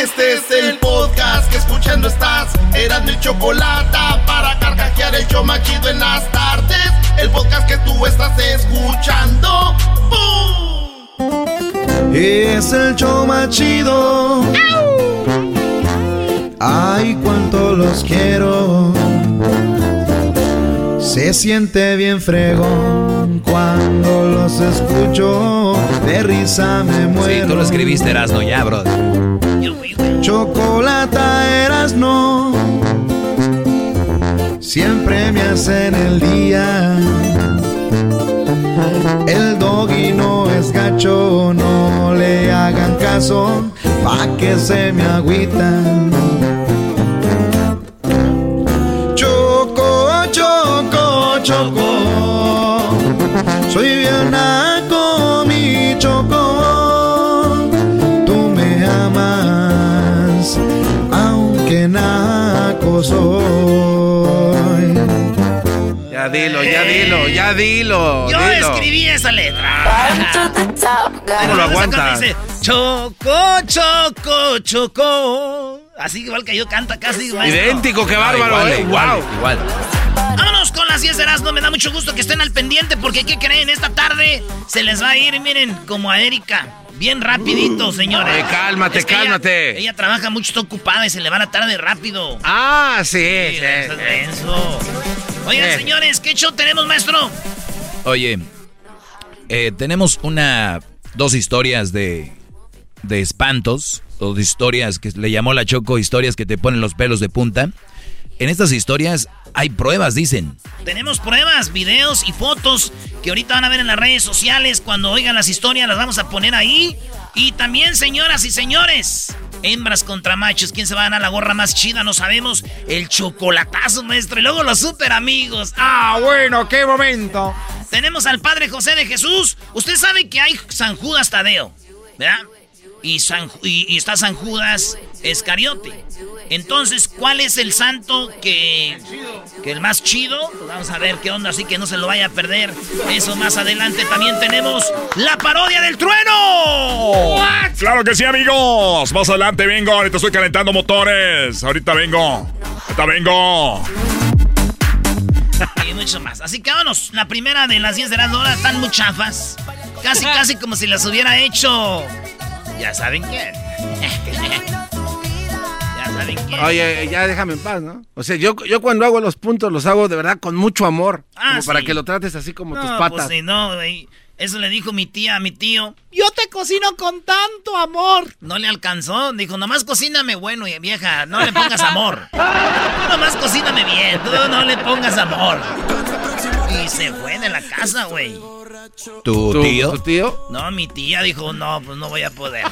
Este es el podcast que escuchando estás. Eran mi chocolate para carcajear el yo machido en las tardes. El podcast que tú estás escuchando. ¡Bum! Es el show más chido. Ay, cuánto los quiero. Se siente bien fregón cuando los escucho. De risa me muero. Sí, tú lo escribiste, Erasno, ya, bro. Chocolata eras no. Siempre me hacen el día. El doggy no es gacho, no le hagan caso, pa' que se me agüitan. Choco, choco, choco, soy bien soy. Ya dilo, ya dilo, ya dilo. Yo dilo. escribí esa letra. ¿Cómo lo aguantas? Dice, choco, choco, choco. Así igual que yo canta casi. maestro. Idéntico, qué bárbaro, igual, eh. igual, Wow. igual. Vámonos con las 10 de Erasmo. Me da mucho gusto que estén al pendiente porque, ¿qué creen? Esta tarde se les va a ir, miren, como a Erika. Bien rapidito, señores. Eh, cálmate, Es que ella- cálmate. Ella, trabaja mucho, está ocupada y se le va la tarde rápido. Ah, sí, Sí, sí, eso es denso. Oigan, Eh. señores, ¿qué show tenemos, maestro? Oye, eh, tenemos una, dos historias de, de espantos, o de historias que le llamó la Choco, historias que te ponen los pelos de punta. En estas historias hay pruebas, dicen. Tenemos pruebas, videos y fotos que ahorita van a ver en las redes sociales. Cuando oigan las historias las vamos a poner ahí. Y también, señoras y señores, hembras contra machos. ¿Quién se va a ganar la gorra más chida? No sabemos. El chocolatazo, maestro. Y luego los super amigos. Ah, bueno, qué momento. Tenemos al Padre José de Jesús. Usted sabe que hay San Judas Tadeo, ¿verdad? Y, San, y, y está San Judas Escariote. Entonces, ¿cuál es el santo que, que el más chido? Pues vamos a ver qué onda, así que no se lo vaya a perder. Eso más adelante también tenemos la parodia del trueno. Claro que sí, amigos. Más adelante vengo. Ahorita estoy calentando motores. Ahorita vengo. Ahorita vengo. Y mucho más. Así que vámonos. La primera de las 10 de las horas están muy chafas. Casi, casi como si las hubiera hecho. Ya saben quién. ya saben quién. Oye, ya déjame en paz, ¿no? O sea, yo, yo cuando hago los puntos los hago de verdad con mucho amor. Ah, como para que lo trates así como tus No, patas. pues sí, no, güey. Eso le dijo mi tía a mi tío. Yo te cocino con tanto amor. No le alcanzó. Dijo, nomás cocíname bueno, y vieja. No le pongas amor. Tú nomás cocíname bien. Tú no le pongas amor. Y se fue de la casa, güey. ¿Tu, ¿Tu tío? tu tío? No, mi tía dijo, no, pues no voy a poder.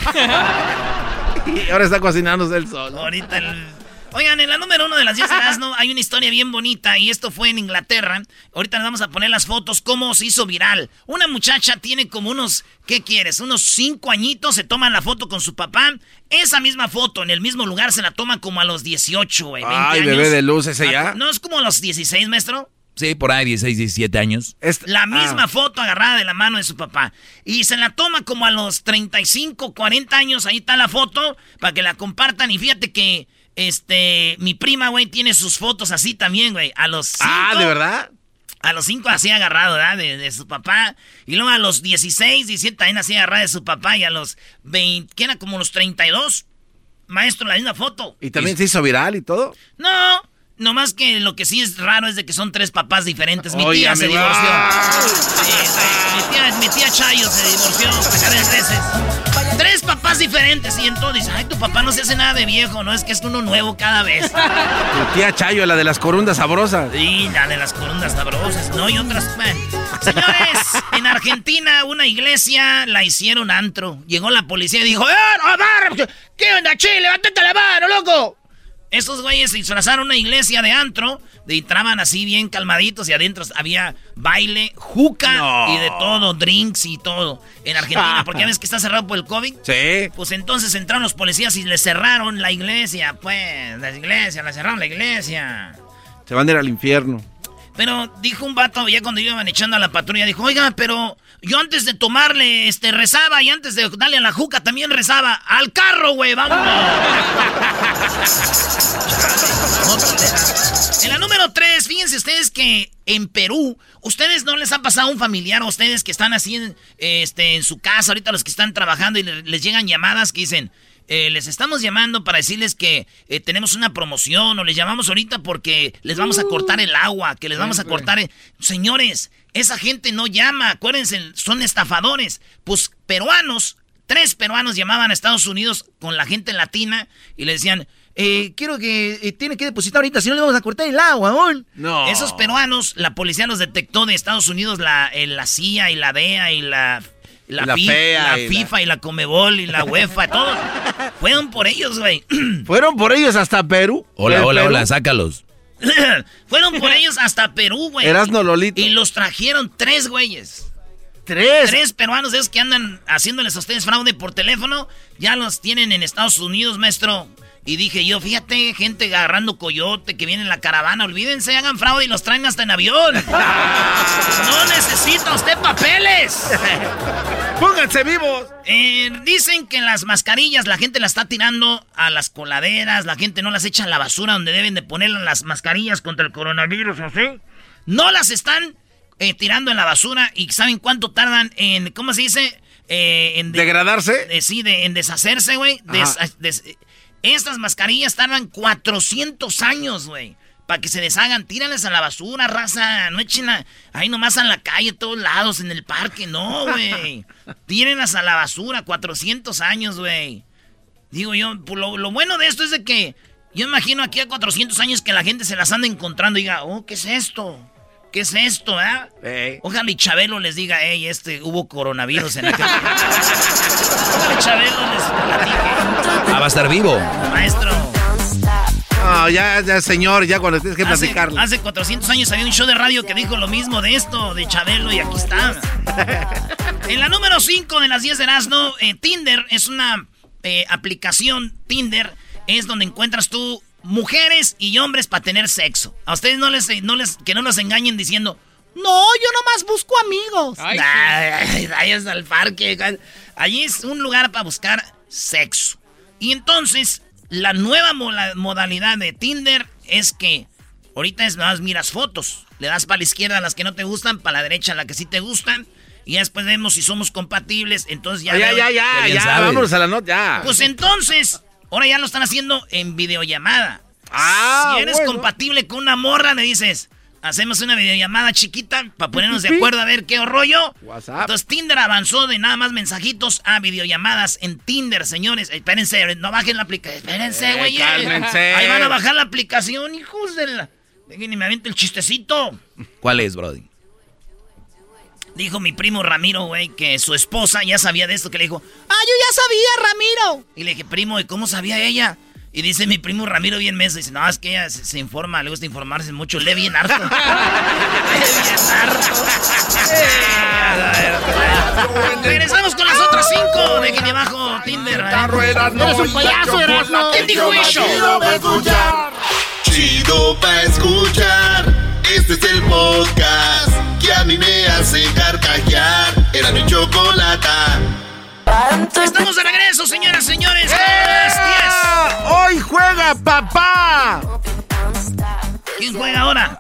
Y ahora está cocinándose él solo. Ahorita el... Oigan, en la número uno de las 10 de no hay una historia bien bonita y esto fue en Inglaterra. Ahorita les vamos a poner las fotos, cómo se hizo viral. Una muchacha tiene como unos, ¿qué quieres? Unos cinco añitos, se toman la foto con su papá. Esa misma foto en el mismo lugar se la toma como a los 18, güey. 20 Ay, años. bebé de luz ese ya. No, es como a los 16, maestro. Sí, por ahí, 16, 17 años. Es- La misma ah. foto agarrada de la mano de su papá. Y se la toma como a los 35, 40 años. Ahí está la foto para que la compartan. Y fíjate que este mi prima, güey, tiene sus fotos así también, güey. A los 5. Ah, ¿de verdad? A los 5 así agarrado, ¿verdad? De, de su papá. Y luego a los 16, 17 también así agarrada de su papá. Y a los 20, que era como los 32. maestro, la misma foto. ¿Y también se hizo viral y todo? No, nomás que lo que sí es raro es de que son tres papás diferentes. Mi Oye, tía se divorció. Sí, mi, tía, mi tía Chayo se divorció tres veces. Tres papás diferentes y entonces ay, tu papá no se hace nada de viejo, no es que es uno nuevo cada vez. Tu tía Chayo, la de las corundas sabrosas. Y la de las corundas sabrosas, ¿no? Y otras. Señores, en Argentina una iglesia la hicieron antro. Llegó la policía y dijo, ¡Eh, ver! ¿Qué onda, che? ¡Levántate la mano, loco! Esos güeyes se disfrazaron una iglesia de antro, de entraban así bien calmaditos y adentro había baile, juca No. y de todo, drinks y todo en Argentina, porque ya ves que está cerrado por el COVID. Sí. Pues entonces entraron los policías y le cerraron la iglesia, pues, la iglesia, la cerraron la iglesia. Se van a ir al infierno. Pero dijo un vato, ya cuando iban echando a la patrulla, dijo, oiga, pero yo antes de tomarle, este, rezaba y antes de darle a la juca también rezaba. Al carro, güey, vamos. en la número 3, fíjense ustedes que en Perú, ustedes no les ha pasado un familiar a ustedes que están así en, este, en su casa, ahorita los que están trabajando y le- les llegan llamadas que dicen, eh, les estamos llamando para decirles que eh, tenemos una promoción o les llamamos ahorita porque les vamos a cortar el agua, que les vamos a cortar... el- Señores, esa gente no llama, acuérdense, son estafadores. Pues peruanos, tres peruanos llamaban a Estados Unidos con la gente latina y le decían... eh, quiero que eh, tiene que depositar ahorita, si no le vamos a cortar el agua, aún. No. Esos peruanos, la policía los detectó de Estados Unidos, la, eh, la CIA y la DEA y la, la, Y la Fi- FEA la y la- FIFA y la Comebol y la UEFA, todo. Fueron por ellos, güey. Fueron por ellos hasta Perú. Hola, ¿Fue hola, Perú? hola, sácalos. Fueron por ellos hasta Perú, güey. Erasno Lolito. Y los trajeron tres güeyes. Tres. Tres peruanos de esos que andan haciéndoles a ustedes fraude por teléfono. Ya los tienen en Estados Unidos, maestro. Y dije yo, fíjate, gente agarrando coyote que viene en la caravana. Olvídense, hagan fraude y los traen hasta en avión. no necesita usted papeles. Pónganse vivos. Eh, dicen que las mascarillas la gente las está tirando a las coladeras, la gente no las echa a la basura donde deben de poner las mascarillas contra el coronavirus, ¿así? No las están eh, tirando en la basura y ¿saben cuánto tardan en, ¿cómo se dice? Eh, en de- ¿Degradarse? eh, sí, de- en deshacerse, güey. Des- estas mascarillas tardan 400 años, güey. Para que se deshagan, tíralas a la basura, raza. No echen a- ahí nomás a la calle, a todos lados, en el parque. No, güey. Tírenlas a la basura, 400 años, güey. Digo yo, pues, lo, lo bueno de esto es de que yo imagino aquí a 400 años que la gente se las anda encontrando y diga, oh, ¿qué es esto? ¿Qué es esto, eh? Ojalá y Chabelo les diga, hey, este, hubo coronavirus en aquel Ojalá y Chabelo les platique. Ah, va a estar vivo. Maestro, No, ya, ya, señor, ya cuando tienes que hace, platicarlo. hace 400 años había un show de radio que dijo lo mismo de esto, de Chabelo, y aquí está. en la número 5 de las 10 de Erasmo, eh, Tinder es una eh, aplicación, Tinder, es donde encuentras tú mujeres y hombres para tener sexo. A ustedes no les, no les, que no los engañen diciendo, no, yo nomás busco amigos. Ay, Ay, vayas al parque. Allí es un lugar para buscar sexo. Y entonces, la nueva modalidad de Tinder es que ahorita es nada más miras fotos. Le das para la izquierda a las que no te gustan, para la derecha las que sí te gustan. Y ya después vemos si somos compatibles. Entonces ya. Ah, ya, ya, ya, ya, vámonos a la nota, ya. Pues entonces, ahora ya lo están haciendo en videollamada. Ah, si eres bueno. compatible con una morra, le dices, hacemos una videollamada chiquita para ponernos de acuerdo a ver qué rollo. WhatsApp. Entonces Tinder avanzó de nada más mensajitos a videollamadas en Tinder, señores. Espérense, no bajen la aplicación. Espérense, Eh, güey. cálmense. Ahí van a bajar la aplicación, hijos de la... Dejen y me aviente el chistecito. ¿Cuál es, Brody? Dijo mi primo Ramiro, güey, que su esposa ya sabía de esto, que le dijo, ah, yo ya sabía, Ramiro. Y le dije, primo, ¿y cómo sabía ella? Y dice mi primo Ramiro bien meso, dice, no, es que ella se, se informa, le gusta informarse mucho, lee bien harto. lee bien harto. Regresamos con las otras cinco de que abajo Tinder. Eres un payaso, Erasmo. ¿Quién dijo eso? Chido pa' escuchar. Chido pa' escuchar. Este es el podcast que a mí me hace carcajear. Era mi chocolata. Estamos de regreso, señoras y señores. 10. ¡Hoy juega papá! ¿Quién juega ahora?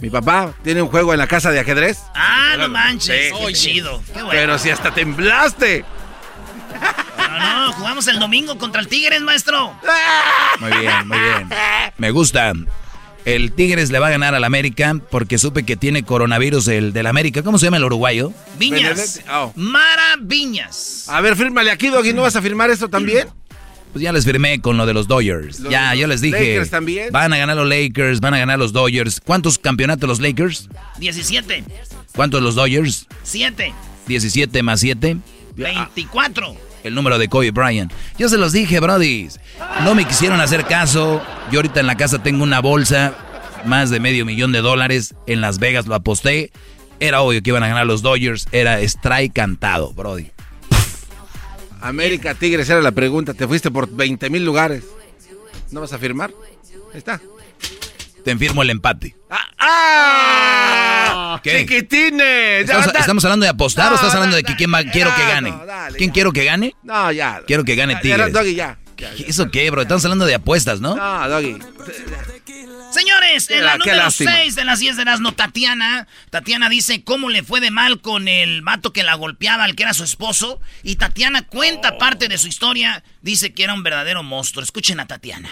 Mi papá tiene un juego en la casa de ajedrez. Ah, no manches. Sí. Qué chido. Qué bueno. Pero si hasta temblaste. No, no, jugamos el domingo contra el Tigres, maestro. Muy bien, muy bien. Me gusta. El Tigres le va a ganar al América porque supe que tiene coronavirus el del América. ¿Cómo se llama el uruguayo? Viñas. Oh. Mara Viñas. A ver, fírmale aquí, Doggy. ¿No vas a firmar esto también? Pues ya les firmé con lo de los Dodgers. ya, yo les dije. Lakers también. Van a ganar los Lakers, van a ganar los Dodgers. ¿Cuántos campeonatos los Lakers? 17. ¿Cuántos los Dodgers? 7. 17 más 7. 24. El número de Kobe Bryant. Yo se los dije, Brody. No me quisieron hacer caso. Yo ahorita en la casa tengo una bolsa, más de medio millón de dólares. En Las Vegas lo aposté. Era obvio que iban a ganar los Dodgers. Era strike cantado, Brody. América Tigres era la pregunta. Te fuiste por 20 mil lugares. ¿No vas a firmar? Está. Te firmo el empate. ¡Ah! ah ¿Qué? ¡Chiquitines! ¿Estamos, hablando de apostar o estás hablando de que quién quiero que gane? ¿Quién quiero que gane? No, ya. Quiero que gane Tigres. Doggy, ya. ¿Eso qué, bro? Estamos hablando de apuestas, ¿no? No, Doggy. Señores, en la número 6 de las 10 de no Tatiana. Tatiana dice cómo le fue de mal con el vato que la golpeaba, al que era su esposo. Y Tatiana cuenta parte de su historia. Dice que era un verdadero monstruo. Escuchen a Tatiana.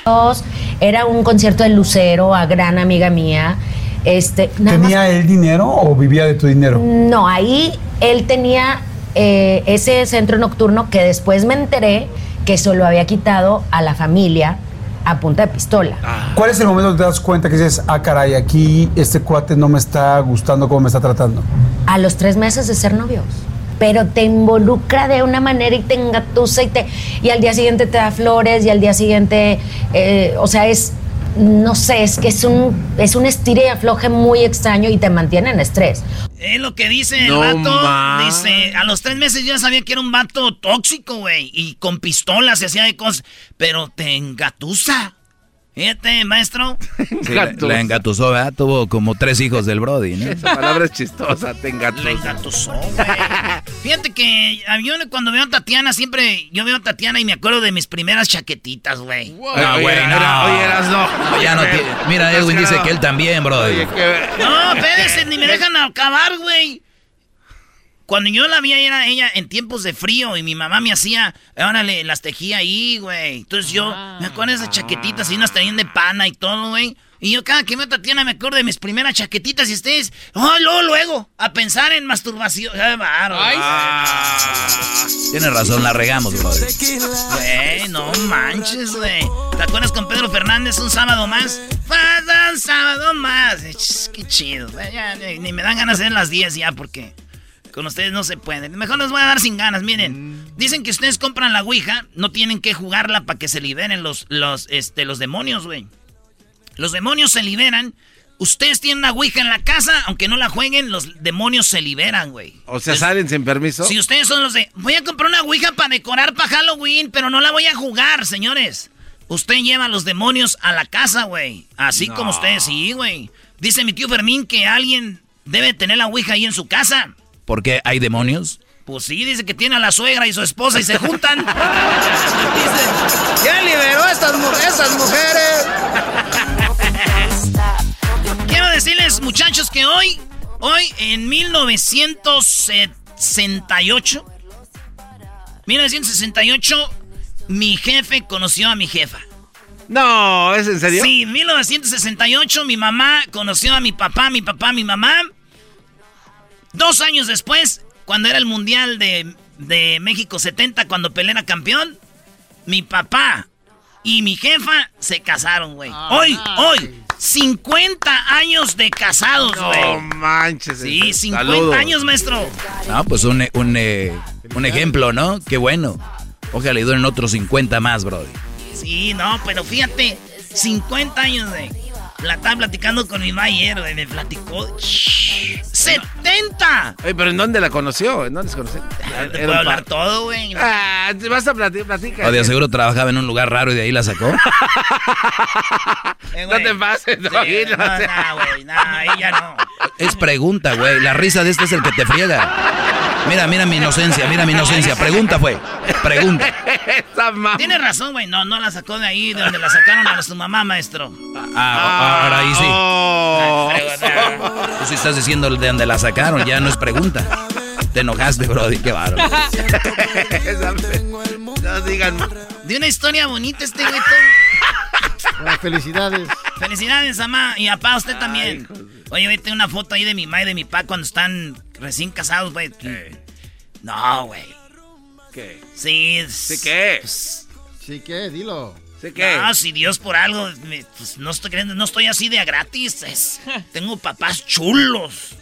Era un concierto de Lucero, a gran amiga mía. Este, ¿Tenía él dinero o vivía de tu dinero? No, ahí él tenía eh, ese centro nocturno que después me enteré que se lo había quitado a la familia a punta de pistola. Ah. ¿Cuál es el momento que te das cuenta que dices, ah, caray, aquí este cuate no me está gustando cómo me está tratando? A los tres meses de ser novios. Pero te involucra de una manera y te engatusa y, te, y al día siguiente te da flores y al día siguiente, eh, o sea, es no sé, es que es un, es un estire y afloje muy extraño y te mantiene en estrés. Es lo que dice el vato. Dice, a los tres meses ya sabía que era un vato tóxico, güey. Y con pistolas se hacía de cosas. Pero te engatusa. Fíjate, maestro. la, engatusó, ¿verdad? Tuvo como tres hijos del Brody, ¿no? Esa palabra es chistosa, te engatusó. Le engatusó, güey. Fíjate que yo cuando veo a Tatiana, siempre yo veo a Tatiana y me acuerdo de mis primeras chaquetitas, güey. No, güey, no. Oye, eras no. ya no Mira, Edwin dice que él también, Brody. No, espérense, ni me dejan acabar, güey. Cuando yo la vi era ella en tiempos de frío y mi mamá me hacía, órale, las tejía ahí, güey. Entonces yo me acuerdo de esas chaquetitas y unas tenían de pana y todo, güey. Y yo cada que me Tatiana me acuerdo de mis primeras chaquetitas y ustedes, oh, luego, luego, a pensar en masturbación. Ay, Tienes razón, la regamos, brother. Güey, no manches, güey. ¿Te acuerdas con Pedro Fernández un sábado más? un sábado más. Qué chido. Ya, ni me dan ganas de hacer las 10 ya porque... Con ustedes no se puede. Mejor les voy a dar sin ganas. Miren, mm. dicen que ustedes compran la Ouija, no tienen que jugarla para que se liberen los, los, este, los demonios, güey. Los demonios se liberan. Ustedes tienen una Ouija en la casa, aunque no la jueguen, los demonios se liberan, güey. O sea, salen sin permiso. Si ustedes son los de, voy a comprar una Ouija para decorar para Halloween, pero no la voy a jugar, señores. Usted lleva a los demonios a la casa, güey. Así como ustedes, sí, güey. Dice mi tío Fermín que alguien debe tener la Ouija ahí en su casa. ¿Por qué hay demonios? Pues sí, dice que tiene a la suegra y su esposa y se juntan. dice, ya liberó a estas, esas mujeres. Quiero decirles, muchachos, que hoy, hoy en 1968, 1968, mi jefe conoció a mi jefa. No, ¿es en serio? Sí, en 1968 mi mamá conoció a mi papá, mi papá, mi mamá. Dos años después, cuando era el Mundial de, México 70, cuando Pelé era campeón, mi papá y mi jefa se casaron, güey. Ah, hoy, hoy, 50 años de casados, güey. No manches. Sí, 50 años, maestro. Ah, pues un, un, eh, un ejemplo, ¿no? Qué bueno. Ojalá le duren otros 50 más, bro. Sí, no, pero fíjate, 50 años, de la estaba platicando con mi mayer, güey. Me platicó. ¡70! pero ¿en dónde la conoció? ¿En dónde se conoció? Te puedo hablar todo, güey. Ah, te vas a platicar. Platica, o de seguro trabajaba en un lugar raro y de ahí la sacó. Eh, no te pases, no, no, güey. No, ella no. Es pregunta, güey. La risa de este es el que te friega. Mira, mira mi inocencia, mira mi inocencia. Pregunta fue. Pregunta. Tienes razón, güey. No, no la sacó de ahí, de donde la sacaron a su mamá, maestro. Ah, ahora ahí sí. Oh. Tú sí estás diciendo de donde la sacaron, ya no es pregunta. Te enojaste, Brody, qué bárbaro. No digan De una historia bonita este güey. felicidades. Felicidades, mamá. Y papá, usted también. Oye, güey, tengo una foto ahí de mi mamá y de mi papá cuando están recién casados, güey. No, güey. ¿Qué? Sí. ¿Sí qué? Pues, ¿Sí qué? Dilo. ¿Sí qué? No, si Dios por algo, me- pues, no estoy creyendo, no estoy así de a gratis. es- tengo papás chulos.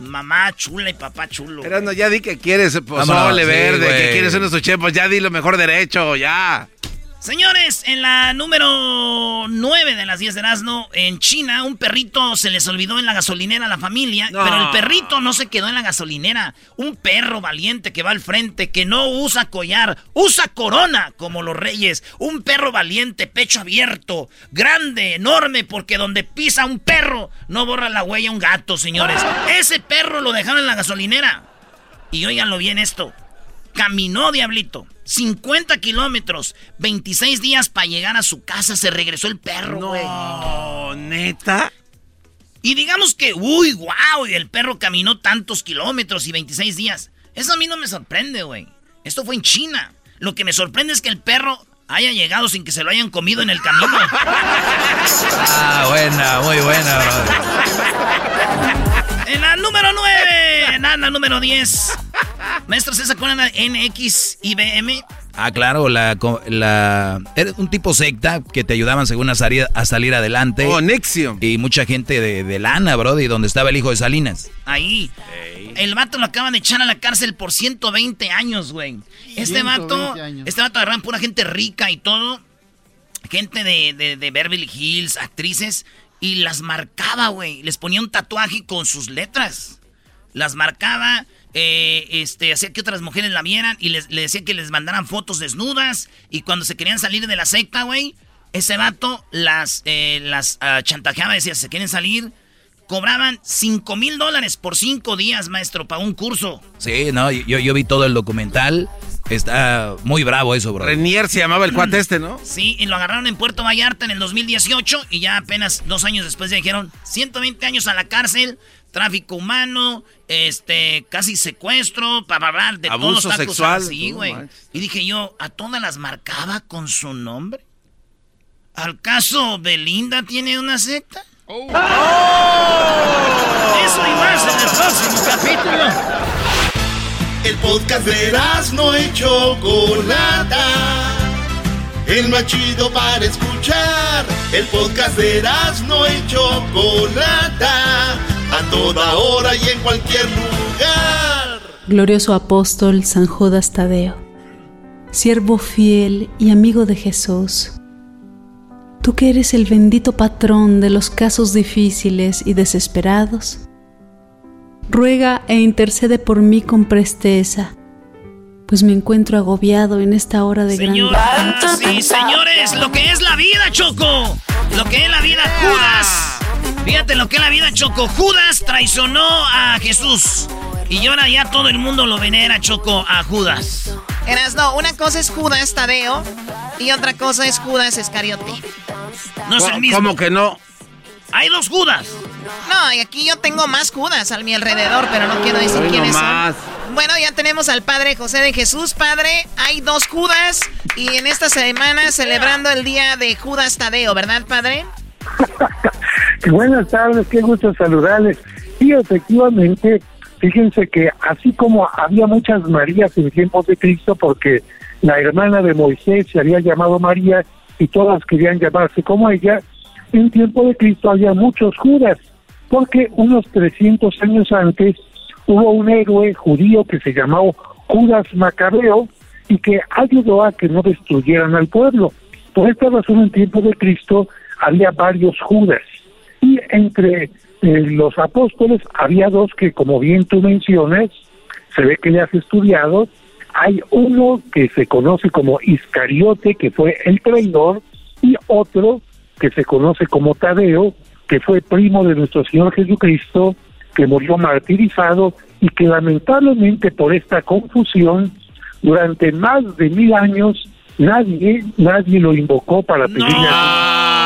Mamá chula y papá chulo. Pero no, ya di que quieres pozole sí, verde, güey. que quieres unos ya di lo mejor derecho, ya. Señores, en la número 9 de las 10 de Erasmo, en China, un perrito se les olvidó en la gasolinera a la familia, No. pero el perrito no se quedó en la gasolinera. Un perro valiente que va al frente, que no usa collar, usa corona como los reyes. Un perro valiente, pecho abierto, grande, enorme, porque donde pisa un perro no borra la huella un gato, señores. Ese perro lo dejaron en la gasolinera. Y óiganlo bien esto. Caminó, diablito. 50 kilómetros. 26 días para llegar a su casa. Se regresó el perro, güey. No, neta. Y digamos que, uy, wow, y el perro caminó tantos kilómetros y 26 días. Eso a mí no me sorprende, güey. Esto fue en China. Lo que me sorprende es que el perro haya llegado sin que se lo hayan comido en el camino. Ah, buena, muy buena, bro. En la número 9, en la número 10. Maestro, ¿se acuerdan de NXIBM? Ah, claro, la, la era un tipo secta que te ayudaban según a salir, a salir adelante. Oh, Nexium. Y mucha gente de, de lana, bro, y donde estaba el hijo de Salinas. Ahí. El vato lo acaban de echar a la cárcel por 120 años, güey. Este 120 vato, años. este vato agarran pura gente rica y todo. Gente de, de, de Beverly Hills, actrices. Y las marcaba, güey. Les ponía un tatuaje con sus letras. Las marcaba, eh, este, hacía que otras mujeres la vieran y les, le decía que les mandaran fotos desnudas. Y cuando se querían salir de la secta, güey, ese vato las, eh, las ah, chantajeaba, decía, se quieren salir. Cobraban 5 mil dólares por 5 días, maestro, para un curso. Sí, no, yo, yo vi todo el documental. Está muy bravo eso, bro. Renier se llamaba el cuate este, ¿no? Sí, y lo agarraron en Puerto Vallarta en el 2018 y ya apenas dos años después ya dijeron 120 años a la cárcel, tráfico humano, este, casi secuestro, para hablar de Abuso todo está sexual. acusado. Sí, No güey. y dije yo, ¿a todas las marcaba con su nombre? ¿Al caso Belinda tiene una secta? Eso y más en el próximo capítulo. El podcast de no y Chocolata. El más chido para escuchar. El podcast de no y Chocolata. A toda hora y en cualquier lugar. Glorioso apóstol San Judas Tadeo, siervo fiel y amigo de Jesús, tú que eres el bendito patrón de los casos difíciles y desesperados, ruega e intercede por mí con presteza, pues me encuentro agobiado en esta hora de gran Señor, sí, señores, lo que es la vida, Choco. Lo que es la vida, Judas. Fíjate lo que es la vida, Choco. Judas traicionó a Jesús. Y ahora ya todo el mundo lo venera, Choco, a Judas. Eras, no, una cosa es Judas Tadeo y otra cosa es Judas Iscariote. No es el mismo. ¿Cómo que no? Hay dos Judas. No, y aquí yo tengo más Judas a mi alrededor, pero no quiero decir Hoy quiénes nomás. son. Bueno, ya tenemos al Padre José de Jesús. Padre, hay dos Judas y en esta semana celebrando el día de Judas Tadeo, ¿verdad, Padre? Buenas tardes, qué gusto saludarles. Sí, efectivamente, fíjense que así como había muchas Marías en tiempos de Cristo, porque la hermana de Moisés se había llamado María y todas querían llamarse como ella, en tiempo de Cristo había muchos Judas, porque unos 300 años antes hubo un héroe judío que se llamó Judas Macabeo y que ayudó a que no destruyeran al pueblo. Por esta razón, en tiempo de Cristo había varios Judas. Y entre eh, los apóstoles había dos que, como bien tú mencionas, se ve que le has estudiado. Hay uno que se conoce como Iscariote, que fue el traidor, y otro que se conoce como Tadeo, que fue primo de nuestro Señor Jesucristo, que murió martirizado y que lamentablemente por esta confusión, durante más de mil años, nadie, nadie lo invocó para pedirle ayuda. A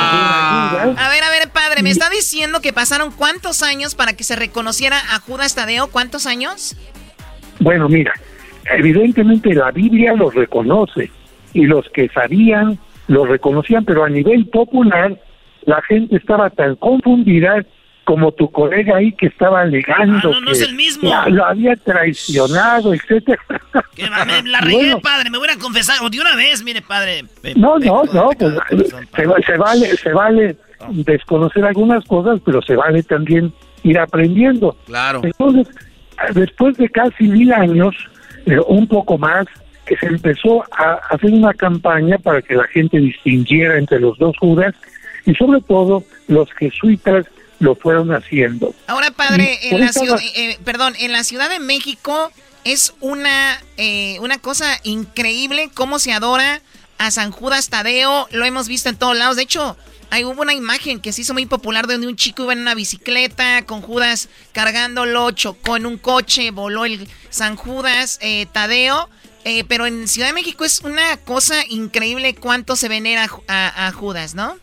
ver, a ver, Padre, me está diciendo que pasaron cuántos años para que se reconociera a Judas Tadeo, ¿cuántos años? Bueno, mira, evidentemente la Biblia lo reconoce, y los que sabían lo reconocían, pero a nivel popular la gente estaba tan confundida como tu colega ahí que estaba alegando ah, no, es el mismo. lo había traicionado, etcétera. la regué, padre, me voy a confesar, de una vez, mire, padre. no, no, no, pues, se, vale, se vale desconocer algunas cosas, pero se vale también ir aprendiendo. Claro. Entonces, después de casi mil años, eh, un poco más, que se empezó a hacer una campaña para que la gente distinguiera entre los dos Judas y sobre todo los jesuitas lo fueron haciendo. Ahora, padre, en la ciudad, eh, eh, perdón, en la Ciudad de México es una, eh, una cosa increíble cómo se adora a San Judas Tadeo. Lo hemos visto en todos lados. De hecho, hay hubo una imagen que se hizo muy popular donde un chico iba en una bicicleta con Judas cargándolo, chocó en un coche, voló el San Judas Tadeo. pero en Ciudad de México es una cosa increíble cuánto se venera a Judas, ¿no?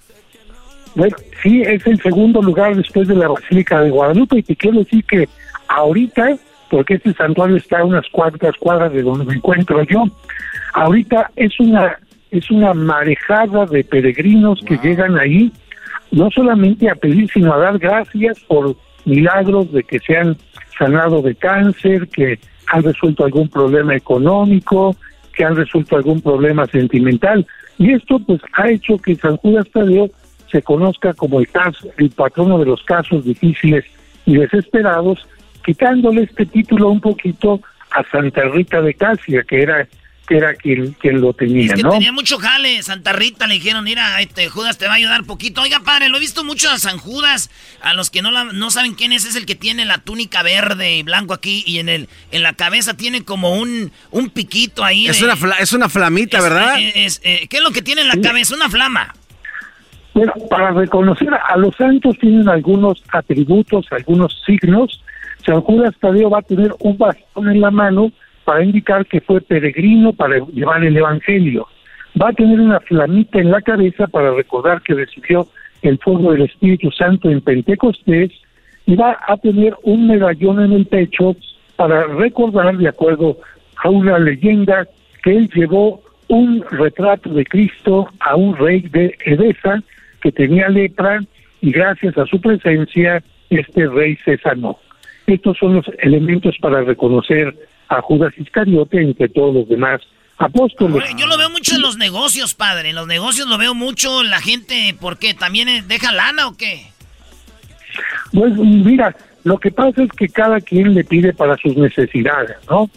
Bueno, sí, es el segundo lugar después de la Basílica de Guadalupe y te quiero decir que ahorita, porque este santuario está a unas cuantas cuadras de donde me encuentro yo, ahorita es una es una marejada de peregrinos que llegan ahí no solamente a pedir, sino a dar gracias por milagros de que se han sanado de cáncer, que han resuelto algún problema económico, que han resuelto algún problema sentimental. Y esto pues ha hecho que San Judas Tadeo se conozca como el, caso, el patrono de los casos difíciles y desesperados, quitándole este título un poquito a Santa Rita de Casia, que era que era quien, quien lo tenía, es que ¿no? tenía mucho jale, Santa Rita le dijeron, mira, este Judas te va a ayudar poquito. Oiga, padre, lo he visto mucho a San Judas, a los que no no saben quién es, es el que tiene la túnica verde y blanco aquí y en el en la cabeza tiene como un un piquito ahí. Es, una, es una flamita, ¿verdad? Es, eh, ¿Qué es lo que tiene en la cabeza? Una flama. Bueno, para reconocer a los santos tienen algunos atributos, algunos signos. San Judas Tadeo va a tener un bastón en la mano para indicar que fue peregrino para llevar el Evangelio. Va a tener una flamita en la cabeza para recordar que recibió el fuego del Espíritu Santo en Pentecostés y va a tener un medallón en el pecho para recordar, de acuerdo a una leyenda, que él llevó un retrato de Cristo a un rey de Edesa que tenía lepra y gracias a su presencia este rey se sanó. Estos son los elementos para reconocer a Judas Iscariote entre todos los demás apóstoles. yo lo veo mucho en los negocios, padre. En los negocios lo veo mucho la gente, ¿por qué? ¿También deja lana o qué? Pues mira, lo que pasa es que cada quien le pide para sus necesidades, ¿no?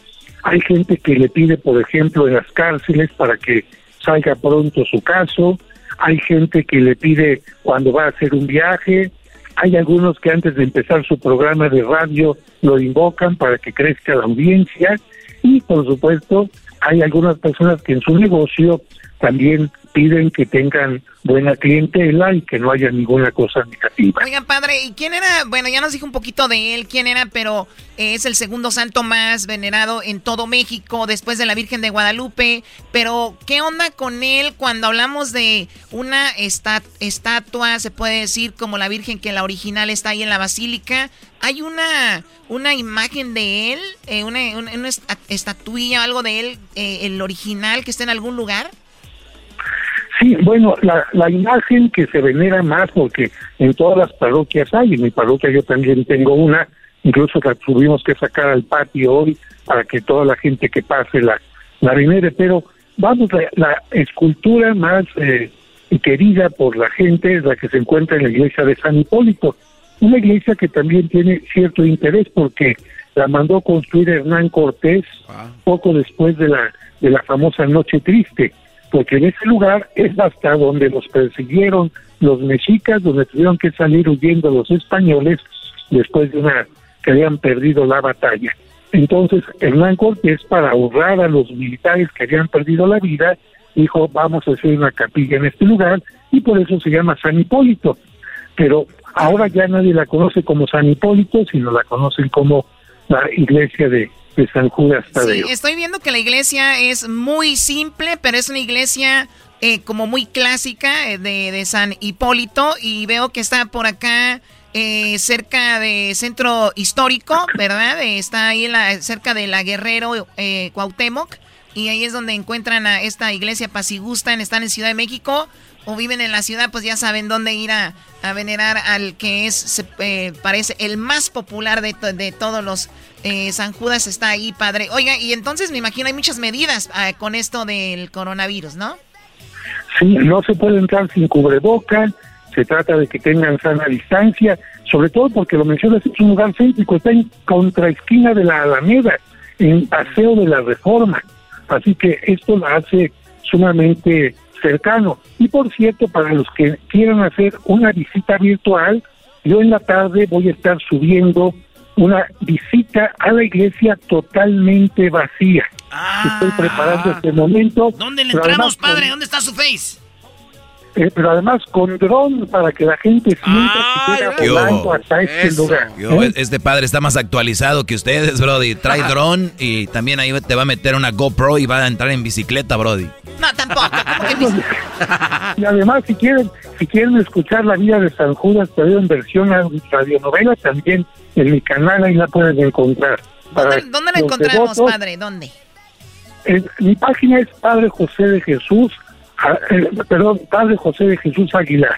Hay gente que le pide, por ejemplo, en las cárceles para que salga pronto su caso, hay gente que le pide cuando va a hacer un viaje, hay algunos que antes de empezar su programa de radio lo invocan para que crezca la audiencia. Y por supuesto hay algunas personas que en su negocio también piden que tengan buena clientela y que no haya ninguna cosa negativa. Oigan, padre, ¿y quién era? Bueno, ya nos dijo un poquito de él, quién era, pero es el segundo santo más venerado en todo México después de la Virgen de Guadalupe. Pero, ¿qué onda con él cuando hablamos de una estatua, se puede decir, como la Virgen que la original está ahí en la basílica? ¿Hay una, una imagen de él, eh, una, una, estatuilla, algo de él, eh, el original que está en algún lugar? Sí, bueno, la, la imagen que se venera más, porque en todas las parroquias hay, en mi parroquia yo también tengo una, incluso la tuvimos que sacar al patio hoy para que toda la gente que pase la, la venere, pero vamos, la, escultura más eh, querida por la gente es la que se encuentra en la iglesia de San Hipólito, una iglesia que también tiene cierto interés porque la mandó construir Hernán Cortés poco después de la, de la famosa Noche Triste porque en ese lugar es hasta donde los persiguieron los mexicas, donde tuvieron que salir huyendo los españoles después de una que habían perdido la batalla. Entonces Hernán Cortés, para ahorrar a los militares que habían perdido la vida, dijo vamos a hacer una capilla en este lugar y por eso se llama San Hipólito. Pero ahora ya nadie la conoce como San Hipólito, sino la conocen como la iglesia de de San Judas Tadeo. Sí, estoy viendo que la iglesia es muy simple, pero es una iglesia eh, como muy clásica eh, de, de, San Hipólito y veo que está por acá eh, cerca de centro histórico, ¿verdad? está ahí la, cerca de la Guerrero Cuauhtémoc. y ahí es donde encuentran a esta iglesia Pasigusta, están en Ciudad de México o viven en la ciudad, pues ya saben dónde ir a, venerar al que es, se, eh, parece, el más popular de, de todos los eh, San Judas está ahí, padre. Oiga, y entonces me imagino hay muchas medidas ah, con esto del coronavirus, ¿no? Sí, no se puede entrar sin cubreboca, se trata de que tengan sana distancia, sobre todo porque lo mencionas, es un lugar céntrico, está en contraesquina de la Alameda, en Paseo de la Reforma. Así que esto lo hace sumamente cercano. Y por cierto, para los que quieran hacer una visita virtual, yo en la tarde voy a estar subiendo una visita a la iglesia totalmente vacía. Estoy preparando este momento. ¿Dónde le entramos, padre? ¿Dónde está su face? Eh, pero además con dron para que la gente sienta que llega volando hasta este lugar. ¿Eh? Este padre está más actualizado que ustedes, Brody. Trae dron y también ahí te va a meter una GoPro y va a entrar en bicicleta, Brody. No, tampoco. y además, si quieren, si quieren escuchar la vida de San Judas, veo en versión radionovela también en mi canal, ahí la pueden encontrar. ¿Dónde, la encontramos, padre? ¿Dónde? mi página es Padre José de Jesús perdón, Padre José de Jesús Aguilar.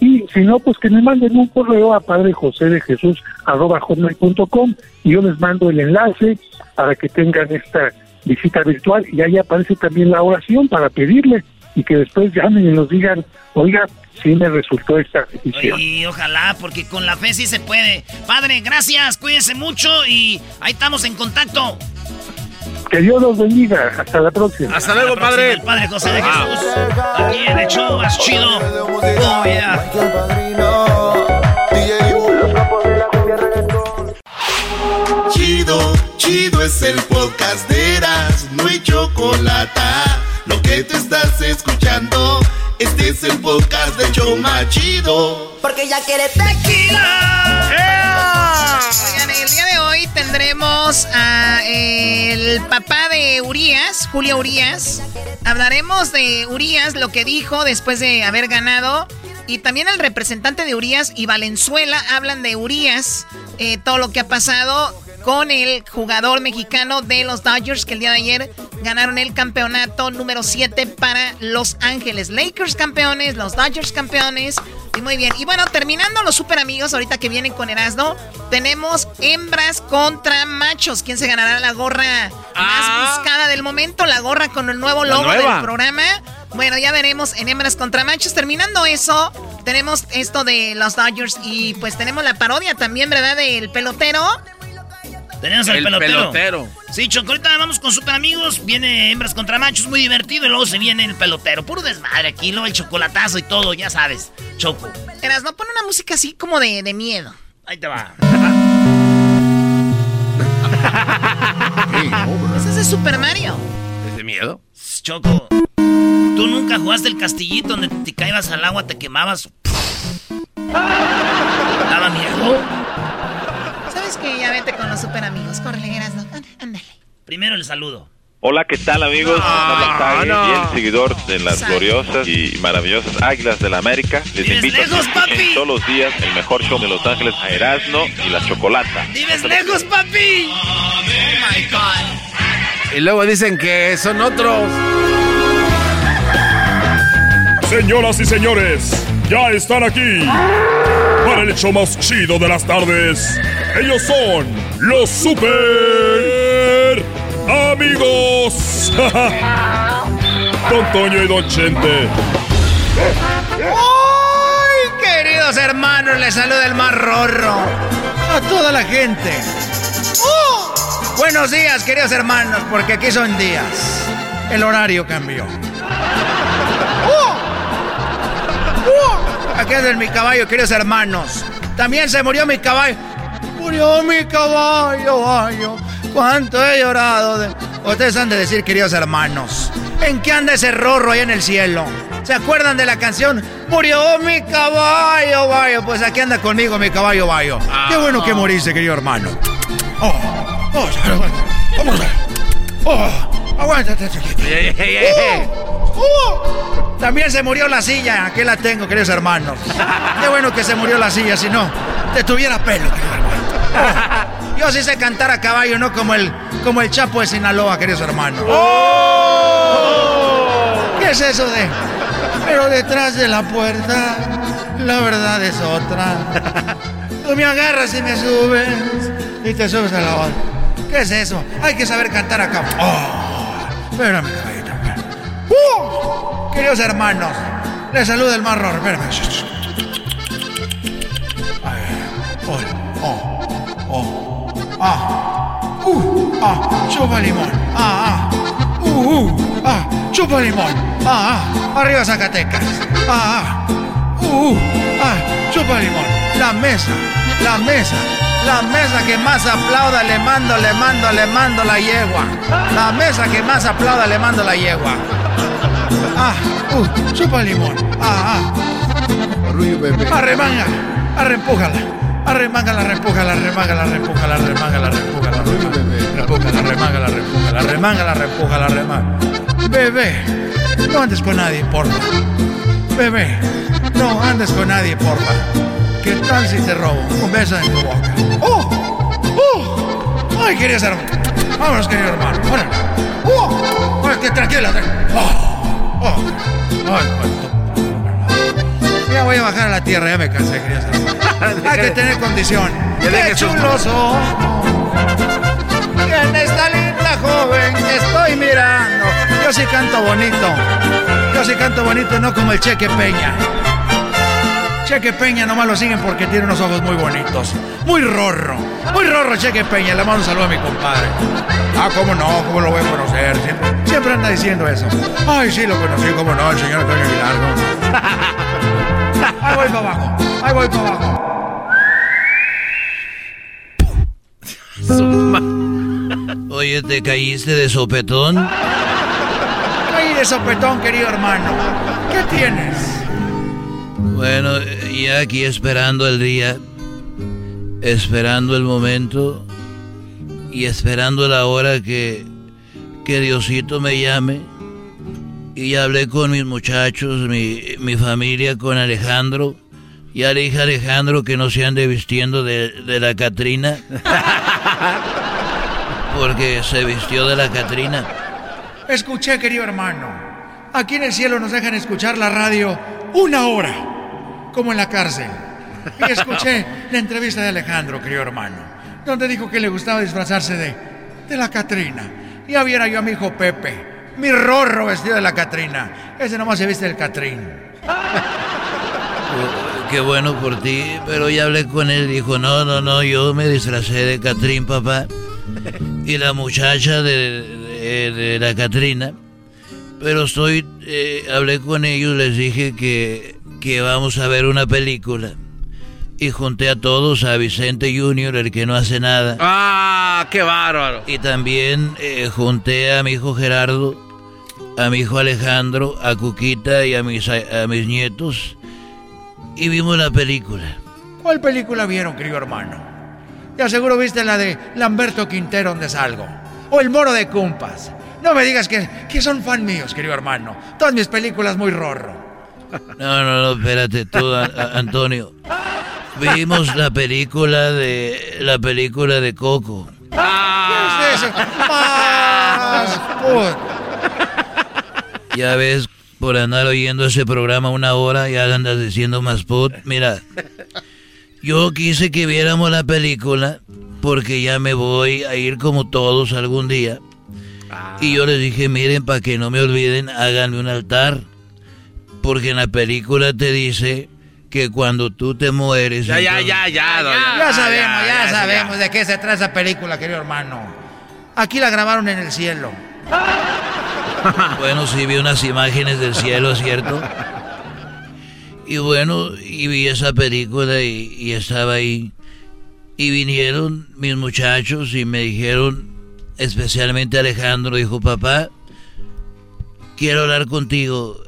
Y si no, pues que me manden un correo a Padre José de Jesús hotmail.com y yo les mando el enlace para que tengan esta visita virtual y ahí aparece también la oración para pedirle y que después llamen y nos digan, oiga, sí me resultó esta petición. Y ojalá, porque con la fe sí se puede. Padre, gracias, cuídense mucho y ahí estamos en contacto. Que Dios los bendiga. Hasta la próxima. Hasta luego, padre. El padre José de Jesús. Aquí en el show más chido. Oh, yeah. Chido, chido es el podcast de Eras, no hay chocolate. Lo que te estás escuchando, este es el podcast de Choma Chido. Porque ya quiere tequila. Oigan, el día de hoy tendremos a el papá de Urias, Julio Urias. Hablaremos de Urias, lo que dijo después de haber ganado. Y también el representante de Urias y Valenzuela hablan de Urias, eh, todo lo que ha pasado con el jugador mexicano de los Dodgers que el día de ayer ganaron el campeonato número 7 para Los Ángeles. Lakers campeones, los Dodgers campeones. Y muy bien. Y bueno, terminando los super amigos, ahorita que vienen con Erasmo, tenemos hembras contra machos. ¿Quién se ganará la gorra más ah. buscada del momento? La gorra con el nuevo logo del programa. Bueno, ya veremos en hembras contra machos. Terminando eso, tenemos esto de los Dodgers y pues tenemos la parodia también, ¿verdad? Del pelotero. Tenemos al pelotero. Sí, Choco, ahorita vamos con super amigos. Viene hembras contra machos, muy divertido. Y luego se viene el pelotero. Puro desmadre aquí, luego el chocolatazo y todo, ya sabes. Choco. Eras, no pone una música así como de, de miedo. Ahí te va. Ese es de Super Mario. ¿Es de miedo? Choco, tú nunca jugaste el castillito donde te caibas al agua, te quemabas. ¿Daba miedo? que ya vete con los super amigos. Córrele, Erasno. Ándale. Primero el saludo. Hola, ¿qué tal amigos? No, no. seguidor de las gloriosas y maravillosas Águilas de la América. Les invito lejos, a que todos los días el mejor show de Los Ángeles a Erasno y la Chocolata. ¡Vives lejos, papi! Oh my God. Y luego dicen que son otros. Señoras y señores, ya están aquí para el hecho más chido de las tardes. Ellos son los super amigos. Don Toño y Don Chente. ¡Ay, queridos hermanos! Les saluda el más. A toda la gente. ¡Oh! Buenos días, queridos hermanos, porque aquí son días. El horario cambió. Aquí es mi caballo, queridos hermanos. También se murió mi caballo. Murió mi caballo, caballo. Cuánto he llorado. Ustedes han de decir, queridos hermanos, ¿en qué anda ese rorro ahí en el cielo? ¿Se acuerdan de la canción? Murió mi caballo, bayo. Pues aquí anda conmigo mi caballo, bayo. Qué ah. bueno que moriste, querido hermano. Oh, oh, vamos Oh, aguántate, chiquito. Oh, oh. También se murió la silla. Aquí la tengo, queridos hermanos. Qué bueno que se murió la silla, si no, te tuviera pelo, querido hermano. Yo sí sé cantar a caballo, no como el, como el Chapo de Sinaloa, queridos hermanos. ¡Oh! ¿Qué es eso de? Pero detrás de la puerta, la verdad es otra. Tú me agarras y me subes y te subes a la otra. ¿Qué es eso? Hay que saber cantar a caballo. Oh, espérame, caballito. ¡Uh! Queridos hermanos, les saluda el rorro. Espérame. Oh, oh, ah, uh, ah, chupa limón, ah, ah, uh, uh, ah, chupa limón, ah, ah, arriba Zacatecas, ah, ah, uh, uh, ah, chupa limón, la mesa, la mesa, la mesa que más aplauda le mando, le mando, le mando la yegua, la mesa que más aplauda le mando la yegua, ah, uh, chupa limón, ah, ah, arremanga, arrempújala. Arremángala, repújala, remángala, repújala, remángala, repújala. Repújala, remángala, repújala, remángala, repújala, remángala. Bebé, no andes con nadie, porfa. Bebé, no andes con nadie, porfa. ¿Qué tal si te robo un beso en tu boca? ¡Oh! ¡Oh! ¡Ay, quería ser... Vámonos, querido hermano. ¡Órale! ¡Oh! ¡Ay, que tranquila! ¡Oh! ¡Oh! ¡Ay, cuánto! Ya voy a bajar a la tierra, ya me cansé, quería. Hay que tener condición. ¡Qué chulos son! En esta linda joven estoy mirando. Yo sí canto bonito. Yo sí canto bonito, no como el Cheque Peña. Cheque Peña nomás lo siguen porque tiene unos ojos muy bonitos. Muy rorro. Muy rorro Cheque Peña. Le mando un saludo a mi compadre. Ah, cómo no, cómo lo voy a conocer. Siempre, siempre anda diciendo eso. Ay, sí, lo conocí, cómo no, el señor Antonio Aguilar. Ahí voy para abajo. Ahí voy para abajo. Oye, ¿te caíste de sopetón? Caí de sopetón, querido hermano. ¿Qué tienes? Bueno, ya aquí esperando el día, esperando el momento y esperando la hora que, que Diosito me llame. Y hablé con mis muchachos, mi, mi familia, con Alejandro. Ya le dije a Alejandro que no se ande vistiendo de, de la Catrina. Porque se vistió de la Catrina. Escuché, querido hermano. Aquí en el cielo nos dejan escuchar la radio una hora, como en la cárcel. Y escuché la entrevista de Alejandro, querido hermano, donde dijo que le gustaba disfrazarse de, de la Catrina. Ya viera yo a mi hijo Pepe, mi rorro vestido de la Catrina. Ese nomás se viste del Catrín. Qué bueno por ti, pero ya hablé con él. Dijo, no, no, no, yo me disfracé de Catrín, papá. Y la muchacha de, de, de la Catrina. Pero estoy, eh, hablé con ellos, les dije que, que vamos a ver una película. Y junté a todos, a Vicente Junior, el que no hace nada. ¡Ah, qué bárbaro! Y también eh, junté a mi hijo Gerardo, a mi hijo Alejandro, a Cuquita y a mis, a, a mis nietos. Y vimos la película. ¿Cuál película vieron, querido hermano? Ya seguro viste la de Lamberto Quintero, donde salgo. O El Moro de Cumpas. No me digas que, que son fan míos, querido hermano. Todas mis películas muy rorro. No, no, no, espérate tú, a- a- Antonio. Vimos la película de la película de Coco. ¿Qué es eso? Más. Ya ves, por andar oyendo ese programa una hora, ya andas diciendo más put. Mira, yo quise que viéramos la película porque ya me voy a ir como todos algún día. Y yo les dije, miren, para que no me olviden, háganme un altar. Porque en la película te dice que cuando tú te mueres... Ya, ya, entonces- ya, ya, don- Ya sabemos, ya, ya, sabemos ya. de qué se trata esa película, querido hermano. Aquí la grabaron en el cielo. Bueno, sí vi unas imágenes del cielo, ¿cierto? Y bueno, y vi esa película y, estaba ahí. Y vinieron mis muchachos y me dijeron, especialmente Alejandro, dijo, papá, quiero hablar contigo.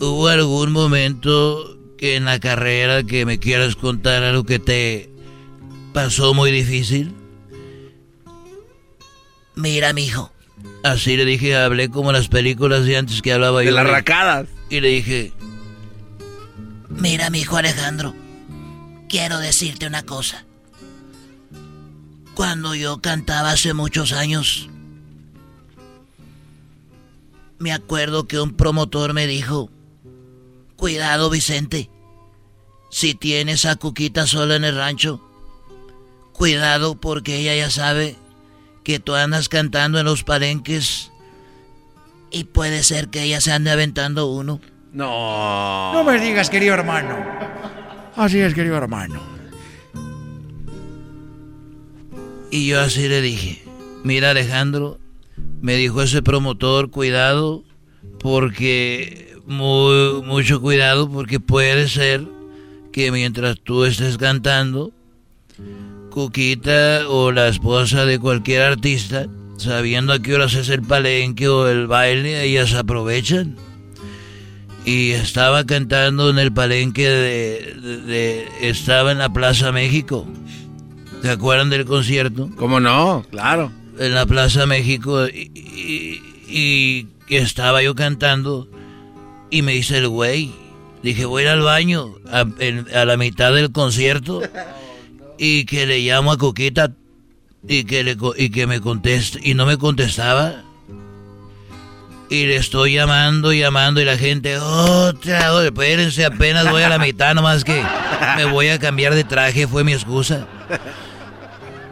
¿Hubo algún momento que en la carrera que me quieras contar algo que te pasó muy difícil? Mira, mijo. Así le dije, hablé como las películas de antes que hablaba De yo. las Le- racadas. Y le dije, Mira, mi hijo Alejandro, quiero decirte una cosa. Cuando yo cantaba hace muchos años, me acuerdo que un promotor me dijo, cuidado Vicente, si tienes a Cuquita sola en el rancho, cuidado porque ella ya sabe que tú andas cantando en los palenques y puede ser que ella se ande aventando uno. No. No me digas, querido hermano. Así es, querido hermano. Y yo así le dije, mira Alejandro, me dijo ese promotor, cuidado, porque mucho cuidado, porque puede ser que mientras tú estés cantando, Cuquita o la esposa de cualquier artista, sabiendo a qué horas es el palenque o el baile, ellas aprovechan. Y estaba cantando en el palenque de, estaba en la Plaza México. ¿Se acuerdan del concierto? ¿Cómo no? Claro. En la Plaza México y, estaba yo cantando y me dice el güey, dije voy a ir al baño a, a la mitad del concierto y que le llamo a Coquita y que, le, y que me conteste y no me contestaba. Y le estoy llamando, llamando y la gente, otra, oh, espérense, apenas voy a la mitad, nomás que me voy a cambiar de traje, fue mi excusa.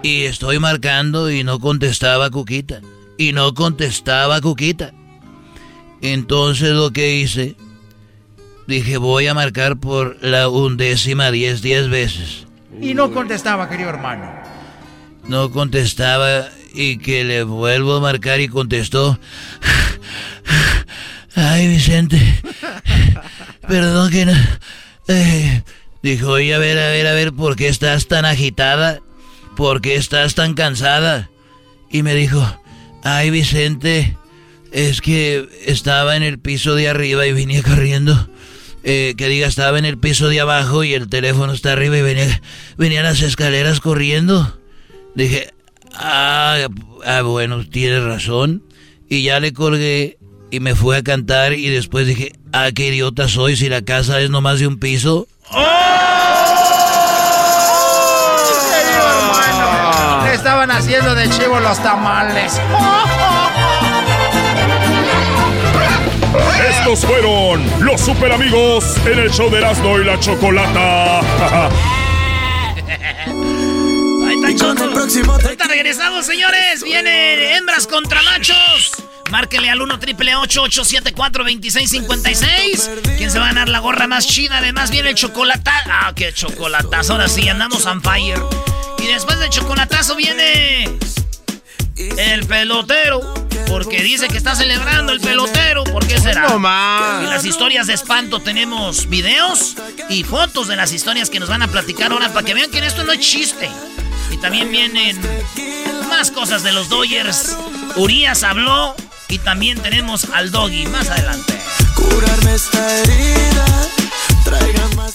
Y estoy marcando y no contestaba Cuquita. Y no contestaba Cuquita. Entonces lo que hice, dije voy a marcar por la undécima diez, diez veces. Y no contestaba, querido hermano. No contestaba y que le vuelvo a marcar y contestó. Ay, Vicente. Perdón que no. Eh, dijo, oye, a ver, a ver, a ver, ¿por qué estás tan agitada? ¿Por qué estás tan cansada? Y me dijo, ay, Vicente, es que estaba en el piso de arriba y venía corriendo. Eh, que diga, estaba en el piso de abajo y el teléfono está arriba y venía, venía las escaleras corriendo. Dije, ah, ah, bueno, tienes razón. Y ya le colgué y me fui a cantar y después dije, ah, qué idiota soy si la casa es nomás de un piso. ¡Oh! Le estaban haciendo de chivo los tamales. Estos fueron los super amigos en el show de Erasmo y la Chocolata. Ahorita regresamos, señores. Vienen hembras contra machos. Márquele al 1 triple 874 2656 ¿Quién se va a ganar la gorra más chida? Además viene el chocolatazo. Ah, qué chocolatazo. Ahora sí, andamos on fire. Y después del chocolatazo viene el pelotero. Porque dice que está celebrando el pelotero. ¿Por qué será? No más. Y las historias de espanto tenemos videos y fotos de las historias que nos van a platicar ahora para que vean que esto no es chiste. Y también vienen más cosas de los Dodgers. Urias habló y también tenemos al Doggy más adelante. Curarme esta herida, traigan más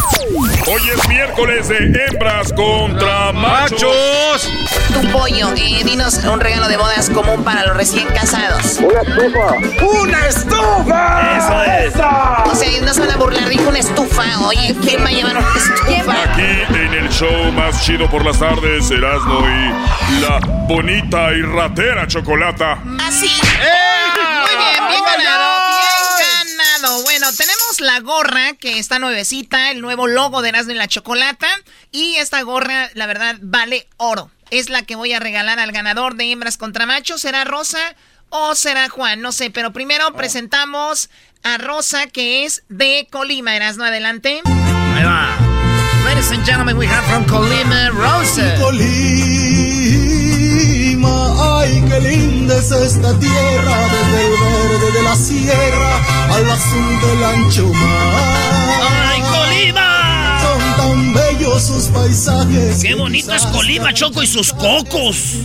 Hoy es miércoles de hembras contra machos. Tu pollo, eh, dinos un regalo de bodas común para los recién casados. Una estufa. ¡Una estufa! Eso es. O sea, no se van a burlar, dijo una estufa. Oye, ¿quién va a llevar una estufa? Aquí en el show más chido por las tardes, Erasmo y la bonita y ratera chocolata. Así. ¡Eh! Muy bien, bien ganado. Ganado. Bueno, tenemos la gorra que está nuevecita, el nuevo logo de Erasmo y la Chocolata. Y esta gorra, la verdad, vale oro. Es la que voy a regalar al ganador de hembras contra machos. ¿Será Rosa o será Juan? No sé, pero primero oh. presentamos a Rosa, que es de Colima. Erasmo, adelante. Ahí va. Ladies and gentlemen, we have from Colima, Rosa. Colima, ay, qué linda es esta tierra, desde el verde de la sierra al azul del ancho mar. ¡Ay, Colima! Son tan bellos sus paisajes. ¡Qué bonito es Colima, Choco, y sus cocos!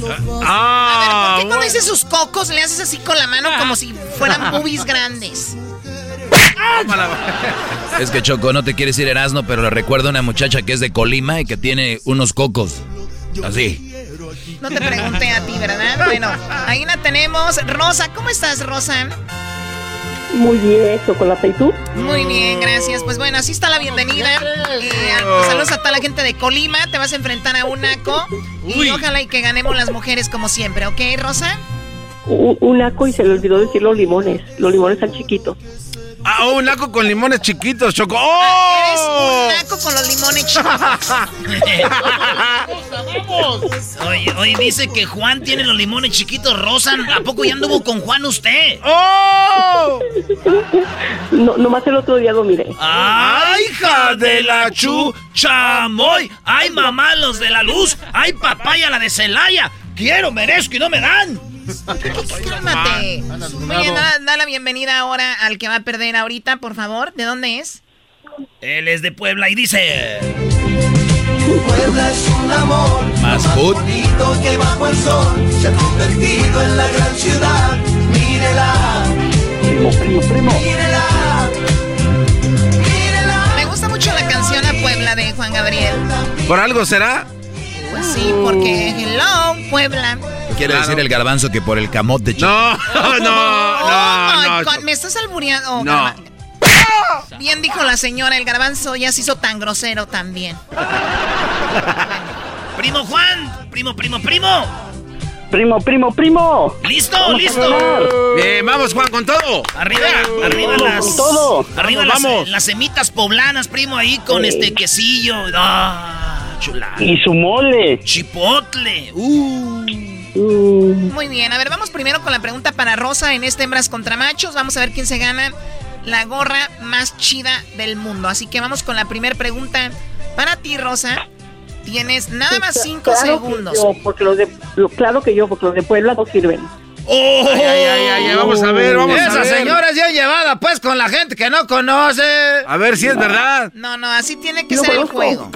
Ah, a ver, ¿por qué cuando dices sus cocos le haces así con la mano como si fueran boobies grandes? Es que Choco, no te quieres ir Erasmo, pero le recuerdo a una muchacha que es de Colima y que tiene unos cocos. Así. No te pregunté a ti, ¿verdad? Bueno, ahí la tenemos. Rosa, ¿cómo estás, Rosa? Muy bien, chocolate, ¿y tú? Muy bien, gracias. Pues bueno, así está la bienvenida. Eh, saludos a toda la gente de Colima. Te vas a enfrentar a un naco. Y ojalá y que ganemos las mujeres como siempre, ¿ok, Rosa? Un, un naco y se le olvidó decir los limones. Los limones están chiquitos. Ah, un naco con limones chiquitos, Choco. Eres un ¡Oh! naco con los limones chiquitos. Oye, oye, dice que Juan tiene los limones chiquitos, Rosa. ¿A poco ya anduvo con Juan usted? ¡Oh! No, nomás el otro día lo miré. ¡Ay, hija de la chu chamoy! ¡Ay, mamá, los de la luz! ¡Ay, papaya, la de Celaya! ¡Quiero, merezco y no me dan! Cálmate. Muy bien, da, da la bienvenida ahora al que va a perder ahorita, por favor. ¿De dónde es? Él es de Puebla y dice... Puebla es un amor Más food. bonito que bajo el sol se ha convertido en la gran ciudad. Mírela, Primo, primo, primo. mírela, mírela. Me gusta mucho la canción A Puebla de Juan Gabriel. ¿Por algo será? Pues sí, porque hello, Puebla. Quiere decir el garbanzo que por el camote chico. No, no, no, Oh my no. God, me estás albureando. Oh, No. garba- Bien dijo la señora, el garbanzo ya se hizo tan grosero también. Primo Juan, primo, primo, primo. Primo, primo, primo. ¿Listo? Vamos ¿Listo? Bien, vamos, Juan, con todo. Arriba, arriba Vamos las. con todo. Arriba Vamos, las, vamos. las semitas poblanas, primo, ahí con este quesillo. Ah, chula. Y su mole. Chipotle. Uh. Mm, Muy bien, a ver, vamos primero con la pregunta para Rosa en este Hembras contra Machos. Vamos a ver quién se gana la gorra más chida del mundo. Así que vamos con la primera pregunta para ti, Rosa. Tienes nada más cinco claro que segundos. yo, porque los de, lo- claro que yo, porque los de Puebla no sirven. Ay, ay, ay, ay, ay, vamos a ver, vamos a Esa ver. señora es bien llevada, pues, con la gente que no conoce. A ver si es verdad. No, no, así tiene que Yo ser el juego.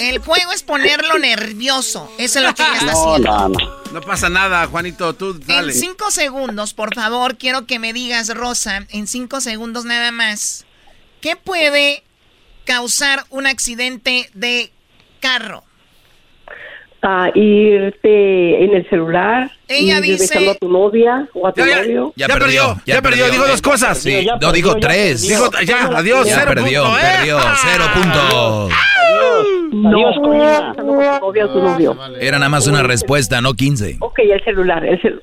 El juego es ponerlo nervioso. Eso es lo que ella está No, haciendo. no, no. No pasa nada, Juanito, tú dale. En cinco segundos, por favor, quiero que me digas, Rosa, en cinco segundos nada más, ¿qué puede causar un accidente de carro? Ah, irte en el celular, Ella dice- a tu novia o a tu Ya, ya, novio. Ya perdió, ya perdió, dijo dos cosas. Sí, Ya no, perdió, dijo ya tres. perdió. Dijo, ya, adiós, Ya cero perdió, punto, ¿eh? perdió, cero puntos. Adiós, con ella, besando con tu novia o tu novio. Era nada más una respuesta, no 15. Ok, el celular, el cel-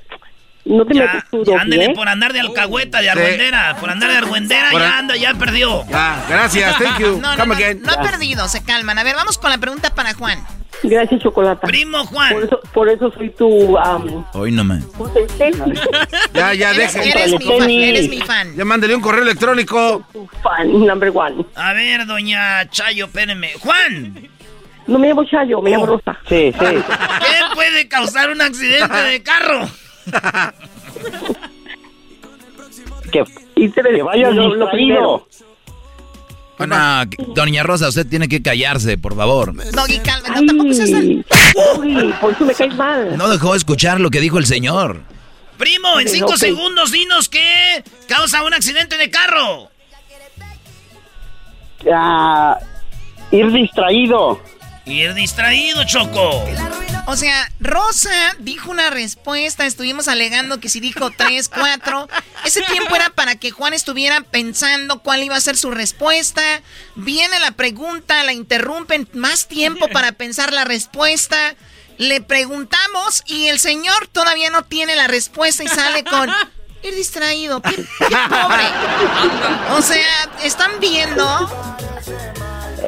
No te Ya, metes tú, ya Doggy, ándele ¿eh? por andar de alcahueta, de argüendera. Por andar de argüendera, Por ya a- anda, ya perdió. Ya, gracias, thank you. No, no, Come no, again. no ha perdido, se calman. A ver, vamos con la pregunta para Juan. Gracias, Chocolata. Primo Por Juan. eso, por eso soy tu... Um, Hoy no me. Ya, ya, Eres, deje. eres mi fan, eres mi fan. Ya mándale un correo electrónico. tu fan, number one. A ver, doña Chayo, espérenme. Juan, No me llamo Chayo, me llamo Rosa. Sí, sí. ¿qué puede causar un accidente de carro? Que de vaya lo, lo primero. No, doña Rosa, usted tiene que callarse, por favor. Doggy, calma. No, tampoco seas Doggy, por eso me caes mal. No dejó escuchar lo que dijo el señor. Primo, en cinco segundos dinos qué causa un accidente de carro. Ah, ir distraído. Ir distraído, Choco. O sea, Rosa dijo una respuesta, estuvimos alegando que si dijo tres, cuatro. Ese tiempo era para que Juan estuviera pensando cuál iba a ser su respuesta. Viene la pregunta, la interrumpen, más tiempo para pensar la respuesta. Le preguntamos y el señor todavía no tiene la respuesta y sale con ir distraído. ¡Qué, qué pobre! O sea, ¿están viendo?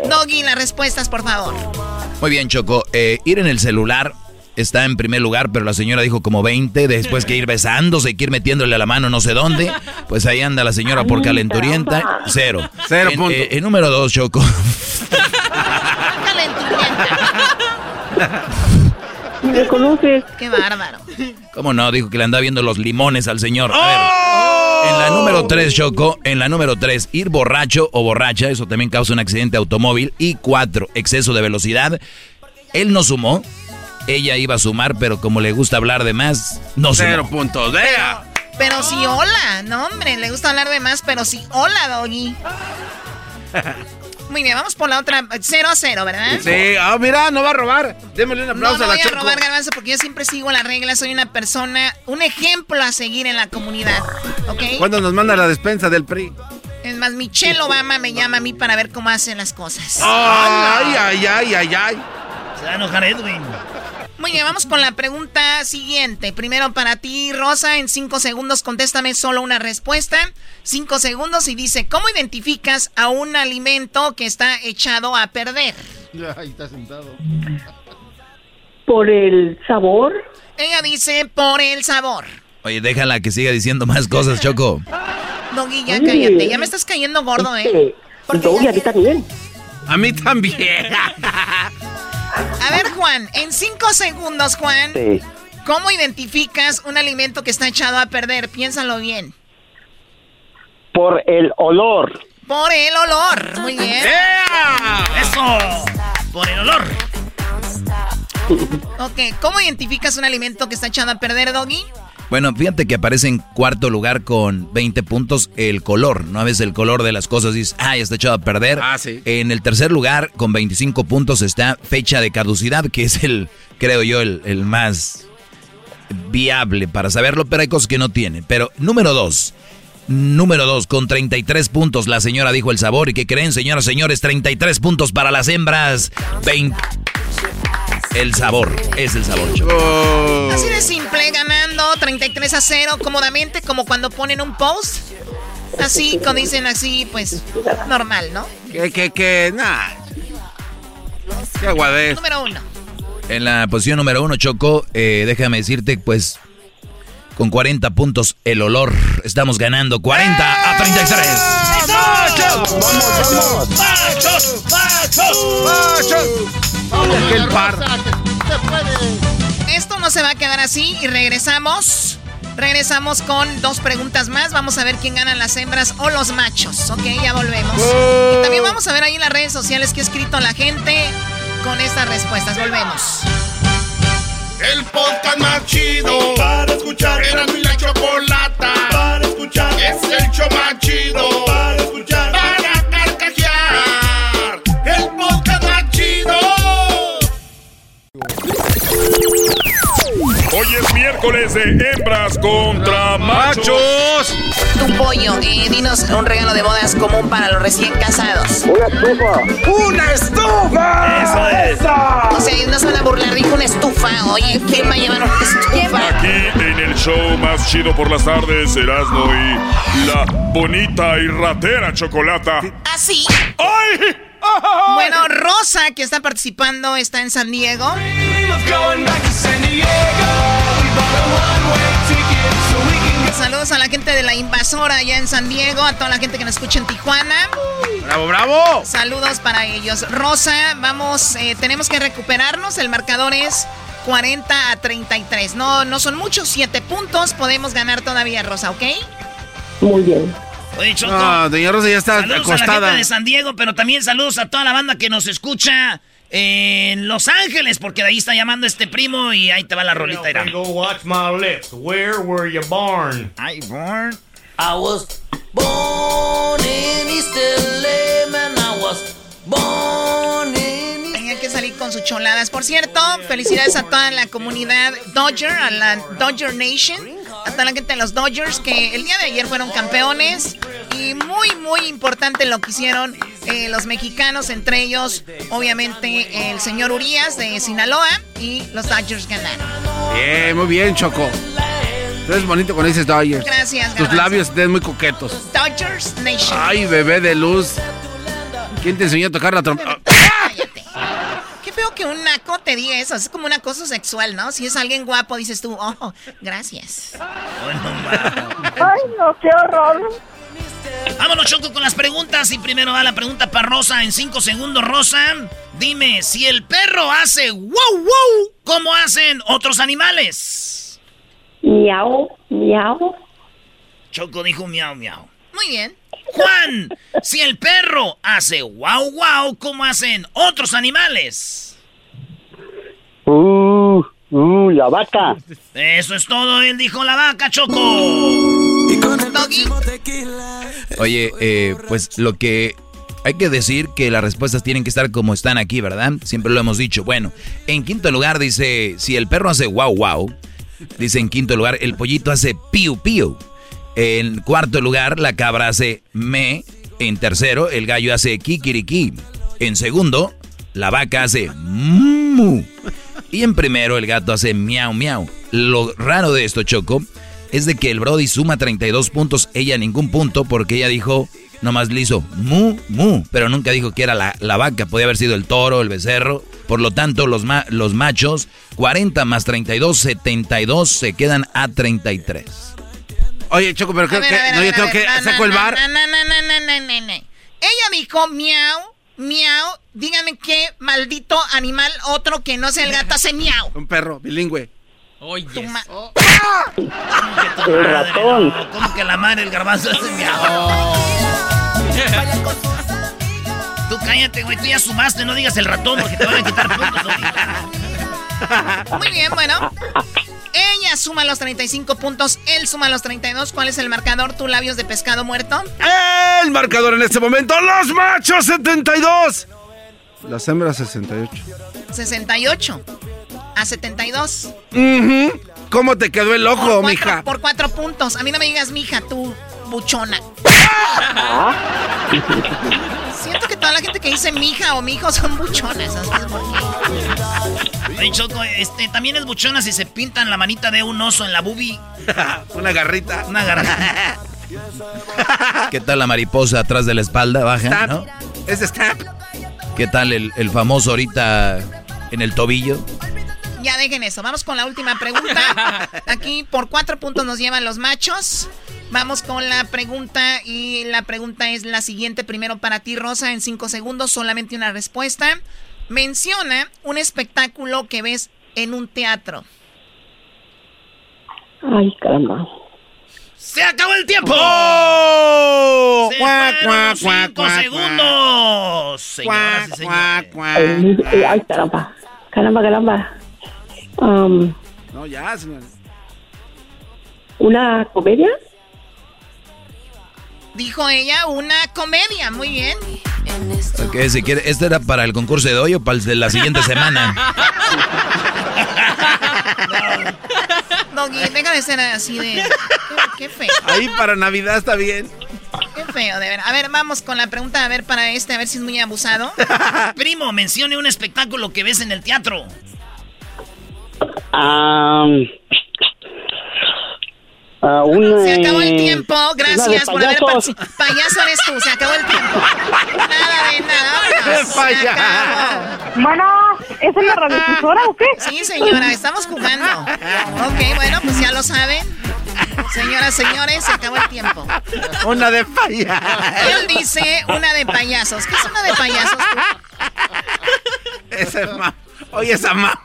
Doggy, las respuestas, por favor. Muy bien, Choco. Eh, ir en el celular está en primer lugar, pero la señora dijo como 20. Después que ir besándose, que ir metiéndole a la mano no sé dónde. Pues ahí anda la señora por calenturienta. Cero. Cero En- punto. eh, en número dos, Choco. Qué bárbaro. ¿Cómo no? Dijo que le andaba viendo los limones al señor. A ver. En la número 3, Choco, en la número 3, ir borracho o borracha, eso también causa un accidente automóvil. Y 4, exceso de velocidad. Él no sumó, ella iba a sumar, pero como le gusta hablar de más, no sumó. Cero puntos, vea. Pero sí, hola. No, hombre, le gusta hablar de más, pero sí, hola, Doggy. Muy bien, vamos por la otra. 0 a 0, ¿verdad? Sí, ah, mira, no va a robar. Démosle un aplauso no, no a la voy a robar, Garbanzo, porque yo siempre sigo las reglas. Soy una persona, un ejemplo a seguir en la comunidad. ¿Ok? ¿Cuándo nos manda la despensa del PRI? Es más, Michelle Obama me llama a mí para ver cómo hacen las cosas. Ay, ay, ay, ay, ay. Se va a enojar Edwin. Muy bien, vamos con la pregunta siguiente. Primero para ti, Rosa, en cinco segundos contéstame solo una respuesta. Cinco segundos y dice, ¿cómo identificas a un alimento que está echado a perder? Ahí está sentado. Por el sabor. Ella dice, por el sabor. Oye, déjala que siga diciendo más cosas, Choco. Doggy, ya cállate. Ya me estás cayendo gordo, ¿eh? Doggy, a mí también. A mí también. A ver, Juan, en cinco segundos, Juan. Sí. ¿Cómo identificas un alimento que está echado a perder? Piénsalo bien. Por el olor. Por el olor. Muy bien. ¡Eso! Por el olor. Ok, ¿cómo identificas un alimento que está echado a perder, Doggy? Bueno, fíjate que aparece en cuarto lugar con 20 puntos el color, ¿no? A veces el color de las cosas dices, ah, ya está echado a perder. Ah, sí. En el tercer lugar, con 25 puntos, está fecha de caducidad, que es el, creo yo, el, el más viable para saberlo, pero hay cosas que no tiene. Pero número dos, número dos, con 33 puntos, la señora dijo el sabor. ¿Y qué creen, señoras y señores? 33 puntos para las hembras, 20... El sabor, es el sabor. Oh. Así de simple, ganando 33 a 0 cómodamente, como cuando ponen un post. Así, cuando dicen así, pues normal, ¿no? Que, que, que, nah. Qué aguadez. Número uno. En la posición número uno, Choco, eh, déjame decirte, pues, con 40 puntos el olor. Estamos ganando 40 a 33. ¡Machos! ¡Vamos, vamos! ¡Machos! ¡Machos! ¡Machos! aquel par! Esto no se va a quedar así y regresamos. Regresamos con dos preguntas más. Vamos a ver quién ganan las hembras o los machos. Ok, ya volvemos. Y también vamos a ver ahí en las redes sociales qué ha escrito la gente con estas respuestas. Volvemos. El podcast más chido para escuchar. Era mi la chocolata para escuchar. Es el show más Hoy es miércoles de hembras contra machos. Tu pollo, eh, dinos un regalo de bodas común para los recién casados. Una estufa. ¡Una estufa! Eso es. O sea, no se van a burlar, dijo una estufa. Oye, ¿quién va a llevar una estufa? Aquí en el show más chido por las tardes, Erasmo y la bonita y ratera chocolata. ¿Así? ¡Ay! Bueno, Rosa, que está participando, está en San Diego. Saludos a la gente de la invasora allá en San Diego, a toda la gente que nos escucha en Tijuana. ¡Bravo, bravo! Saludos para ellos. Rosa, vamos, eh, tenemos que recuperarnos. El marcador es 40 a 33. No, no son muchos, 7 puntos. Podemos ganar todavía, Rosa, ¿ok? Muy bien. Oye, Choco. No, doña Rosa ya está saludos a la gente de San Diego, pero también saludos a toda la banda que nos escucha en Los Ángeles, porque de ahí está llamando este primo y ahí te va la rolita. Irán. Go watch my lips. Where were you born? I born. I was born in East LA, man. I was born con sus choladas. Por cierto, felicidades a toda la comunidad Dodger, a la Dodger Nation, a toda la gente de los Dodgers que el día de ayer fueron campeones. Y muy, muy importante lo que hicieron eh, los mexicanos, entre ellos, obviamente, el señor Urias de Sinaloa y los Dodgers ganaron. Bien, muy bien, Choco. Tú eres bonito cuando dices Dodgers. Gracias, Tus Garbanzo. labios están muy coquetos. Dodgers Nation. Ay, bebé de luz. ¿Quién te enseñó a tocar la trompeta? Que un naco te diga eso. Es como un acoso sexual, ¿no? Si es alguien guapo, dices tú, oh, gracias. Ay, no, qué horror. Vámonos, Choco, con las preguntas. Y primero va la pregunta para Rosa en 5 segundos. Rosa, dime, si el perro hace wow, wow, ¿cómo hacen otros animales? Miau, miau. Choco dijo miau, miau. Muy bien. Juan, si el perro hace wow, wow, ¿cómo hacen otros animales? Uh, uh, la vaca. Eso es todo, él dijo la vaca, Choco. Doggy. Oye, eh, pues lo que... hay que decir que las respuestas tienen que estar como están aquí, ¿verdad? Siempre lo hemos dicho. Bueno, en quinto lugar dice, si el perro hace wow wow, dice en quinto lugar, el pollito hace piu piu. En cuarto lugar, la cabra hace me. En tercero, el gallo hace kikiriki. En segundo, la vaca hace mu. Y en primero, el gato hace miau miau. Lo raro de esto, Choco, es de que el Brody suma 32 puntos, ella ningún punto, porque ella dijo, nomás le hizo mu, mu, pero nunca dijo que era la, la vaca, podía haber sido el toro, el becerro. Por lo tanto, los, ma- los machos, 40 más 32, 72, se quedan a 33. Oye, Choco, pero creo que no, yo tengo que saco el bar. Ella dijo miau, miau. Dígame qué maldito animal otro que no sea el gato hace miau. Un perro bilingüe. Oye. Tu ma- El ratón. ¿Cómo que la madre del garbanzo hace miau? Tú cállate, güey. Tú ya sumaste, no digas el ratón porque te van a quitar puntos. Muy bien, bueno. Ella suma los 35 puntos, él suma los 32. ¿Cuál es el marcador? ¿Tu labios de pescado muerto? El marcador en este momento, los machos 72. Las hembras 68. 68 a 72. Ujú. ¿Cómo te quedó el ojo, Por cuatro- mija? Por cuatro puntos. A mí no me digas mija, tú buchona. Siento que toda la gente que dice mija o mijo son buchonas. Oye, Choco, este, también es buchona si se pintan la manita de un oso en la bubi. Una garrita. Una garrita. ¿Qué tal la mariposa atrás de la espalda? Baja. ¿no? Es stamp. ¿Qué tal el, el famoso ahorita en el tobillo? Ya dejen eso. Vamos con la última pregunta. Aquí por cuatro puntos nos llevan los machos. Vamos con la pregunta y la pregunta es la siguiente. Primero para ti, Rosa, en cinco segundos, solamente una respuesta. Menciona un espectáculo que ves en un teatro. Ay, caramba. ¡Se acabó el tiempo! ¡Oh! ¡Se Cuac, fueron cuac, los cuac, cinco cuac, segundos! Señoras y Cuac, señores. cuac, cuac. El mis- eh, ay, caramba. Caramba, caramba. Um, No, ya, señor. ¿Una comedia? Dijo ella una comedia. Muy bien. Ok, si quiere, ¿este era para el concurso de hoy o para el de la siguiente semana? Doggy, deja de ser así de. Qué, qué feo. Ahí para Navidad está bien. Qué feo, de ver. A ver, vamos con la pregunta, a ver, para este, a ver si es muy abusado. Primo, mencione un espectáculo que ves en el teatro. Um, ah, una, Se acabó el tiempo, gracias por haber payasos. participado. Payaso eres tú, se acabó el tiempo. Nada de nada. vámonos, se Payaso. acabó. Bueno, ¿es en la radiodifusora o qué? Sí, señora, estamos jugando. Ok, bueno, pues ya lo saben. Señoras, señores, se acabó el tiempo. Una de falla. Él dice una de payasos. ¿Qué es una de payasos? Ese ma. Oye, esa ma.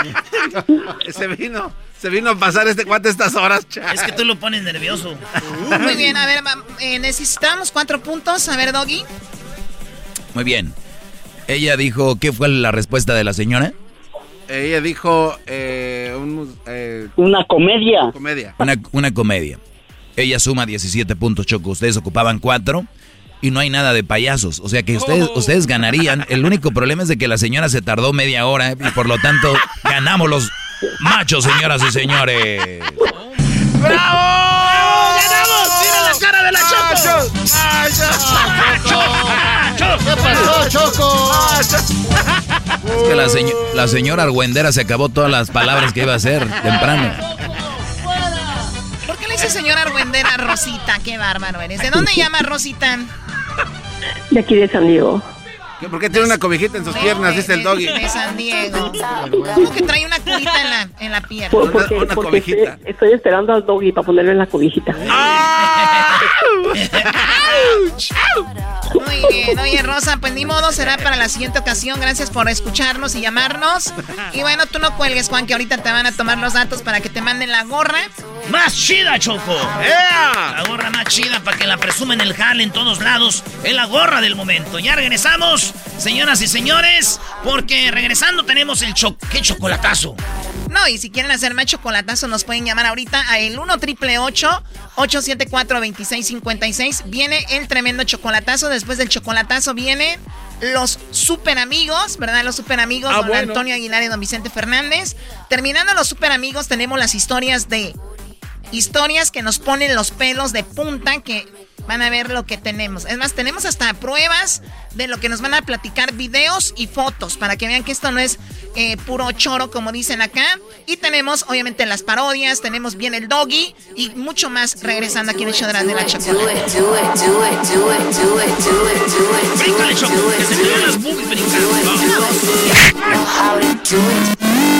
se vino. Se vino a pasar este cuate estas horas, cha. Es que tú lo pones nervioso. Muy bien, a ver, eh, necesitamos cuatro puntos. A ver, Doggy. Muy bien. Ella dijo, ¿qué fue la respuesta de la señora? Ella dijo eh, un eh, Una comedia. comedia. Una, una comedia. Ella suma 17 puntos, Choco. Ustedes ocupaban 4 y no hay nada de payasos. O sea que ustedes, ustedes ganarían. El único problema es de que la señora se tardó media hora y por lo tanto ganamos los machos, señoras y señores. ¡Bravo! ¡Ganamos! ¡Mira la cara de la Choco! ¿Qué pasó, Choco? Es que la, seño- la señora Argüendera se acabó todas las palabras que iba a hacer temprano. ¿Por qué le dice señora Argüendera Rosita? Qué bárbaro eres. ¿De dónde llama Rosita? De aquí de San Diego. ¿Qué- ¿Por qué tiene una cobijita en sus piernas? Dice el doggy. De San Diego. ¿Cómo que trae una cubita en la, en la pierna? Por- porque una porque cobijita. estoy esperando al doggy para ponerle en la cobijita. Muy bien. Oye, Rosa, pues ni modo, será para la siguiente ocasión. Gracias por escucharnos y llamarnos. Y bueno, tú no cuelgues, Juan, que ahorita te van a tomar los datos para que te manden la gorra. más chida, Choco. La gorra más chida para que la presumen el jale en todos lados. Es la gorra del momento. Ya regresamos, señoras y señores, porque regresando tenemos el cho ¿Qué chocolatazo. No, y si quieren hacer más chocolatazo, nos pueden llamar ahorita a el 1 triple 874 2656. Viene el tremendo chocolatazo. Después del chocolatazo viene los super amigos, ¿verdad? Los super amigos, Ah, don bueno. Antonio Aguilar y don Vicente Fernández. Terminando los super amigos, tenemos las historias de. Historias que nos ponen los pelos de punta que van a ver lo que tenemos. Es más, tenemos hasta pruebas de lo que nos van a platicar, videos y fotos, para que vean que esto no es eh, puro choro, como dicen acá. Y tenemos, obviamente, las parodias, tenemos bien el doggy y mucho más regresando aquí en el show de la, de la chocolate. Las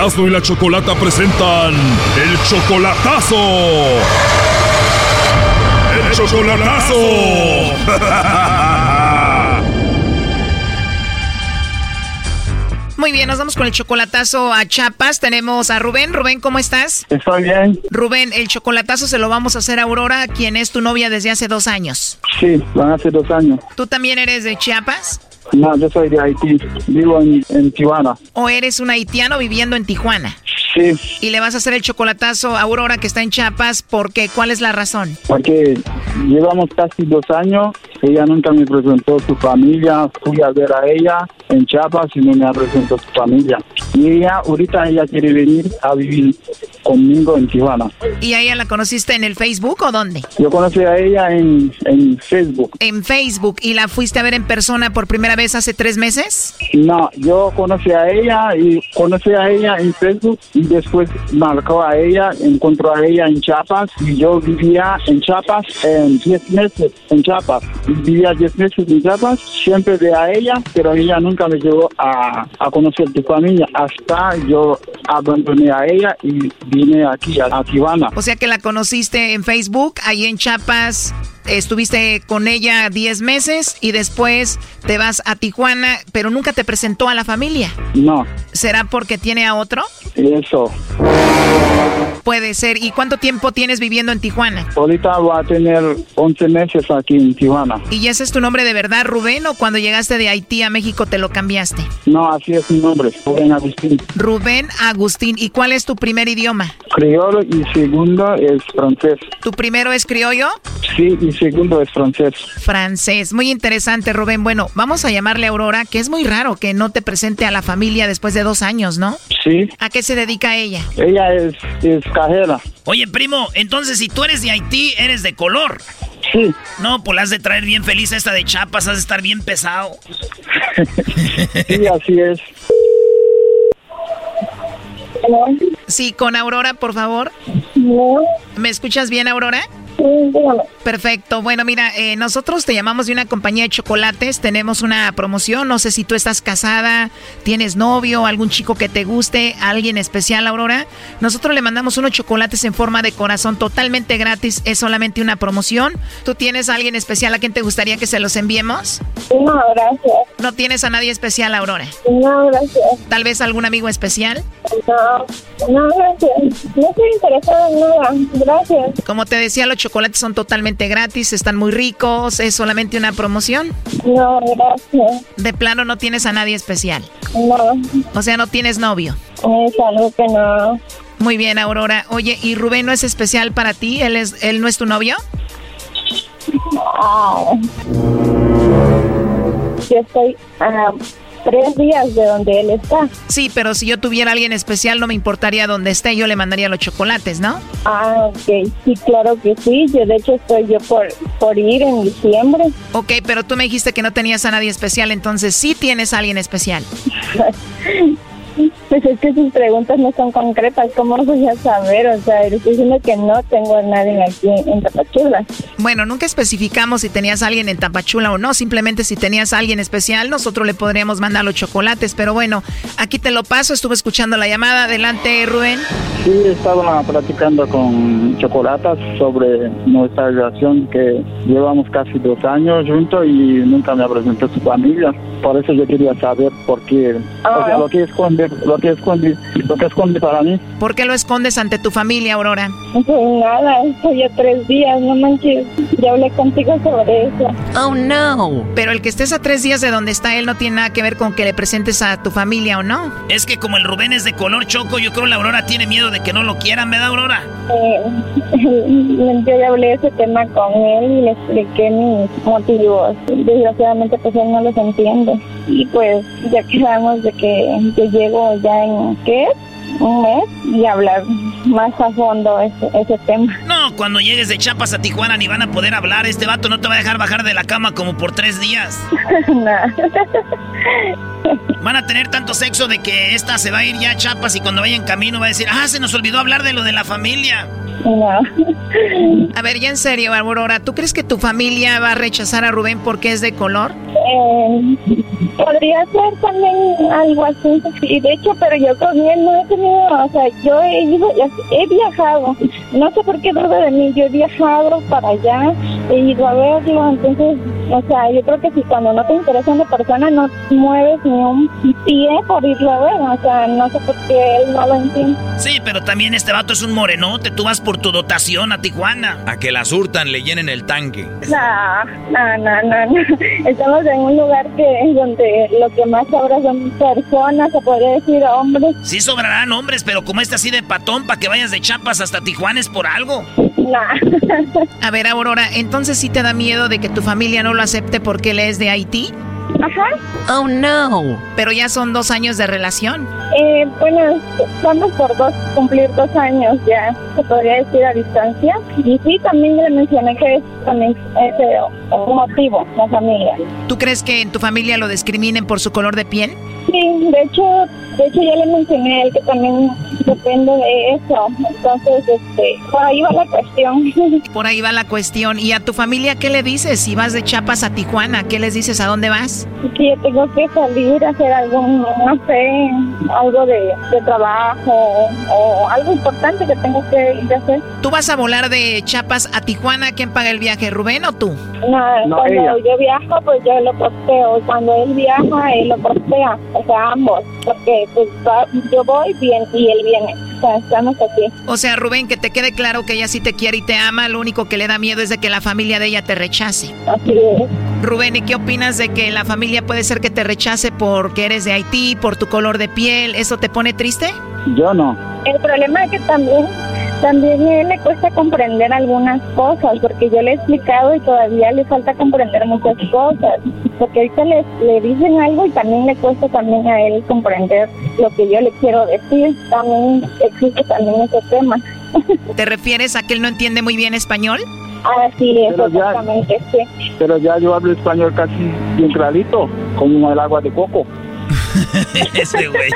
Erasmo y la Chocolata presentan el chocolatazo. El chocolatazo. Muy bien, nos vamos con el chocolatazo a Chiapas. Tenemos a Rubén. Rubén, ¿cómo estás? Estoy bien. Rubén, el chocolatazo se lo vamos a hacer a Aurora, quien es tu novia desde hace dos años. Sí, van hace dos años. ¿Tú también eres de Chiapas? No, yo soy de Haití. Vivo en, en Tijuana. ¿O eres un haitiano viviendo en Tijuana? Sí, Y le vas a hacer el chocolatazo a Aurora, que está en Chiapas, porque ¿cuál es la razón? porque llevamos casi dos años. Ella nunca me presentó su familia. Fui a ver a ella en Chiapas y no me presentó su familia. Y ella, ahorita ella quiere venir a vivir conmigo en Tijuana. ¿Y a ella la conociste en el Facebook o dónde? Yo conocí a ella en, en Facebook. En Facebook. ¿Y la fuiste a ver en persona por primera vez hace tres meses? No, yo conocí a ella y conocí a ella en Facebook y después marcó a ella, encontró a ella en Chiapas y yo vivía en Chiapas en 10 meses en Chiapas. Vivía 10 meses en Chiapas, siempre de a ella, pero ella nunca me llevó a, a conocer tu familia hasta yo abandoné a ella y vine aquí a, a Tijuana. O sea que la conociste en Facebook, ahí en Chiapas. Estuviste con ella 10 meses y después te vas a Tijuana, pero nunca te presentó a la familia. No, ¿Será porque tiene a otro? eso. Puede ser. ¿Y cuánto tiempo tienes viviendo en Tijuana? Ahorita voy a tener 11 meses aquí en Tijuana. ¿Y ese es tu nombre de verdad, Rubén, o cuando llegaste de Haití a México te lo cambiaste? No, así es mi nombre, Rubén Agustín. Rubén Agustín. ¿Y cuál es tu primer idioma? Criollo y segundo es francés. ¿Tu primero es criollo? Sí, y segundo es francés. Francés. Muy interesante, Rubén. Bueno, vamos a llamarle a Aurora, que es muy raro que no te presente a la familia después de dos años, ¿no? Sí. ¿A qué se dedica ella? Ella es, es cajera. Oye, primo, entonces si tú eres de Haití, eres de color. Sí. No, pues la has de traer bien feliz a esta de Chapas, has de estar bien pesado. Sí, así es. Sí, con Aurora, por favor. ¿Me escuchas bien, Aurora? Perfecto. Bueno, mira, eh, nosotros te llamamos de una compañía de chocolates. Tenemos una promoción. No sé si tú estás casada, tienes novio, algún chico que te guste, alguien especial, Aurora. Nosotros le mandamos unos chocolates en forma de corazón totalmente gratis. Es solamente una promoción. ¿Tú tienes a alguien especial a quien te gustaría que se los enviemos? No, gracias. ¿No tienes a nadie especial, Aurora? No, gracias. ¿Tal vez algún amigo especial? No, no, gracias. No estoy interesada en nada. Gracias. Como te decía, los chocolates son totalmente gratis, están muy ricos, es solamente una promoción. No, gracias. De plano no tienes a nadie especial. No, O sea, no tienes novio. es algo que no. Muy bien, Aurora. Oye, ¿y Rubén no es especial para ti? ¿Él, es, él no es tu novio? Ah. Yo estoy a tres días de donde él está. Sí, pero si yo tuviera a alguien especial no me importaría dónde esté, yo le mandaría los chocolates, ¿no? Ah, ok. Sí, claro que sí. Yo, de hecho, estoy yo por, por ir en diciembre. Ok, pero tú me dijiste que no tenías a nadie especial, entonces sí tienes a alguien especial. Pues es que sus preguntas no son concretas, ¿cómo voy a saber? O sea, estoy diciendo que no tengo a nadie aquí en Tapachula. Bueno, nunca especificamos si tenías a alguien en Tapachula o no, simplemente si tenías a alguien especial, nosotros le podríamos mandar los chocolates, pero bueno, aquí te lo paso, estuve escuchando la llamada, adelante Rubén. Sí, estaba platicando con Chocolatas sobre nuestra relación que llevamos casi dos años juntos y nunca me presentó su familia. Por eso yo quería saber por qué, o sea, lo que esconde, lo que esconde, lo que esconde para mí. ¿Por qué lo escondes ante tu familia, Aurora? Pues nada, estoy ya tres días, no manches, ya hablé contigo sobre eso. Oh no. Pero el que estés a tres días de donde está él no tiene nada que ver con que le presentes a tu familia o no. Es que como el Rubén es de color choco, yo creo la Aurora tiene miedo de que no lo quieran, ¿verdad, Aurora? Eh, yo ya hablé de ese tema con él y le expliqué mis motivos. Desgraciadamente, pues él no los entiende. Y pues ya quedamos de que yo llego ya en, ¿qué? Un mes y hablar más a fondo ese, ese tema. No, cuando llegues de Chapas a Tijuana ni van a poder hablar. Este vato no te va a dejar bajar de la cama como por tres días. Van a tener tanto sexo de que esta se va a ir ya a Chapas y cuando vaya en camino va a decir, ah, se nos olvidó hablar de lo de la familia. No. A ver, ya en serio, Aurora, ¿tú crees que tu familia va a rechazar a Rubén porque es de color? Eh, podría ser también algo así. Y de hecho, pero yo con él no he o sea, yo he ido, he viajado. No sé por qué duda de mí, yo he viajado para allá, he ido a verlo. Entonces, o sea, yo creo que si cuando no te interesa una persona, no mueves ni un pie por irlo a ver. O sea, no sé por qué él no lo entiende. Sí, pero también este vato es un morenote. Tú vas por tu dotación a Tijuana. A que la surtan, le llenen el tanque. No, no, no, no, no. Estamos en un lugar que donde lo que más sobra son personas, se podría decir hombres. Sí sobrarán hombres, pero como este así de patón para que vayas de Chapas hasta Tijuana es por algo. No. A ver, Aurora, entonces sí te da miedo de que tu familia no lo acepte porque él es de Haití. Ajá. Oh no. Pero ya son dos años de relación. Eh, bueno, vamos por dos, cumplir dos años ya, se podría decir a distancia. Y sí, también le mencioné que es también ese un motivo, la familia. ¿Tú crees que en tu familia lo discriminen por su color de piel? Sí, de hecho, de hecho ya le mencioné a él que también depende de eso. Entonces, este, por ahí va la cuestión. Por ahí va la cuestión. ¿Y a tu familia qué le dices? Si vas de Chiapas a Tijuana, ¿qué les dices? ¿A dónde vas? Que yo tengo que salir a hacer algún, no sé, algo de, de trabajo o algo importante que tengo que ir a hacer. ¿Tú vas a volar de Chiapas a Tijuana? ¿Quién paga el viaje, Rubén o tú? No, No, cuando ella. yo viajo, pues yo lo costeo. Y cuando él viaja, él lo costea. O sea, ambos. Porque pues va- yo voy bien y él viene. O sea, estamos aquí. O sea, Rubén, que te quede claro que ella sí te quiere y te ama, lo único que le da miedo es de que la familia de ella te rechace. Así es. Rubén, ¿y qué opinas de que la familia puede ser que te rechace porque eres de Haití, por tu color de piel? ¿Eso te pone triste? Yo no. El problema es que también, también a él le cuesta comprender algunas cosas, porque yo le he explicado y todavía le falta comprender muchas cosas, porque ahorita le, le dicen algo y también le cuesta también a él comprender lo que yo le quiero decir. También existe también ese tema. ¿Te refieres a que él no entiende muy bien español? Así es, Pero ya- exactamente, sí. Pero ya yo hablo español casi bien clarito, como el agua de coco. Ese güey.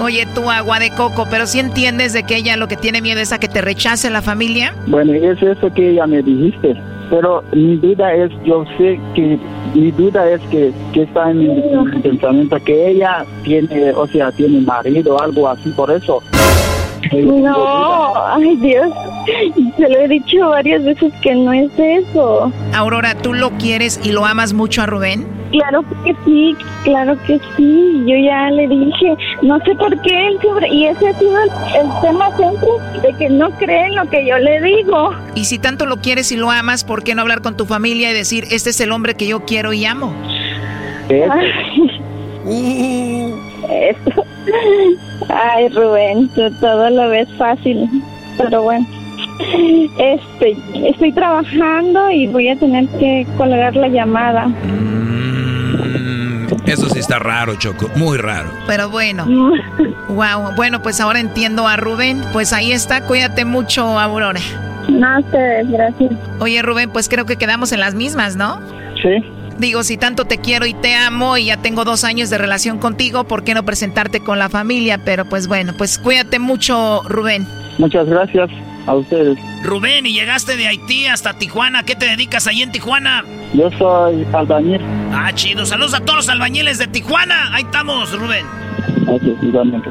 Oye, tú agua de coco, pero si entiendes de que ella lo que tiene miedo es a que te rechace la familia. Bueno, es eso que ella me dijiste. Pero mi duda es, yo sé que mi duda es que, que está en mi, en mi pensamiento que ella tiene, o sea, tiene marido o algo así, por eso. No, ay Dios, se lo he dicho varias veces que no es eso. Aurora, ¿tú lo quieres y lo amas mucho a Rubén? Claro que sí, claro que sí. Yo ya le dije, no sé por qué él siempre, y ese ha sido el, el tema siempre, de que no cree en lo que yo le digo. Y si tanto lo quieres y lo amas, ¿por qué no hablar con tu familia y decir, este es el hombre que yo quiero y amo? Ay, eso. Ay, Rubén, tú todo lo ves fácil, pero bueno. Este, estoy trabajando y voy a tener que colgar la llamada. Eso sí está raro, Choco. Muy raro. Pero bueno. Wow. Bueno, pues ahora entiendo a Rubén. Pues ahí está. Cuídate mucho, Aurora. No, ustedes, gracias. Oye, Rubén, pues creo que quedamos en las mismas, ¿no? Sí. Digo, si tanto te quiero y te amo y ya tengo dos años de relación contigo, ¿por qué no presentarte con la familia? Pero pues bueno, pues cuídate mucho, Rubén. Muchas gracias a ustedes. Rubén, y llegaste de Haití hasta Tijuana. ¿Qué te dedicas ahí en Tijuana? Yo soy albañil. Ah, chido. Saludos a todos los albañiles de Tijuana. Ahí estamos, Rubén. Gracias, igualmente.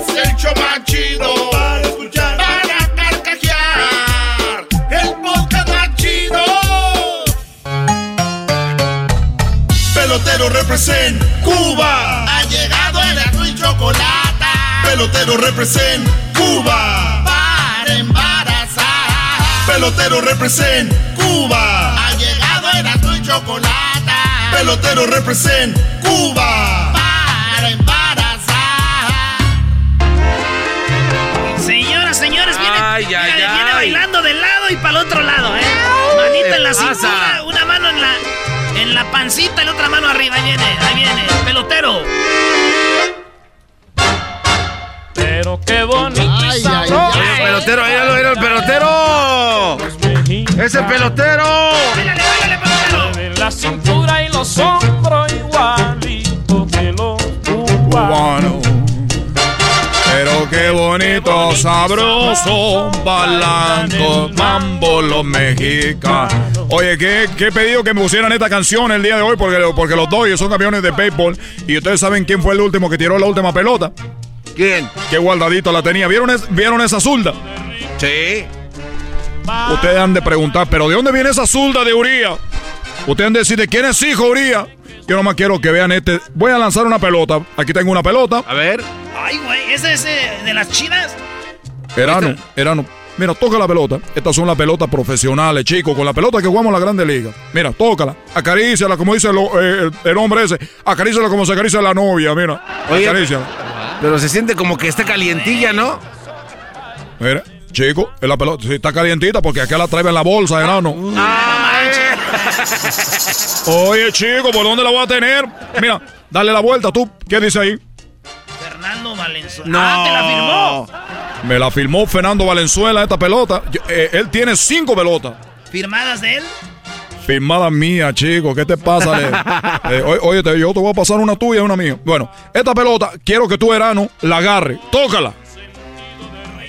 Es el show más chido para escuchar. Para carcajear. El podcast más chido. Pelotero represent Cuba. Ha llegado el y chocolata. Pelotero represent Cuba. Para embarazar. Pelotero represent Cuba. Ha llegado el y chocolata. Pelotero represent Cuba. Y para el otro lado, ¿eh? Manita en la pasa? cintura, una mano en la, en la pancita y la otra mano arriba. Ahí viene, ahí viene. Pelotero. Pero qué bonito y Oye, sabroso. pelotero, míralo, mira el pelotero. Ese pelotero. De la cintura y los hombros igualito que los cubanos. Qué bonito, sabroso, bailando mambo los mexicanos. Oye, ¿qué, qué pedido que me pusieran esta canción el día de hoy porque, porque los Dodgers son campeones de béisbol y ustedes saben quién fue el último que tiró la última pelota. ¿Quién? Qué guardadito la tenía. ¿Vieron, es- ¿vieron esa zurda? Sí. Ustedes han de preguntar, ¿pero de dónde viene esa zurda de Uría? Ustedes han de decir, ¿de quién es hijo Uría? Yo nomás quiero que vean este. Voy a lanzar una pelota. Aquí tengo una pelota. A ver. Ay, güey, ¿ese es eh, de las chidas? Erano, Erano. Mira, toca la pelota. Estas son las pelotas profesionales, chicos, con la pelota que jugamos en la Grande Liga. Mira, tócala, acaríciala, como dice lo- eh, el, el hombre ese. Acaríciala como se acaricia la novia, mira. Oye, Acaríciala. pero se siente como que está calientilla, ¿no? Mira, chico, es la pelota. Sí, está calientita porque acá la trae en la bolsa, Erano. Oye, chico, ¿por dónde la voy a tener? Mira, dale la vuelta tú. ¿Qué dice ahí? Fernando Valenzuela. No. Ah, te la firmó. Me la firmó Fernando Valenzuela esta pelota. Yo- eh, él tiene cinco pelotas. ¿Firmadas de él? Firmada mía, chico, ¿qué te pasa? Eh, oye, te- yo te voy a pasar una tuya y una mía. Bueno, esta pelota, quiero que tú, Erano, la agarre. Tócala.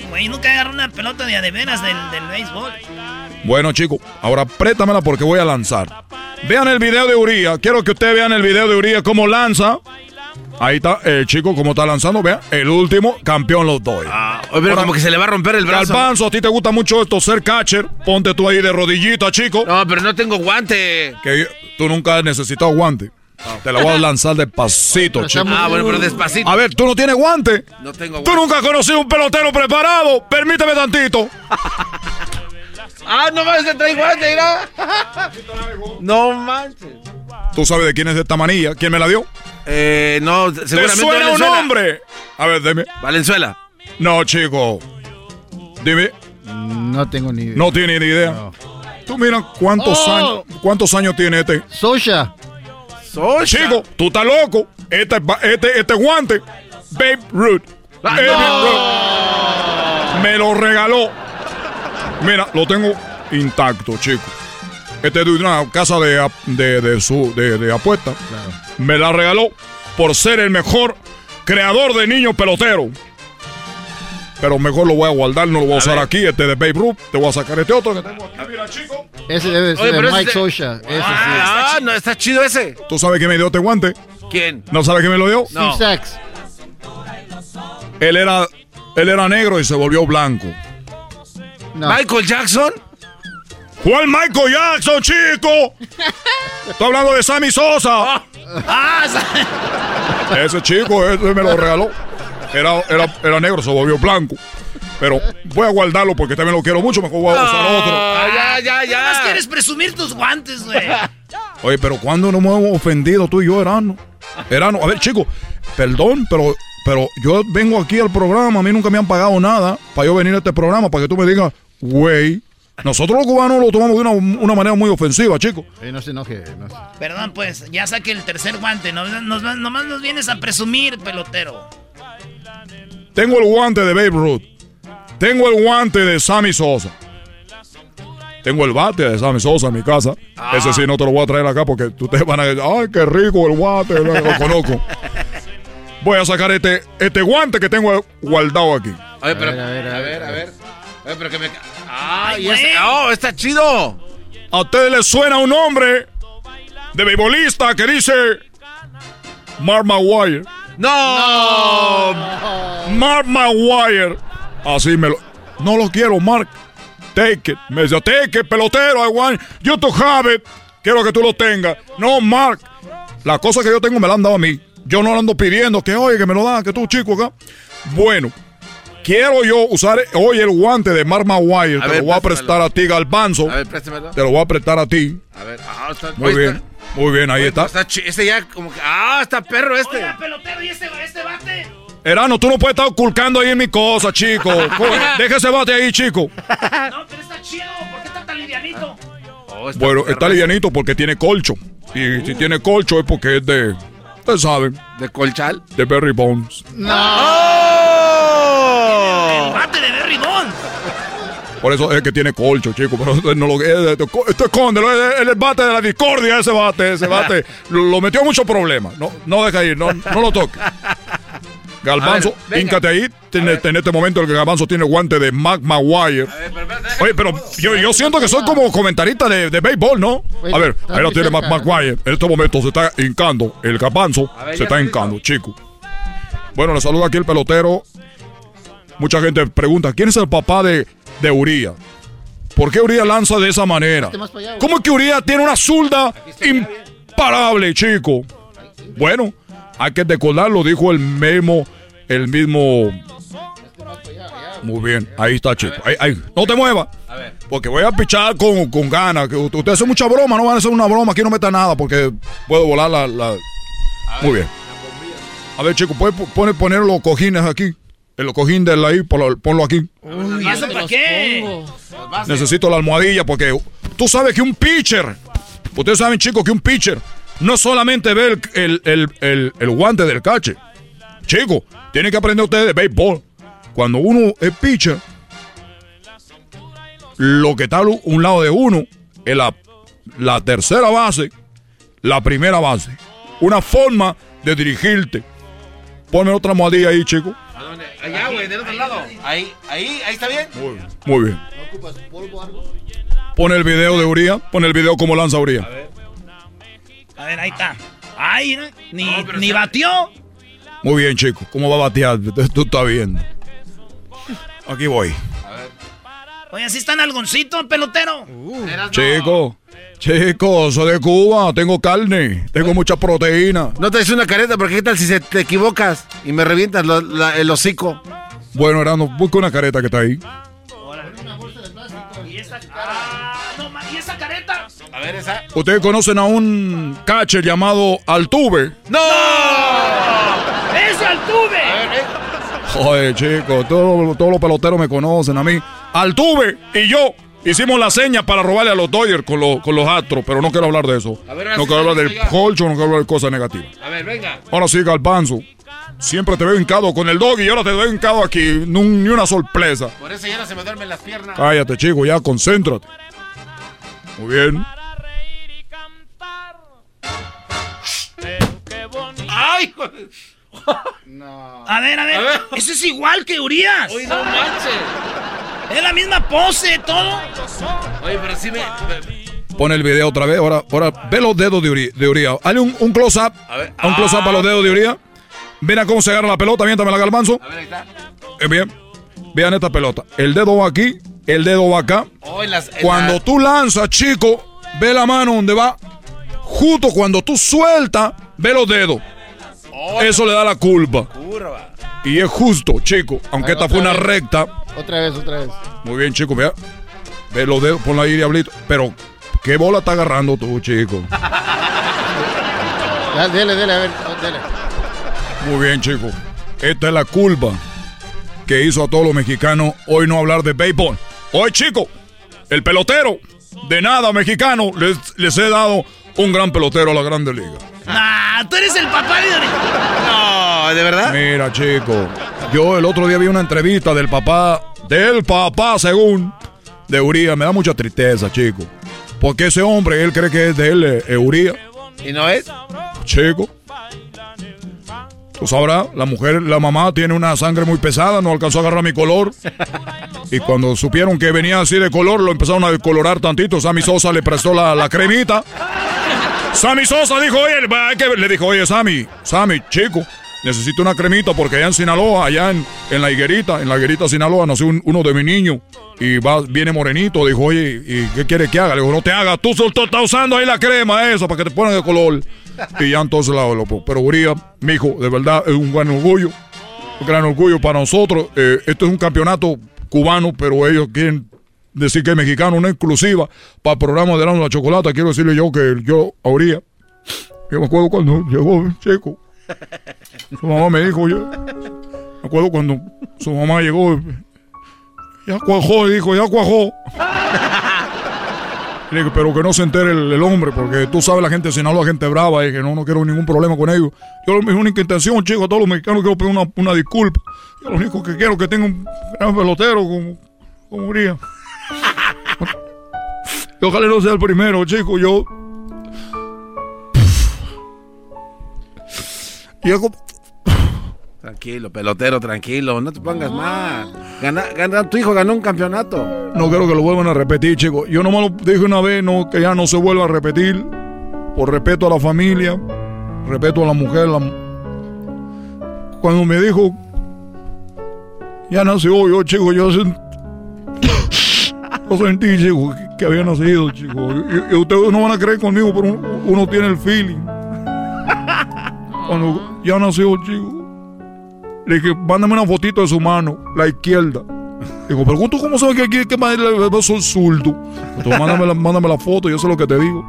Güey, nunca agarró una pelota de a de veras del, del béisbol. Bueno, chico, ahora préstamela porque voy a lanzar. Vean el video de Uría. Quiero que ustedes vean el video de Uría cómo lanza. Ahí está el chico cómo está lanzando. Vean, el último campeón los doy. Oye, pero como que se le va a romper el brazo. Galbanzo, a ti te gusta mucho esto, ser catcher. Ponte tú ahí de rodillita, chico. No, pero no tengo guante. Que yo- tú nunca has necesitado guante. Te la voy a lanzar despacito, chico. Ah, bueno, pero despacito. A ver, tú no tienes guante. No tengo Tú guante. nunca has conocido un pelotero preparado. Permíteme tantito. Ah, no manches, se trae guante, mira. No manches. ¿Tú sabes de quién es esta manilla? ¿Quién me la dio? Eh, no, ¿Te seguramente suena un nombre? A ver, dime. Valenzuela. No, chico. Dime. No tengo ni idea. No tiene ni idea. Tú mira cuántos Oh. años cuántos años tiene este. Sosha. Chico, tú estás loco. Este, este, este guante. Babe Ruth. Ah, Babe no. Ruth. Me lo regaló. Mira, lo tengo intacto, chico. Este es de una casa de, de, de su, de, de apuesta. Me la regaló por ser el mejor creador de niños peloteros. Pero mejor lo voy a guardar, no lo voy a, usar aquí. Este de Babe Ruth. Te voy a sacar este otro que tengo aquí. Mira, chico. Ese debe ser Oye, de Mike ese- Sosha. Ese sí. Ah, no, está chido ese. ¿Tú sabes quién me dio este guante? ¿Quién? ¿No sabes quién me lo dio? Steve Sachs. Él era, él era negro y se volvió blanco. Michael Jackson. ¿Cuál Michael Jackson, chico? Estoy hablando de Sammy Sosa. Ah, Ese chico, ese me lo regaló. Era, era, era negro, se volvió blanco. Pero voy a guardarlo porque también lo quiero mucho. Mejor voy a usar otro. Ah, ya, ya, más ya. quieres presumir tus guantes, güey. Oye, pero ¿cuándo nos hemos ofendido tú y yo, Erano? Erano, a ver, chico, perdón, pero, pero yo vengo aquí al programa, a mí nunca me han pagado nada para yo venir a este programa, para que tú me digas, güey. Nosotros los cubanos lo tomamos de una, una manera muy ofensiva, chico. Eh, no se enoje. No se- Perdón, pues, ya saque el tercer guante. Nos, nos- nomás nos vienes a presumir, pelotero. Tengo el guante de Babe Ruth. Tengo el guante de Sammy Sosa. Tengo el bate de Sammy Sosa en mi casa. Ah. Ese sí no te lo voy a traer acá porque ustedes van a decir, ay, qué rico el guante, lo conozco. Voy a sacar este, este guante que tengo guardado aquí. A ver, pero. A ver, a ver, a ver, a ver. A ver, pero que me. ¡Ah! Ay, y. ¡Oh, está chido! ¿A ustedes les suena un nombre de beisbolista que dice Mark Maguire? ¡No! Mark Maguire. Así me lo. No lo quiero, Mark. Take it. Me dice, take it, pelotero. I want you to have it. Quiero que tú lo tengas. No, Mark. La cosa que yo tengo me la han dado a mí. Yo no la ando pidiendo que, oye, que me lo dan, que tú, chico, acá. Bueno, quiero yo usar hoy el guante de Mark Maguire. A Te ver, lo voy a prestar a ti, Galbanzo. A ver, préstamelo. Te lo voy a prestar a ti. A ver, ah, está. Muy bien. está- Muy bien, ahí oye, está. está Este ya como que. ¡Ah, está perro este! Oiga, pelotero, ¿y este, este bate? Erano, tú no puedes estar ocultando ahí en mi cosa, chico. Deja ese bate ahí, chico. No, pero está chido. ¿Por qué está tan livianito? Oh, está Bueno, perro está este. livianito porque tiene colcho. Y si tiene colcho es porque es de. Ustedes saben, ¿De colchal? de Berry Bones. El bate de Berry Bonds. Por eso es que tiene colcho, chico. Pero esto no lo es, esto, esto escóndelo. Es el, el bate de la discordia, ese bate, ese bate. Lo, lo metió en muchos problemas. No, no deja ir, no, no lo toque. Galbanzo, A híncate ahí. En, este- en este momento el que Galbanzo tiene guante de Mac Maguire. A ver, pero, Oye, pero yo, yo siento que soy como comentarista de, de béisbol, ¿no? A ver, ahí lo tiene. Mac Maguire. En este momento se está hincando. El Galbanzo A ver, se está hincando, chico. Bueno, le saluda aquí el pelotero. Mucha gente pregunta, ¿quién es el papá de, de Uriah? ¿Por qué Uriah lanza de esa manera? Este. ¿Cómo es que Uriah tiene una zurda imparable, chico? Bueno, hay que decordarlo, dijo el mismo, el mismo... Muy bien, ahí está, chico. Ahí, ahí. No te muevas. A ver. Porque voy a pichar con, con ganas. Que usted hace mucha broma, no van a hacer una broma. Aquí no meta nada porque puedo volar la. la- Muy bien. A ver, chico, ¿puedes poner, poner los cojines aquí? El cojín de ahí, ponlo, ponlo aquí. ¿Y eso para qué? Necesito la almohadilla porque tú sabes que un pitcher, ustedes saben, chicos, que un pitcher no solamente ve el, el- el- el- el guante del cache. Chicos, tienen que aprender ustedes de béisbol. Cuando uno es pitcher, lo que está a un lado de uno es la, la tercera base, la primera base. Una forma de dirigirte. Ponme otra almohadilla ahí, chico. ¿A dónde? Allá, güey, del otro lado. Ahí, ahí, ahí está bien. Muy bien. Pon el video de Uría. Pon el video como lanza Uría. A ver, ahí está. Ay, ¿no? ni, No, ni batió. Muy bien, chico. ¿Cómo va a batear? Tú estás viendo. Aquí voy. Oye, ¿así está en algoncito, pelotero? Chico, chico, soy de Cuba. Tengo carne. Tengo mucha proteína. No te des una careta porque qué tal si se te equivocas y me revientas lo- la- el hocico. Bueno, Erano, busca una careta que está ahí. ¿Y esa, ah, no, ¿y esa careta? A ver, esa. Ustedes conocen a un catcher llamado Altuve. ¡No! ¡Es Altuve! Joder, chico, todos, todos los peloteros me conocen a mí. Altuve y yo hicimos la seña para robarle a los Dodgers con, los- con los astros, pero no quiero hablar de eso. Ver, no quiero hablar del colcho, no quiero hablar de cosas negativas. A ver, venga. Ahora sí, Galbanzo. Siempre te veo hincado con el dog y ahora te veo hincado aquí. Ni, un- ni una sorpresa. Por eso ya no se me duermen las piernas. Cállate, chico, ya concéntrate. Muy bien. ¡Ay, joder! A ver, a ver. A ver. Ese es igual que Urias. ¡Uy, no manches! Es la misma pose, todo. Oye, pero sí me. Pon el video otra vez. Ahora, ahora ve los dedos de Uri- de. Hazle un, un close-up. A ver. Un close-up a los dedos de Uriah. Mira cómo se agarra la pelota. Miéntame la Galbanzo. A ver, ahí está. Eh, bien. Vean esta pelota. El dedo va aquí. El dedo va acá. Oh, en las, en Cuando la- tú lanzas, chico, ve la mano donde va. Justo cuando tú sueltas, ve los dedos. Oh, Eso le da la culpa. curva. Y es justo, chico. Aunque A esta fue una vez. recta. Otra vez, otra vez. Muy bien, chico, vea. Ve los dedos, ponla ahí, diablito. Pero ¿Qué bola está agarrando tú, chico? Dele, dele, a ver, dele. Muy bien, chico. Esta es la culpa que hizo a todos los mexicanos hoy no hablar de béisbol. Hoy, chico, el pelotero, de nada, mexicano, les, les he dado un gran pelotero a la Grande Liga. Ah, tú eres el papá de... No, ¿de verdad? Mira, chico, yo el otro día vi una entrevista del papá, del papá, según, de Urias. Me da mucha tristeza, chico. Porque ese hombre, él cree que es de él, eh, Urias. ¿Y no es? Chico. Tú sabrás, la mujer, la mamá tiene una sangre muy pesada, no alcanzó a agarrar mi color. Y cuando supieron que venía así de color, lo empezaron a decolorar tantito. Sammy Sosa le prestó la, la cremita. Sammy Sosa dijo, oye, que- le dijo, oye, Sammy, Sammy, chico, necesito una cremita porque allá en Sinaloa, allá en, en la higuerita, en la higuerita Sinaloa, nació un- uno de mi niño y va, viene morenito. Dijo, oye, ¿y qué quiere que haga? Le dijo, no te hagas, tú solo estás usando ahí la crema esa para que te pongan de color. Y ya entonces la lo, Pero Urias, mi hijo, de verdad es un gran orgullo, un gran orgullo para nosotros. Eh, esto es un campeonato cubano, pero ellos quieren decir que es mexicano, una exclusiva para el programa de la chocolate. Quiero decirle yo que yo, a Urias, yo me acuerdo cuando llegó chico, su mamá me dijo, yo, me acuerdo cuando su mamá llegó, ya cuajó, dijo, ya cuajó. Le dije, pero que no se entere el, el hombre, porque tú sabes la gente de Sinaloa, gente brava, y que no, no quiero ningún problema con ellos. Yo mi única intención, chicos, a todos los mexicanos quiero pedir una, una disculpa. Yo lo único que quiero es que tenga un gran pelotero como, como Urias. Y ojalá no sea el primero, chicos, yo... Y algo- Tranquilo, pelotero, tranquilo, no te pongas mal. Gana, gana- tu hijo ganó un campeonato. No quiero que lo vuelvan a repetir, chicos. Yo nomás lo dije una vez, no, que ya no se vuelva a repetir. Por respeto a la familia, respeto a la mujer. la- Cuando me dijo, ya nació yo, chico, yo sentí, yo sentí, chico, que, que había nacido, chico. Y, y ustedes no van a creer conmigo, pero uno, uno tiene el feeling. Cuando ya nació, chico. Le dije, mándame una fotito de su mano, la izquierda. Digo, pero tú cómo sabes que aquí que le soy zurdo. Entonces, mándame, la, mándame la foto, yo sé lo que te digo.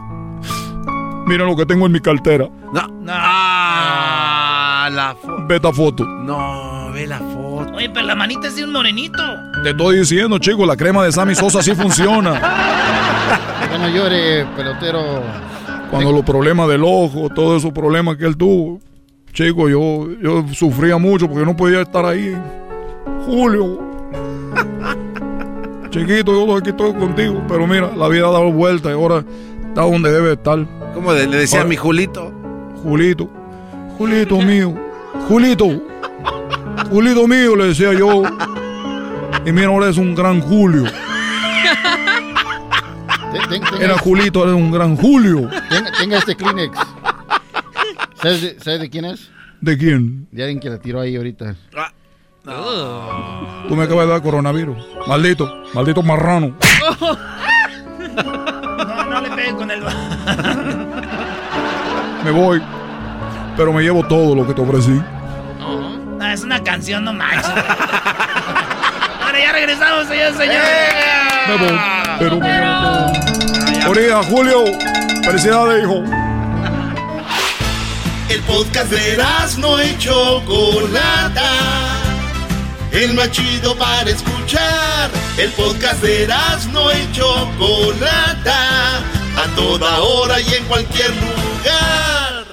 Mira lo que tengo en mi cartera. No. Ah, la foto. Ve esta foto. No, ve la foto. Oye, pero la manita es de un morenito. Te estoy diciendo, chico, la crema de Sammy Sosa sí funciona. Ya no llore, pelotero. Cuando los problemas del ojo, todos esos problemas que él tuvo. Chico, yo, yo sufría mucho porque no podía estar ahí. Julio. Chiquito, yo aquí estoy contigo. Pero mira, la vida ha dado vuelta y ahora está donde debe estar. ¿Cómo le decía a mi Julito? Julito. Julito mío. Julito. Julito mío, le decía yo. Y mira, ahora es un gran Julio. Ten- ten- tenga- Era Julito, ahora es un gran Julio. Tenga, tenga este Kleenex. ¿Sabes de, sabes de quién es? ¿De quién? De alguien que la tiró ahí ahorita. Tú me acabas de dar coronavirus. Maldito, maldito marrano. No, no le peguen con el... Me voy. Pero me llevo todo lo que te ofrecí. Ah, es una canción, no manches. Ahora ya regresamos, señores, señores. Me voy. Pero me llevo todo. Orilla, Julio. Felicidades, hijo. El podcast de no y Chocolata. El más chido para escuchar. El podcast de no y Chocolata. A toda hora y en cualquier lugar.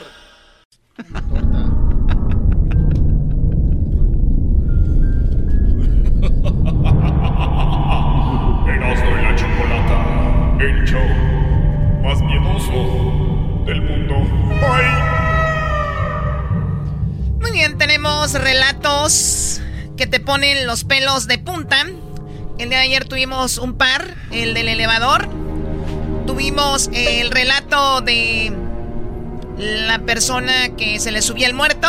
Y la Chocolata, el show más miedoso del mundo. Bien, tenemos relatos que te ponen los pelos de punta. El día de ayer tuvimos un par, el del elevador. Tuvimos el relato de la persona que se le subía el muerto.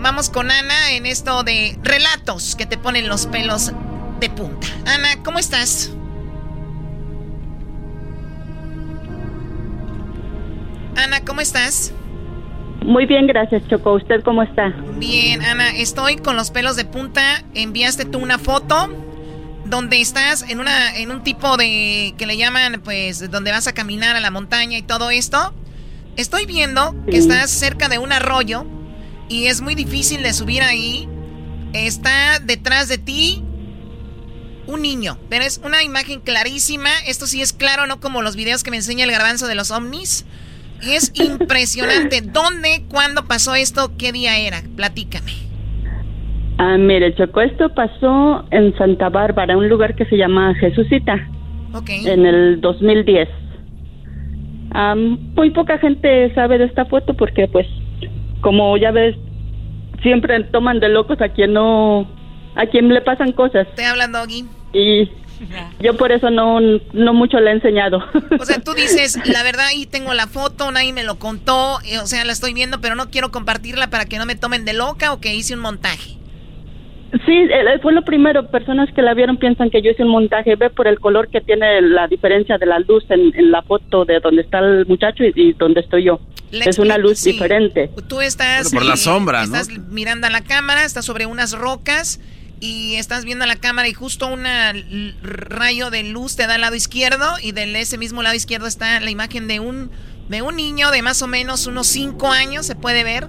Vamos con Ana en esto de relatos que te ponen los pelos de punta. Ana, ¿cómo estás? Ana, ¿cómo estás? Muy bien, gracias, Choco. ¿Usted cómo está? Bien, Ana, estoy con los pelos de punta. Enviaste tú una foto donde estás en una en un tipo de que le llaman pues donde vas a caminar a la montaña y todo esto. Estoy viendo que estás cerca de un arroyo y es muy difícil de subir ahí. Está detrás de ti un niño. Pero es una imagen clarísima. Esto sí es claro, no como los videos que me enseña el garbanzo de los ovnis. Es impresionante. ¿Dónde, cuándo pasó esto? ¿Qué día era? Platícame. Ah, mire, Choco, esto pasó en Santa Bárbara, un lugar que se llama Jesucita. Ok. En el 2010. Am, muy poca gente sabe de esta foto porque, pues, como ya ves, siempre toman de locos a quien no, a quien le pasan cosas. Te hablan, Doggy. Y yo por eso no, no mucho le he enseñado. O sea, tú dices, la verdad, ahí tengo la foto, nadie me lo contó, eh, o sea, la estoy viendo, pero no quiero compartirla para que no me tomen de loca o que hice un montaje. Sí, eh, fue lo primero. Personas que la vieron piensan que yo hice un montaje. Ve por el color que tiene la diferencia de la luz en, en la foto de donde está el muchacho y, y donde estoy yo. Le es una luz sí. diferente. Tú estás... Pero por la eh, sombra, ¿no? Estás mirando a la cámara, estás sobre unas rocas y estás viendo a la cámara y justo un rayo de luz te da al lado izquierdo y de ese mismo lado izquierdo está la imagen de un, de un niño de más o menos unos 5 años, se puede ver,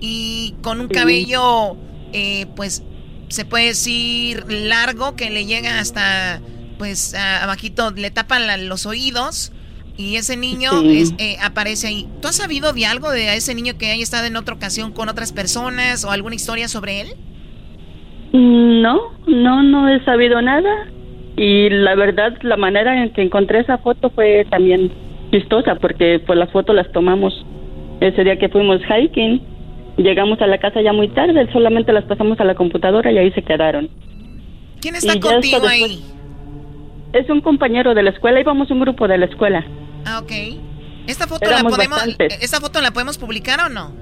y con un cabello, eh, pues, se puede decir largo que le llega hasta, pues, a- abajito, le tapan la- los oídos. Y ese niño es- eh, aparece ahí. ¿Tú has sabido de algo de ese niño que haya estado en otra ocasión con otras personas o alguna historia sobre él? No, no, no he sabido nada. Y la verdad, la manera en que encontré esa foto fue también chistosa, porque pues las fotos las tomamos ese día que fuimos hiking. Llegamos a la casa ya muy tarde, solamente las pasamos a la computadora y ahí se quedaron. ¿Quién está Y contigo ahí? Es un compañero de la escuela, íbamos un grupo de la escuela. Ah, ok. ¿Esta foto, la podemos, bastantes. ¿Esta foto la podemos publicar o no?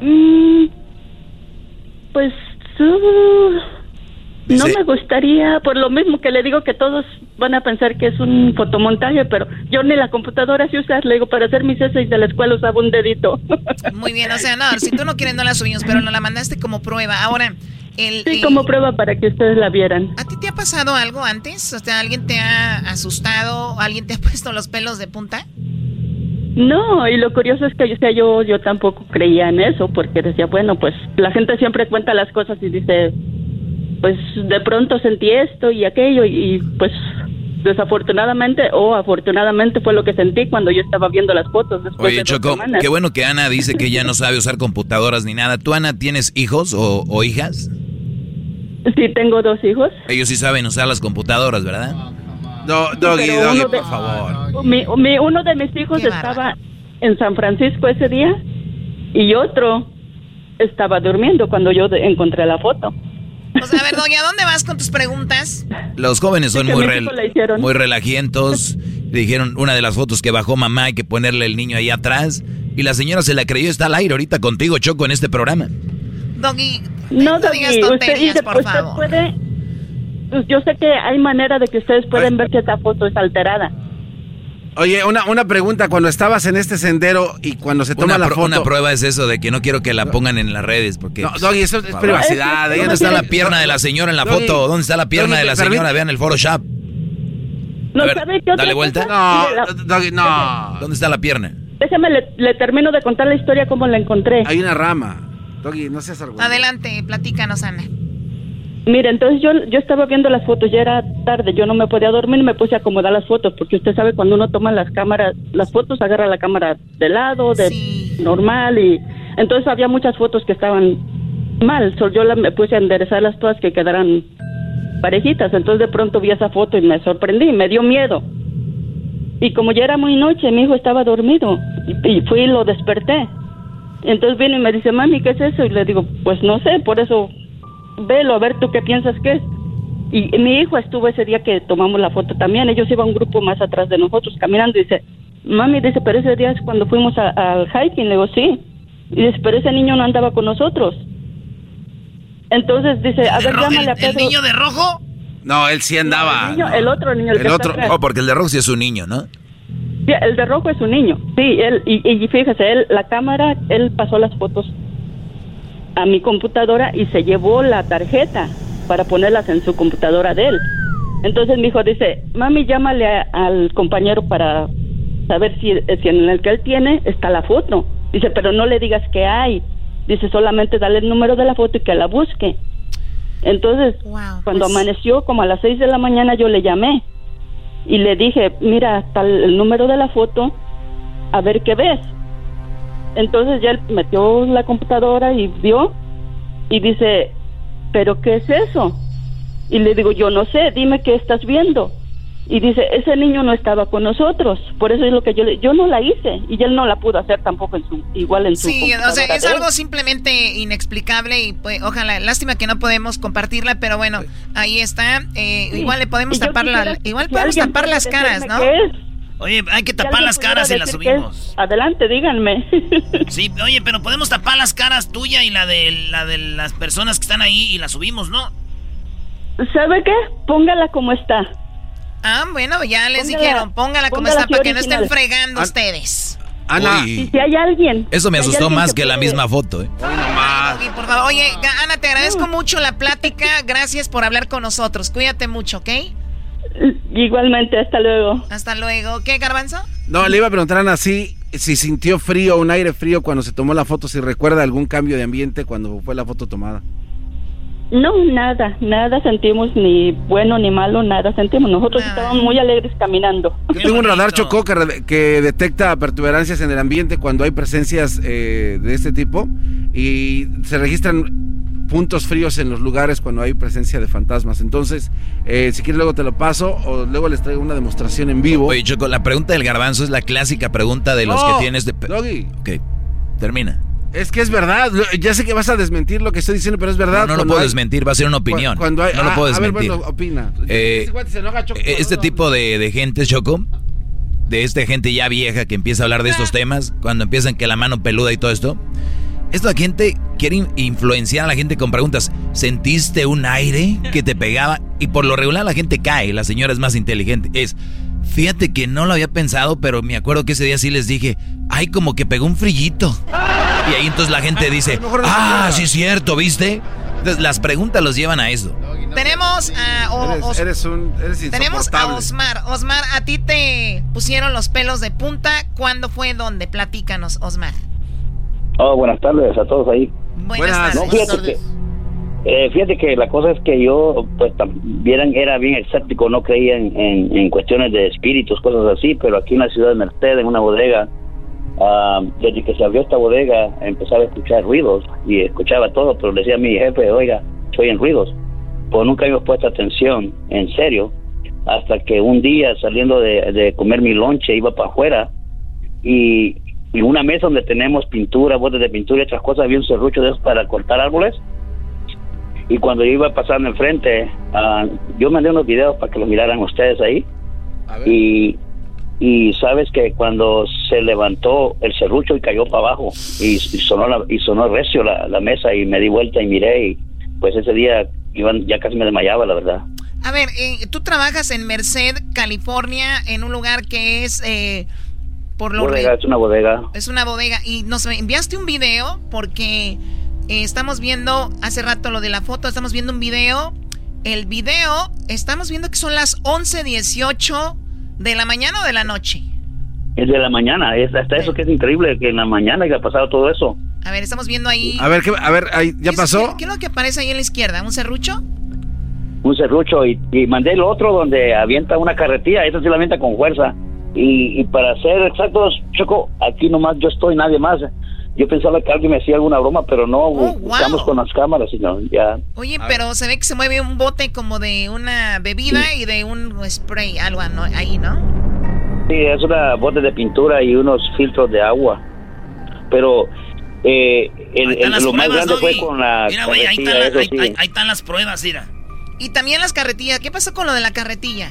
Mm, pues uh, no me gustaría, por lo mismo que le digo que todos van a pensar que es un fotomontaje, pero yo ni la computadora sé usar, le digo, para hacer mis essays de la escuela usaba un dedito. Muy bien, o sea, no, si tú no quieres no la subimos, pero nos la mandaste como prueba. Ahora, el, sí, como prueba para que ustedes la vieran. ¿a ti te ha pasado algo antes? O sea, ¿alguien te ha asustado? ¿Alguien te ha puesto los pelos de punta? No, y lo curioso es que o sea, yo, yo tampoco creía en eso, porque decía, bueno, pues la gente siempre cuenta las cosas y dice, pues de pronto sentí esto y aquello, y, y, pues desafortunadamente o afortunadamente fue lo que sentí cuando yo estaba viendo las fotos después Oye, de Choco, qué bueno que Ana dice que ya no sabe usar computadoras ni nada. ¿Tú, Ana, tienes hijos o, o hijas? Sí, tengo dos hijos. Ellos sí saben usar las computadoras, ¿verdad? Do- doggy, Pero doggy, uno de- por favor. Mi, mi- uno de mis hijos estaba en San Francisco ese día y otro estaba durmiendo cuando yo de- encontré la foto. O sea, a ver, Doña, ¿dónde vas con tus preguntas? Los jóvenes son Sí, que muy, a rel- México la hicieron. muy relajientos. Dijeron una de las fotos que bajó mamá, hay que ponerle el niño ahí atrás. Y la señora se la creyó, está al aire ahorita contigo, Choco, en este programa. Doggy, No, no digas Doggy, usted, tonterías, por usted favor. puede, pues, yo sé que hay manera de que ustedes pueden ver si esta foto es alterada. Oye, una, una pregunta. Cuando estabas en este sendero y cuando se toma Una, la foto... una prueba es eso de que no quiero que la pongan en las redes. Porque, No, Doggy, eso es privacidad. no ¿Dónde está la pierna de la señora en la Doggy, foto? ¿Dónde está la pierna Doggy, de la ¿te permite- señora? Vean el Photoshop. No, ver, ¿sabe qué otra dale cosa? vuelta. No, Doggy, no. ¿Dónde está la pierna? Déjeme, le, le termino de contar la historia como la encontré. Hay una rama. Doggy, no seas algo. Adelante, platícanos, Ana. Mire, entonces yo, yo estaba viendo las fotos, ya era tarde, yo no me podía dormir, me puse a acomodar las fotos, porque usted sabe cuando uno toma las cámaras, las fotos agarra la cámara de lado, de normal, y entonces había muchas fotos que estaban mal, so yo la, me puse a enderezarlas todas que quedaran parejitas, entonces de pronto vi esa foto y me sorprendí, me dio miedo. Y como ya era muy noche, mi hijo estaba dormido, y, y fui y lo desperté. Entonces viene y me dice, mami, ¿qué es eso? Y le digo, pues no sé, por eso velo, a ver tú qué piensas que es. Y mi hijo estuvo ese día que tomamos la foto también, ellos iban un grupo más atrás de nosotros caminando y dice, mami, dice, pero ese día es cuando fuimos a- al hiking, le digo, sí. Y dice, pero ese niño no andaba con nosotros. Entonces dice, a ver, llámale a ¿El, Pedro. el niño de rojo? No, él sí andaba. El, niño- el otro niño, el, El que está otro. atrás. Oh, porque el de Rox sí es un niño, ¿no? Sí, el de rojo es un niño. Sí, él, y, y fíjese, él, la cámara, él pasó las fotos a mi computadora y se llevó la tarjeta. para ponerlas en su computadora de él. Entonces mi hijo dice, mami, llámale a- al compañero para saber si, si en el que él tiene está la foto. Dice, pero no le digas que hay. Dice, solamente dale el número de la foto y que la busque. Entonces, cuando amaneció, como a las seis de la mañana, yo le llamé y le dije, mira, tal el número de la foto, a ver qué ves. Entonces ya él metió la computadora y vio y dice, ¿pero qué es eso? Y le digo, yo no sé, dime qué estás viendo. Y dice, ese niño no estaba con nosotros, por eso es lo que yo le, yo no la hice y él no la pudo hacer tampoco en su, igual en su Sí, o sea, es algo simplemente inexplicable y pues, ojalá, lástima que no podemos compartirla, pero bueno, ahí está. Eh, Sí. Igual le podemos tapar la, igual podemos tapar las caras, ¿no? qué es. Oye, hay que tapar las caras y las subimos. Adelante, díganme. Sí, oye, pero podemos tapar las caras tuya y la de la de las personas que están ahí y las subimos, ¿no? ¿Sabe qué? Póngala como está. Ah, bueno, ya les Póngala- dijeron, póngala como póngala está para que no estén fregando ustedes. Ana. Y si hay alguien. Eso me si asustó más que la misma foto, ¿eh? Doggy, por favor. Oye, Ga- Ana, te agradezco mucho la plática. Gracias por hablar con nosotros. Cuídate mucho, ¿ok? Igualmente, hasta luego. Hasta luego. ¿Qué, Garbanzo? No, le iba a preguntar a Ana si, si sintió frío, un aire frío cuando se tomó la foto, si recuerda algún cambio de ambiente cuando fue la foto tomada. No, nada, nada sentimos ni bueno ni malo, nada sentimos. Nosotros estábamos muy alegres caminando. Yo tengo un radar chocó que, detecta perturbancias en el ambiente cuando hay presencias eh, de este tipo y se registran puntos fríos en los lugares cuando hay presencia de fantasmas. Entonces, eh, si quieres luego te lo paso o luego les traigo una demostración en vivo. Oye, Choco, la pregunta del garbanzo es la clásica pregunta de los No, que tienes de... Doggy. Ok, termina. Es que es verdad. Ya sé que vas a desmentir lo que estoy diciendo, pero es verdad. No, no lo puedo hay- desmentir, va a ser una opinión. cu- Cuando hay, no lo ah, puedo A ver, desmentir. bueno, opina. Eh, Choco, este tipo de, de gente, Choco, de esta gente ya vieja que empieza a hablar de estos temas, cuando empiezan que la mano peluda y todo esto, esta gente quiere in- influenciar a la gente con preguntas. ¿Sentiste un aire que te pegaba? Y por lo regular la gente cae, la señora es más inteligente. Es, fíjate que no lo había pensado, pero me acuerdo que ese día sí les dije, ay, como que pegó un frillito. Y ahí entonces la gente dice, ah, sí es cierto, ¿viste? Entonces las preguntas los llevan a eso. Tenemos a... o- Eres, Os- eres un, eres tenemos a. Osmar. Osmar, a ti te pusieron los pelos de punta. ¿Cuándo fue? ¿Dónde? Platícanos, Osmar. Oh, buenas tardes a todos ahí. Buenas tardes. No, fíjate que, eh, fíjate que la cosa es que yo, pues, también era bien escéptico, no creía en, en, en cuestiones de espíritus, cosas así, pero aquí en la ciudad de Merced, en una bodega, ah, desde que se abrió esta bodega, empezaba a escuchar ruidos y escuchaba todo, pero le decía a mi jefe, oiga, estoy en ruidos. Pues nunca había puesto atención, en serio, hasta que un día saliendo de, de comer mi lonche iba para afuera y, y una mesa donde tenemos pintura, botes de pintura y otras cosas, había un serrucho de esos para cortar árboles. Y cuando yo iba pasando enfrente, ah, yo mandé unos videos para que los miraran ustedes ahí. Y, y sabes que cuando se levantó el serrucho y cayó para abajo y, y sonó la- y sonó recio la, la mesa y me di vuelta y miré y pues ese día iban, ya casi me desmayaba la verdad. A ver, eh, tú trabajas en Merced, California, en un lugar que es... eh, por lo Bodega, re- es una bodega. Es una bodega. Y nos enviaste un video porque eh, estamos viendo hace rato lo de la foto, estamos viendo un video. El video, estamos viendo que son las 11.18 de la mañana o de la noche. Es de la mañana, es hasta eso que es increíble que en la mañana haya pasado todo eso. A ver, estamos viendo ahí. A ver, ¿qué, a ver, ahí, ¿ya ¿Qué es- pasó? ¿Qué, qué es lo que aparece ahí en la izquierda? ¿Un serrucho? un serrucho y, y mandé el otro donde avienta una carretilla, eso sí la avienta con fuerza. Y, y para ser exactos, Choco, aquí nomás yo estoy, nadie más. Yo pensaba que alguien me hacía alguna broma, pero no, estamos con las cámaras y no, ya. Oye, pero se ve que se mueve un bote como de una bebida y de un spray, algo ¿no? ahí, ¿no? Sí, es una bote de pintura y unos filtros de agua. Pero eh, el, el- lo más grande fue con la Mira, güey, ahí, carretilla, están la- eso ahí- sí. ahí- ahí están las pruebas, mira. Y también las carretillas. ¿Qué pasó con lo de la carretilla?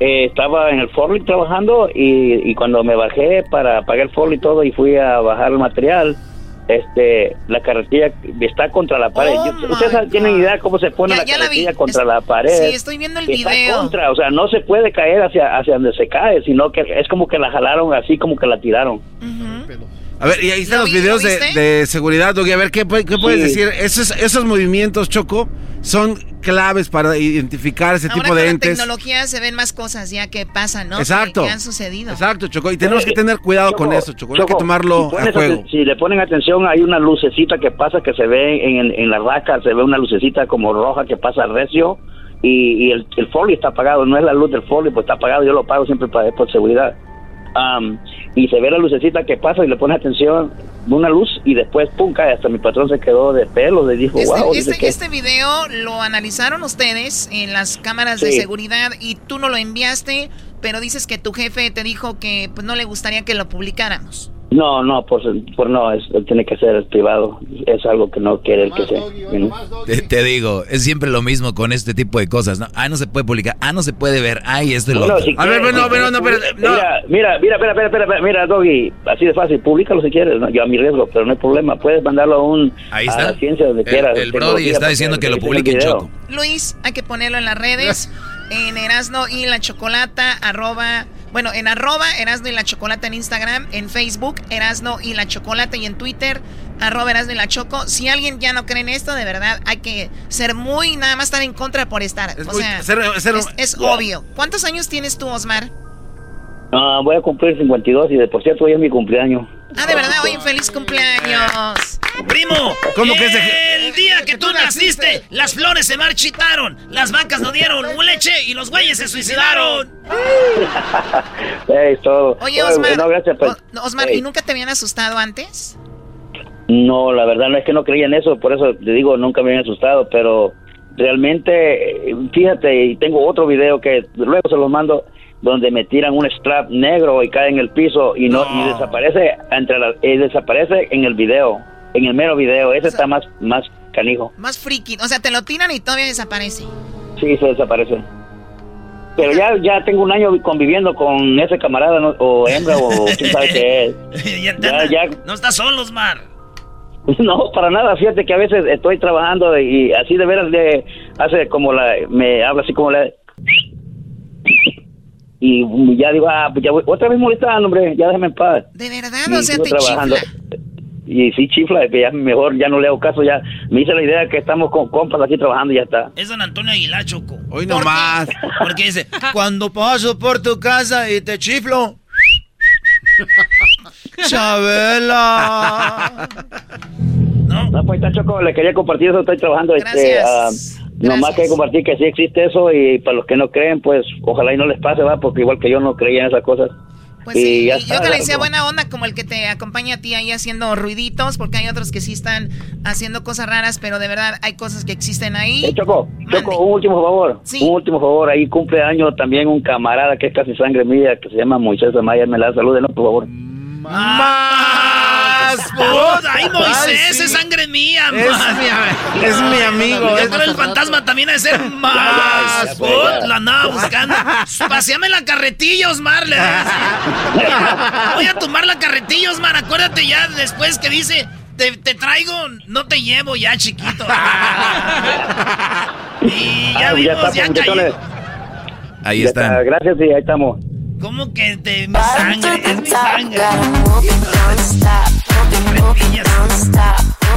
Eh, estaba en el Forli trabajando y, y cuando me bajé para pagar el Forli y todo y fui a bajar el material, este, la carretilla está contra la pared. Yo- ¿Ustedes tienen idea cómo se pone Oh Ya- la ya la vi. carretilla contra Es- la pared? Sí, estoy viendo el Está video. contra, o sea, no se puede caer hacia, hacia donde se cae, sino que es como que la jalaron así como que la tiraron. A ver, y ahí están ¿Lo los vi- videos lo de, seguridad, Doggy. A ver, ¿qué, qué puedes Sí. decir? Esos, esos movimientos, Choco, son claves para identificar ese Ahora tipo con de la entes. tecnología se ven más cosas ya que pasan, ¿no? Exacto. Que, que han sucedido. Exacto, Choco. Y tenemos que tener cuidado con eso, Choco. No hay que Choco, tomarlo si a juego. Si le ponen atención, hay una lucecita que pasa que se ve en, en la raca, se ve una lucecita como roja que pasa recio y, y el, el folio está apagado. No es la luz del folio, pues está apagado. Yo lo pago siempre para, por seguridad. Am, y se ve la lucecita que pasa y le pones atención, una luz y después, pum, cae. Hasta mi patrón se quedó de pelo, le dijo, Este, wow. este- que- este video lo analizaron ustedes en las cámaras de seguridad y tú no lo enviaste, pero dices que tu jefe te dijo que pues, no le gustaría que lo publicáramos. No, no, por, por no, es, tiene que ser privado. Es algo que no quiere el que sea. Te, te digo, es siempre lo mismo con este tipo de cosas, ¿no? Ah, no se puede publicar, ah, no se puede ver, ay, esto y lo otro. si quieres, si quieres, Mira, mira, mira, espera, espera, espera, espera, mira, Doggy, así de fácil, públicalo si quieres, ¿no? yo a mi riesgo, pero no hay problema, puedes mandarlo a un, Ahí a está. la ciencia donde El- quieras. el Brody está diciendo que lo publique en. Choco. Luis, hay que ponerlo en las redes, en Erasno y la Chocolata, arroba, bueno, en arroba Erasno y la Chocolata en Instagram, en Facebook, Erasno y la Chocolata y en Twitter, arroba Erasno y la Choco. Si alguien ya no cree en esto, de verdad, hay que ser muy, nada más estar en contra por estar. o muy- sea, ser- ser- es, es obvio. ¿Cuántos años tienes tú, Osmar? Ah, voy a cumplir 52 y de por cierto hoy es mi cumpleaños. Ah, de verdad, hoy feliz cumpleaños. Primo, ¿Cómo que es de- el día que tú naciste, las flores se marchitaron, las vacas no dieron leche y los güeyes se suicidaron. Ey, todo. Oye, Oye, Osmar, no, gracias, pues. O- Osmar. ¿y nunca te habían asustado antes? No, la verdad no es que no creía en eso, por eso te digo, nunca me habían asustado, pero realmente, fíjate, y tengo otro video que luego se los mando, donde me tiran un strap negro y cae en el piso y no, y desaparece entre la- y desaparece en el video, en el mero video, ese está más, más canijo, Más friki. O sea, te lo tiran y todavía desaparece. sí, se desaparece. Pero ya, ya tengo un año conviviendo con ese camarada, ¿no? o hembra, o quién sabe qué es. Ya Ya, No estás solo, Osmar. No, para nada. Fíjate que a veces estoy trabajando y así de veras le hace como la, me habla así como la, y ya digo, ah, pues ya voy, otra vez molestando, hombre, ya déjame en paz. De verdad, Y o sea, te trabajando. chifla. Y sí chifla, que ya mejor ya no le hago caso, ya me hice la idea que estamos con compas aquí trabajando y ya está. Es don Antonio Aguilar, Choco. Hoy nomás. Porque dice, Cuando paso por tu casa y te chiflo. Chabela. No, pues está Choco, le quería compartir eso, estoy trabajando. Este, Gracias. ah, nomás que compartir que sí existe eso y para los que no creen, pues ojalá y no les pase, va, porque igual que yo no creía en esas cosas. Pues y sí, y yo que le decía buena onda como el que te acompaña a ti ahí haciendo ruiditos, porque hay otros que sí están haciendo cosas raras, pero de verdad hay cosas que existen ahí. Eh, Choco, Choco, un último favor. Un último favor. Ahí cumple año también un camarada que es casi sangre mía, que se llama Moisés Amaya. Me la saluden, por favor. ¡Más! ¡Ay, Moisés! ¡Es sangre mía! Es más. mi- es mi amigo, Yo creo el fantasma también ha de ser más. ya. La andaba buscando. Paseame la carretilla, Osmar. le. Voy a tomar la carretilla, Osmar. Acuérdate ya después que dice... Te, te traigo, no te llevo ya, chiquito. y ya Ah, vimos, está, ya cayó. Ahí Ya están. Gracias y ahí estamos. ¿Cómo que te, mi sangre? Es mi sangre.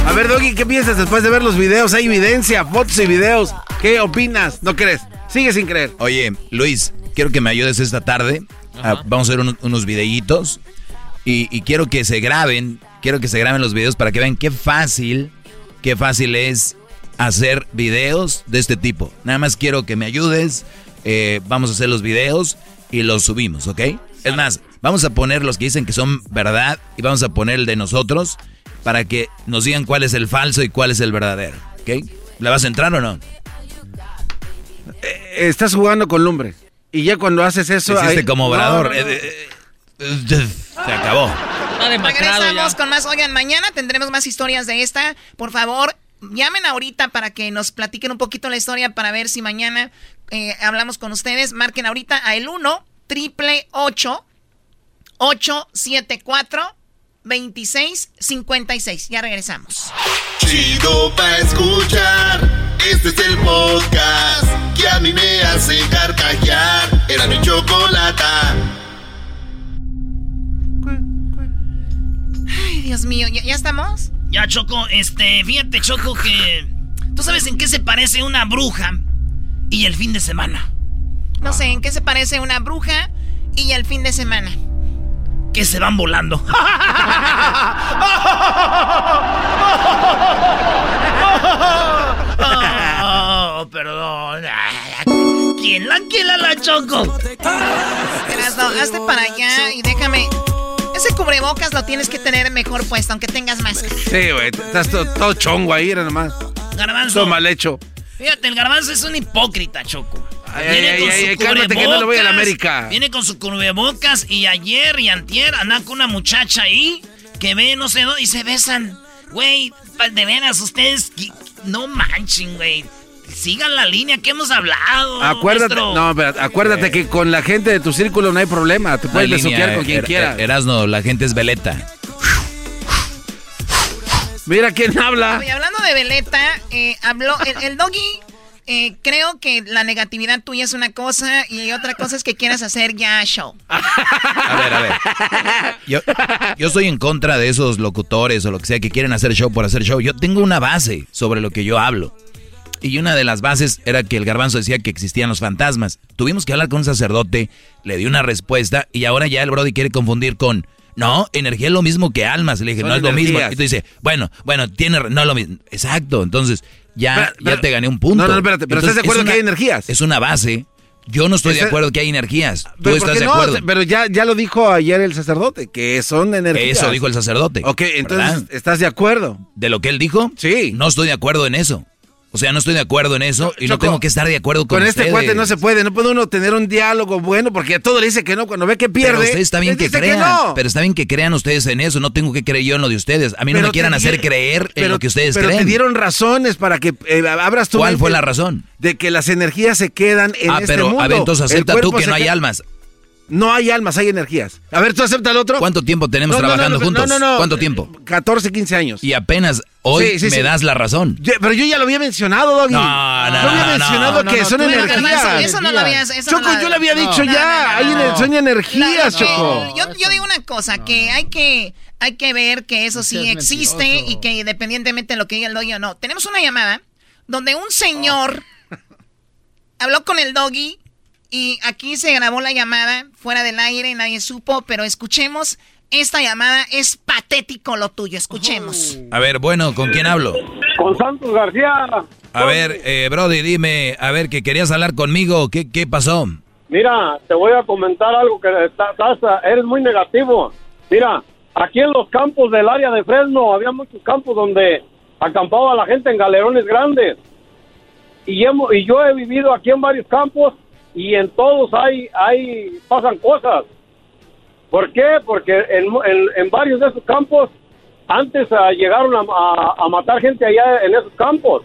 A ver, Doggy, ¿qué piensas después de ver los videos? Hay evidencia, fotos y videos. ¿Qué opinas? ¿No crees? Sigue sin creer. Oye, Luis, quiero que me ayudes esta tarde. Ah, vamos a hacer unos, unos videitos. Y, y quiero que se graben, quiero que se graben los videos para que vean qué fácil, qué fácil es hacer videos de este tipo. Nada más quiero que me ayudes. eh, vamos a hacer los videos y los subimos, ¿ok? Es más, vamos a poner los que dicen que son verdad y vamos a poner el de nosotros para que nos digan cuál es el falso y cuál es el verdadero, ¿ok? ¿Le vas a entrar o no? Eh, Estás jugando con lumbre. Y ya cuando haces eso. Hiciste ahí- como obrador. no, no. Eh, eh, eh, Se acabó. Regresamos con más. Oigan, mañana tendremos más historias de esta. Por favor, llamen ahorita para que nos platiquen un poquito la historia para ver si mañana eh, hablamos con ustedes. Marquen ahorita a el 1 triple 874 2656. Ya regresamos. Chido pa' escuchar. Este es el podcast que a mí me hace carcajear. Era mi chocolata. Ay, Dios mío, ¿ya, ya estamos? Ya, Choco, este, fíjate, Choco, que... ¿Tú sabes en qué se parece una bruja y el fin de semana? No sé, ¿en qué se parece una bruja y el fin de semana? Que se van volando. Oh, perdón. ¿Quién la quiera la Choco? Erasno, hazte para allá y déjame... Ese cubrebocas lo tienes que tener mejor puesto, aunque tengas máscara. Sí, güey, estás todo, todo chongo ahí, era nomás. Garbanzo. Todo mal hecho. Fíjate, el garbanzo es un hipócrita, Choco. Ay, ay, ay, ay, cálmate que no le voy a la América. Viene con su cubrebocas y ayer y antier anda con una muchacha ahí que ve no sé dónde y se besan. Güey, de veras, ustedes no manchen, güey. Sigan la línea que hemos hablado. Acuérdate, no, acuérdate que con la gente de tu círculo no hay problema. Te puedes besuquear con quien Er- quiera. Er- Erasno, la gente es veleta. Mira quién habla. Oye, hablando de Veleta, eh, habló el, el doggy. Eh, creo que la negatividad tuya es una cosa y otra cosa es que quieras hacer ya show. A ver, a ver. Yo, yo estoy en contra de esos locutores o lo que sea que quieren hacer show por hacer show. Yo tengo una base sobre lo que yo hablo. Y una de las bases era que el garbanzo decía que existían los fantasmas. Tuvimos que hablar con un sacerdote, le di una respuesta y ahora ya el Brody quiere confundir con... No, energía es lo mismo que almas. Le dije, Son no es lo mismo. Y tú dices, bueno, bueno, tiene, no es lo mismo. Exacto, entonces ya, Pero- ya te gané un punto. No, no, espérate, pero Entonces, ¿estás de acuerdo es que hay energías? Es una base. Yo no estoy de acuerdo que hay energías. ¿Tú Pero, ¿por estás de no? acuerdo? Pero ya, ya lo dijo ayer el sacerdote, que son energías. Eso dijo el sacerdote. Ok, entonces, ¿verdad? ¿estás de acuerdo? ¿De lo que él dijo? Sí. No estoy de acuerdo en eso. O sea, no estoy de acuerdo en eso y no tengo que estar de acuerdo con, Con este ustedes. cuate no se puede, no puede uno tener un diálogo bueno porque a todo le dice que no, cuando ve que pierde. Pero usted está bien que crean. no. Pero está bien que crean ustedes en eso. No tengo que creer yo en lo de ustedes. A mí no Pero me quieran hacer creer en pero- lo que ustedes pero creen. te dieron razones para que eh, abras tu ¿Cuál mente fue la razón? De que las energías se quedan en ah, este pero mundo. a ver, entonces acepta tú que no hay almas. No hay almas, hay energías. A ver, tú acepta el otro. ¿Cuánto tiempo tenemos No, no, no, trabajando no, juntos? no, no, no. ¿Cuánto tiempo? 14, 15 años. Y apenas hoy Sí, sí, me sí. das la razón. Yo- pero yo ya lo había mencionado, Doggy. No, no, Yo había no, mencionado no, que no, son energías. Eso no lo habías- eso Choco, no lo- yo le había no. dicho No, ya. no, no, hay no. ener- son energías, Lo Choco. Yo, yo digo una cosa, que hay que hay que ver que eso sí existe mentiroso. y que independientemente de lo que diga el doggy o no. Tenemos una llamada donde un señor habló con el doggy y aquí se grabó la llamada fuera del aire, nadie supo, pero escuchemos esta llamada. Es patético lo tuyo, escuchemos. A ver, bueno, ¿con quién hablo? Con Santos García. A ver, eh, Brody, dime, a ver, que querías hablar conmigo. ¿Qué, qué pasó? Mira, te voy a comentar algo que está- estás, eres muy negativo. Mira, aquí en los campos del área de Fresno había muchos campos donde acampaba la gente en galerones grandes. Y, hemos, y yo he vivido aquí en varios campos y en todos hay, hay pasan cosas. ¿Por qué? Porque en, en- en varios de esos campos antes ah, llegaron a, a- matar gente allá en esos campos.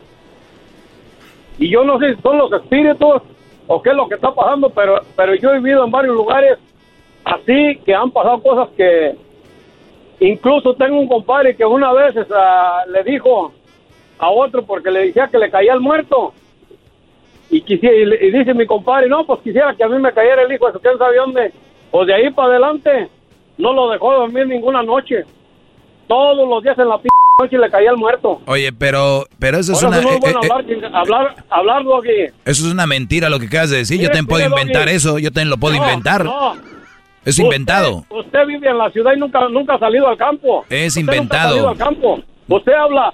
Y yo no sé si son los espíritus o qué es lo que está pasando, pero, pero yo he vivido en varios lugares así que han pasado cosas que incluso tengo un compadre que una vez ah, le dijo a otro porque le decía que le caía el muerto y, quisiera, y, dice mi compadre, no, pues quisiera que a mí me cayera el hijo de su quién sabe dónde. Pues de ahí para adelante no lo dejó dormir ninguna noche. Todos los días en la p noche le caía el muerto. Oye, pero, pero eso es una, es eh, bueno eh, hablar, chinga- hablar, hablar, Doggy. eso es una mentira lo que acabas de decir. Yo también puedo Doggy. inventar eso. Yo también lo puedo No, inventar. no. Es Usted- inventado. Usted vive en la ciudad y nunca, nunca ha salido al campo. Es Usted nunca ha inventado. salido al campo. Usted habla.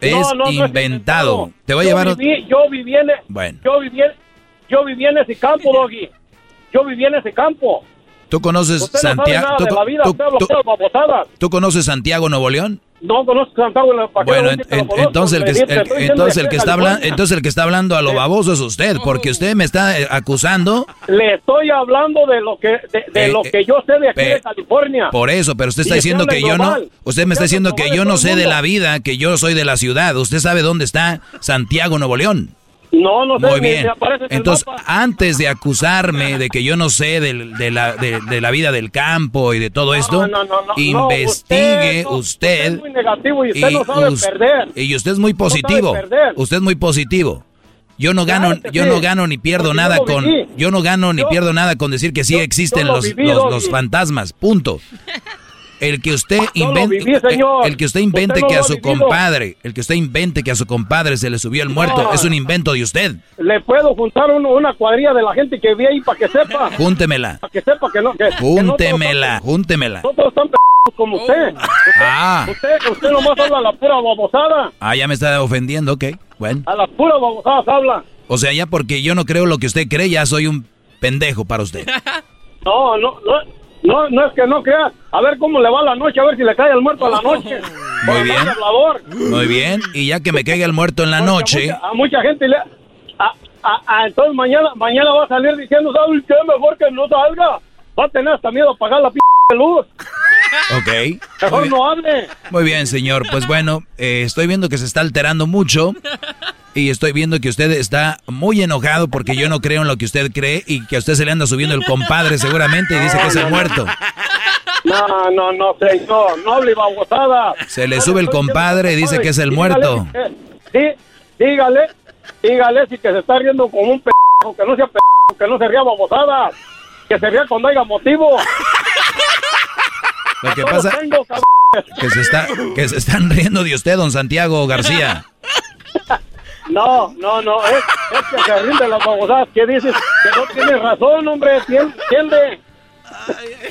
Es No, no, no es inventado. Te voy a yo llevar. Viví, yo viví en, Bueno. yo viví, en- yo viví en ese campo, Doggy. Yo viví en ese campo. ¿Tú conoces Santiago? ¿Tú, de la vida, tú- tú- tú conoces Santiago, Nuevo León? No conozco Santiago en la ¿para qué Bueno, en- en- entonces, el que, el- entonces el que está hablando, entonces el que está hablando a lo baboso es usted, porque usted me está eh, acusando. Le estoy hablando de lo que de, de Eh, lo eh, que yo sé de aquí pe- de California. Por eso, pero usted está Y diciendo que yo no, usted me está diciendo que yo no sé de la vida, que yo soy de la ciudad. Usted sabe dónde está Santiago, Nuevo León. No, no sé, Muy bien. Entonces, antes de acusarme de que yo no sé de, la, de, de la vida del campo y de todo esto, no, no, no, investigue usted. es muy negativo y usted no sabe us- perder. y usted es muy positivo. usted es muy positivo. Yo no gano, Claro yo sí. no gano ni pierdo Porque nada con, yo no gano ni Yo- pierdo nada con decir que sí yo- existen yo lo los, viví, los, Doggy. los fantasmas. Punto. el que usted lo invente, viví, señor. el que usted invente Usted no que a su vivido. compadre, el que usted invente que a su compadre se le subió el muerto, No. es un invento de usted. Le puedo juntar un- una cuadrilla de la gente que vi ahí para que sepa. Júntemela. Para que sepa que no. Que, que no Júntemela, júntemela. No todos están p como usted. Ah, Usted, usted nomás habla la pura babosada. ah, ya me está ofendiendo, ok. Bueno. A las puras babosadas habla. O sea, ya porque yo no creo lo que usted cree, ya soy un pendejo para usted. No, no, no. No, no es que no crea. A ver cómo le va la noche, a ver si le cae el muerto a la noche. Muy bien. Muy bien. Y ya que me caiga el muerto en la noche, A mucha gente le. A, a- a- entonces mañana mañana va a salir diciendo, ¿sabes qué? Mejor que no salga. Va a tener hasta miedo a apagar la p luz. Ok. Mejor no hable. Muy bien, señor. Pues bueno, eh, estoy viendo que se está alterando mucho. Y estoy viendo que usted está muy enojado porque yo no creo en lo que usted cree y que a usted se le anda subiendo el compadre seguramente y dice que es el muerto. No, no, no, señor. No hable babosada. Se le sube el compadre y dice que es el muerto. Sí, dígale, dígale si que se está riendo como un p que no sea p que no se ría babosada. Que se ría cuando haya motivo. Lo que pasa tengo, que se está que se están riendo de usted, don Santiago García. No, no, no, es, es que se rinde las babosadas que dices que no tienes razón, hombre, tien- entiende.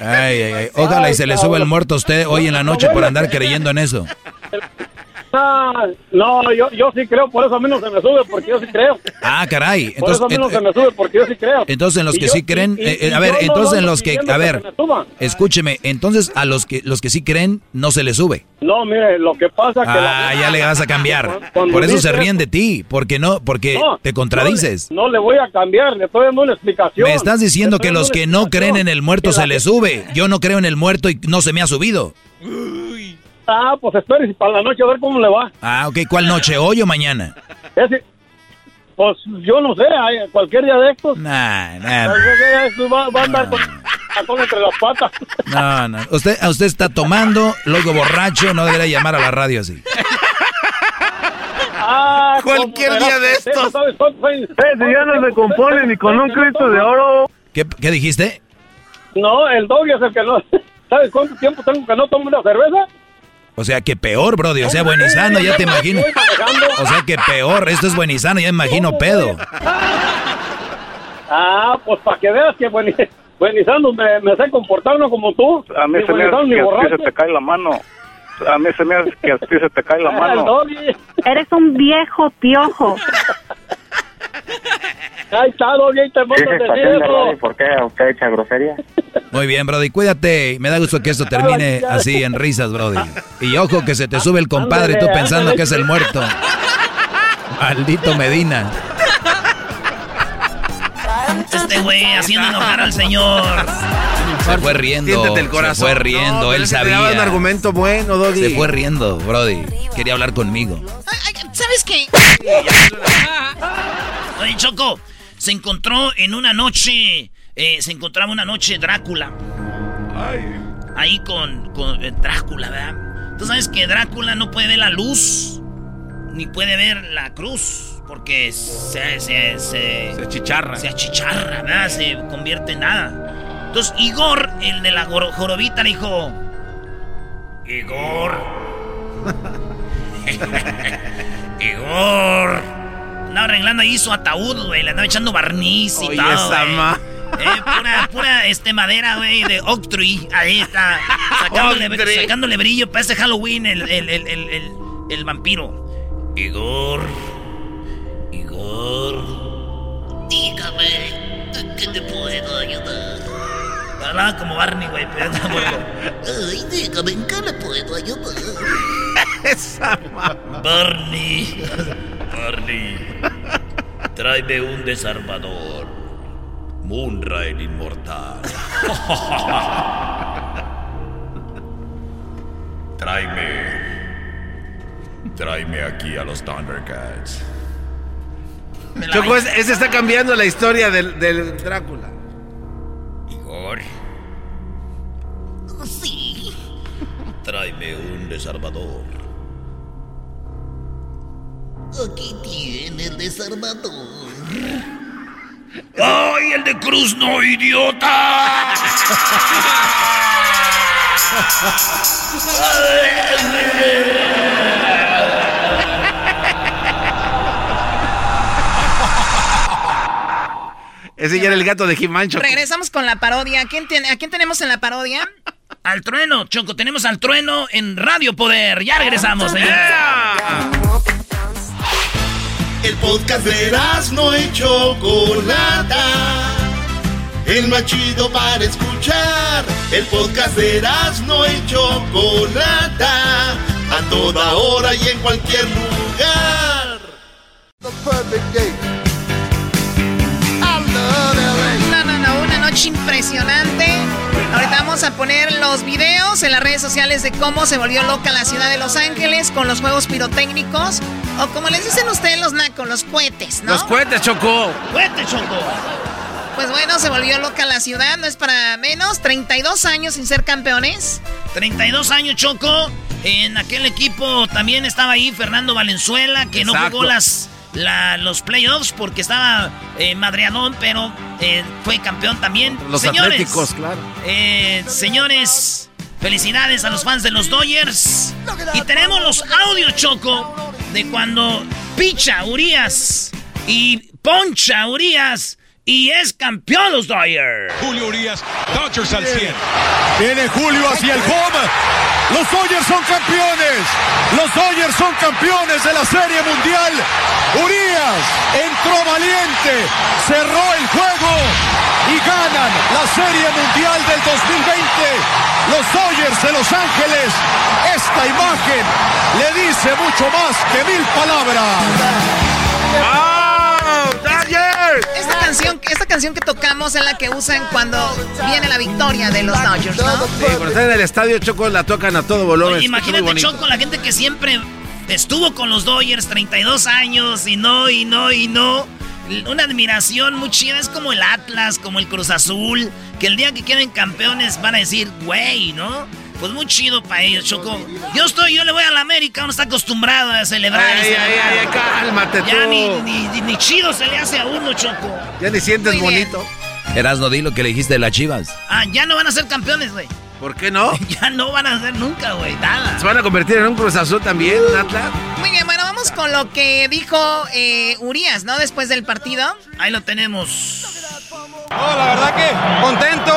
Ay, ay, ay. Ojalá y se le sube el muerto a usted hoy en la noche por andar creyendo en eso. Ah, no, yo, yo sí creo, por eso a mí no se me sube, porque yo sí creo. Ah, caray. Por Entonces, eso a mí no se me sube, porque yo sí creo. Entonces en los Y que yo- sí creen, y- eh, eh, y a ver, no entonces en los que, a ver, escúcheme, entonces a los que los que sí creen no se les sube. No, mire, lo que pasa que... Ah, la- ya le vas a cambiar. Cuando Por eso se ríen de ti, porque no, porque No, te contradices. No, le voy a cambiar, le estoy dando una explicación. Me estás diciendo que los que no creen en el muerto se les sube. Yo no creo en el muerto y no se me ha subido. Ah, pues espere para la noche a ver cómo le va. Ah, ok, ¿cuál noche? ¿Hoy o mañana? Ese- pues yo no sé, cualquier día de estos. Nah, nah. cualquier día de estos va, va a andar con, con entre las patas. No, no. Usted, a usted está tomando, luego borracho, no debería llamar a la radio así. Ah, Cualquier ¿cómo día de estos. ¿Sabes? Ese ya no se compone ni con un Cristo de oro. ¿Qué, qué dijiste? No, el doggy es el que no. ¿Sabes cuánto tiempo tengo que no tomo una cerveza? O sea, que peor, Brody. O sea, buenizano, ya te imagino. O sea, que peor. Esto es buenizano, ya imagino pedo. Ah, pues para que veas que buen, buenizando me, me sé comportar no como tú. A mí se me buenizando hace que a ti borracho. se te cae la mano. A mí se me hace que a ti se te cae la mano. Eres un viejo piojo. Ahí está, doggy, te. ¿Por qué usted echa grosería? Muy bien, Brody. Cuídate. Me da gusto que esto termine así en risas, Brody. Y ojo que se te sube el compadre y tú pensando que es el muerto. Maldito Medina. Este güey haciendo enojar al señor. Se fue riendo. Siéntete el Se corazón. fue riendo. No, Él daba un sabía. argumento bueno, Doggy. Se fue riendo, Brody. Quería hablar conmigo. ¿Sabes qué? Oye, Choco, se encontró en una noche, eh, se encontraba una noche Drácula. Ahí con, con eh, Drácula, ¿verdad? Tú sabes que Drácula no puede ver la luz, ni puede ver la cruz, porque se... Se, se, Se achicharra. Se achicharra, ¿verdad? Se convierte en nada. Entonces Igor, el de la jorobita, le dijo... Igor... Igor. Andaba arreglando ahí su ataúd, güey. Le andaba echando barniz y Oye, todo. esa ma- Eh, pura, pura este, madera, güey, de oak tree. Ahí está. Sacándole, sacándole brillo para ese Halloween el, el, el, el, el, el vampiro. Igor. Igor. Dígame. ¿Qué te puedo ayudar? Hablaba como Barney, güey, pero muerto. Ay, dígame, ¿en qué le puedo ayudar? Esa Barney. Barney. Tráeme un desarmador. Moonrise inmortal. Tráeme. Tráeme aquí a los Thundercats. Choco, ese ese está cambiando la historia del, del Drácula. Igor. Sí. Tráeme un desarmador. Aquí tiene el desarmador. ¡Ay, el de Cruz no, idiota! Ese ya era el gato de Jimancho. Regresamos con la parodia. ¿A quién, tiene- ¿A quién tenemos en la parodia? Al trueno, Choco, tenemos al trueno en Radio Poder. Ya regresamos, señores. El podcast de no y Chocolata. El más chido para escuchar. El podcast de no y Chocolata. A toda hora y en cualquier lugar. No, no, no, una noche impresionante. Vamos a poner los videos en las redes sociales de cómo se volvió loca la ciudad de Los Ángeles con los juegos pirotécnicos. O como les dicen ustedes los nacos, los cohetes, ¿no? Los cohetes, Choco. ¡Cuente, Choco! Pues bueno, se volvió loca la ciudad, no es para menos. 32 años sin ser campeones. 32 años, Choco. En aquel equipo también estaba ahí Fernando Valenzuela, que no jugó las, la- los playoffs porque estaba eh, madreadón, pero eh, fue campeón también. Los Señores, atléticos, claro. eh, señores, felicidades a los fans de los Dodgers. Y tenemos los audios, Choco, de cuando picha Urias y poncha Urias y es campeón los Dodgers. Julio Urias, Dodgers al 100. Viene Julio hacia el home. Los Dodgers son campeones. Los Dodgers son campeones de la Serie Mundial. Urias entró valiente, cerró el juego y ganan la Serie Mundial del 2020. Los Dodgers de Los Ángeles. Esta imagen le dice mucho más que mil palabras. Esta canción, esta canción que tocamos es la que usan cuando viene la victoria de los Dodgers, ¿no? Sí, cuando están en el estadio, Choco, la tocan a todo volumen. Oye, imagínate. Choco, la gente que siempre estuvo con los Dodgers 32 años y no, y no, y no. Una admiración muy chida. Es como el Atlas, como el Cruz Azul. Que el día que queden campeones van a decir, güey, ¿no? Pues muy chido para ellos, Choco. Yo estoy, yo le voy a la América, uno está acostumbrado a celebrar. Ay, ay, ay, ay, cálmate Ya tú. ni, ni, ni chido se le hace a uno, Choco. Ya ni sientes Muy bonito. Erasno, di lo que le dijiste de las chivas. Ah, ya no van a ser campeones, güey. ¿Por qué no? Ya no van a ser nunca, güey, nada. ¿Se van a convertir en un Cruz Azul también, un Atlas? Muy bien, bueno, vamos con lo que dijo eh, Urias, ¿no? Después del partido. Ahí lo tenemos. No, la verdad que contento.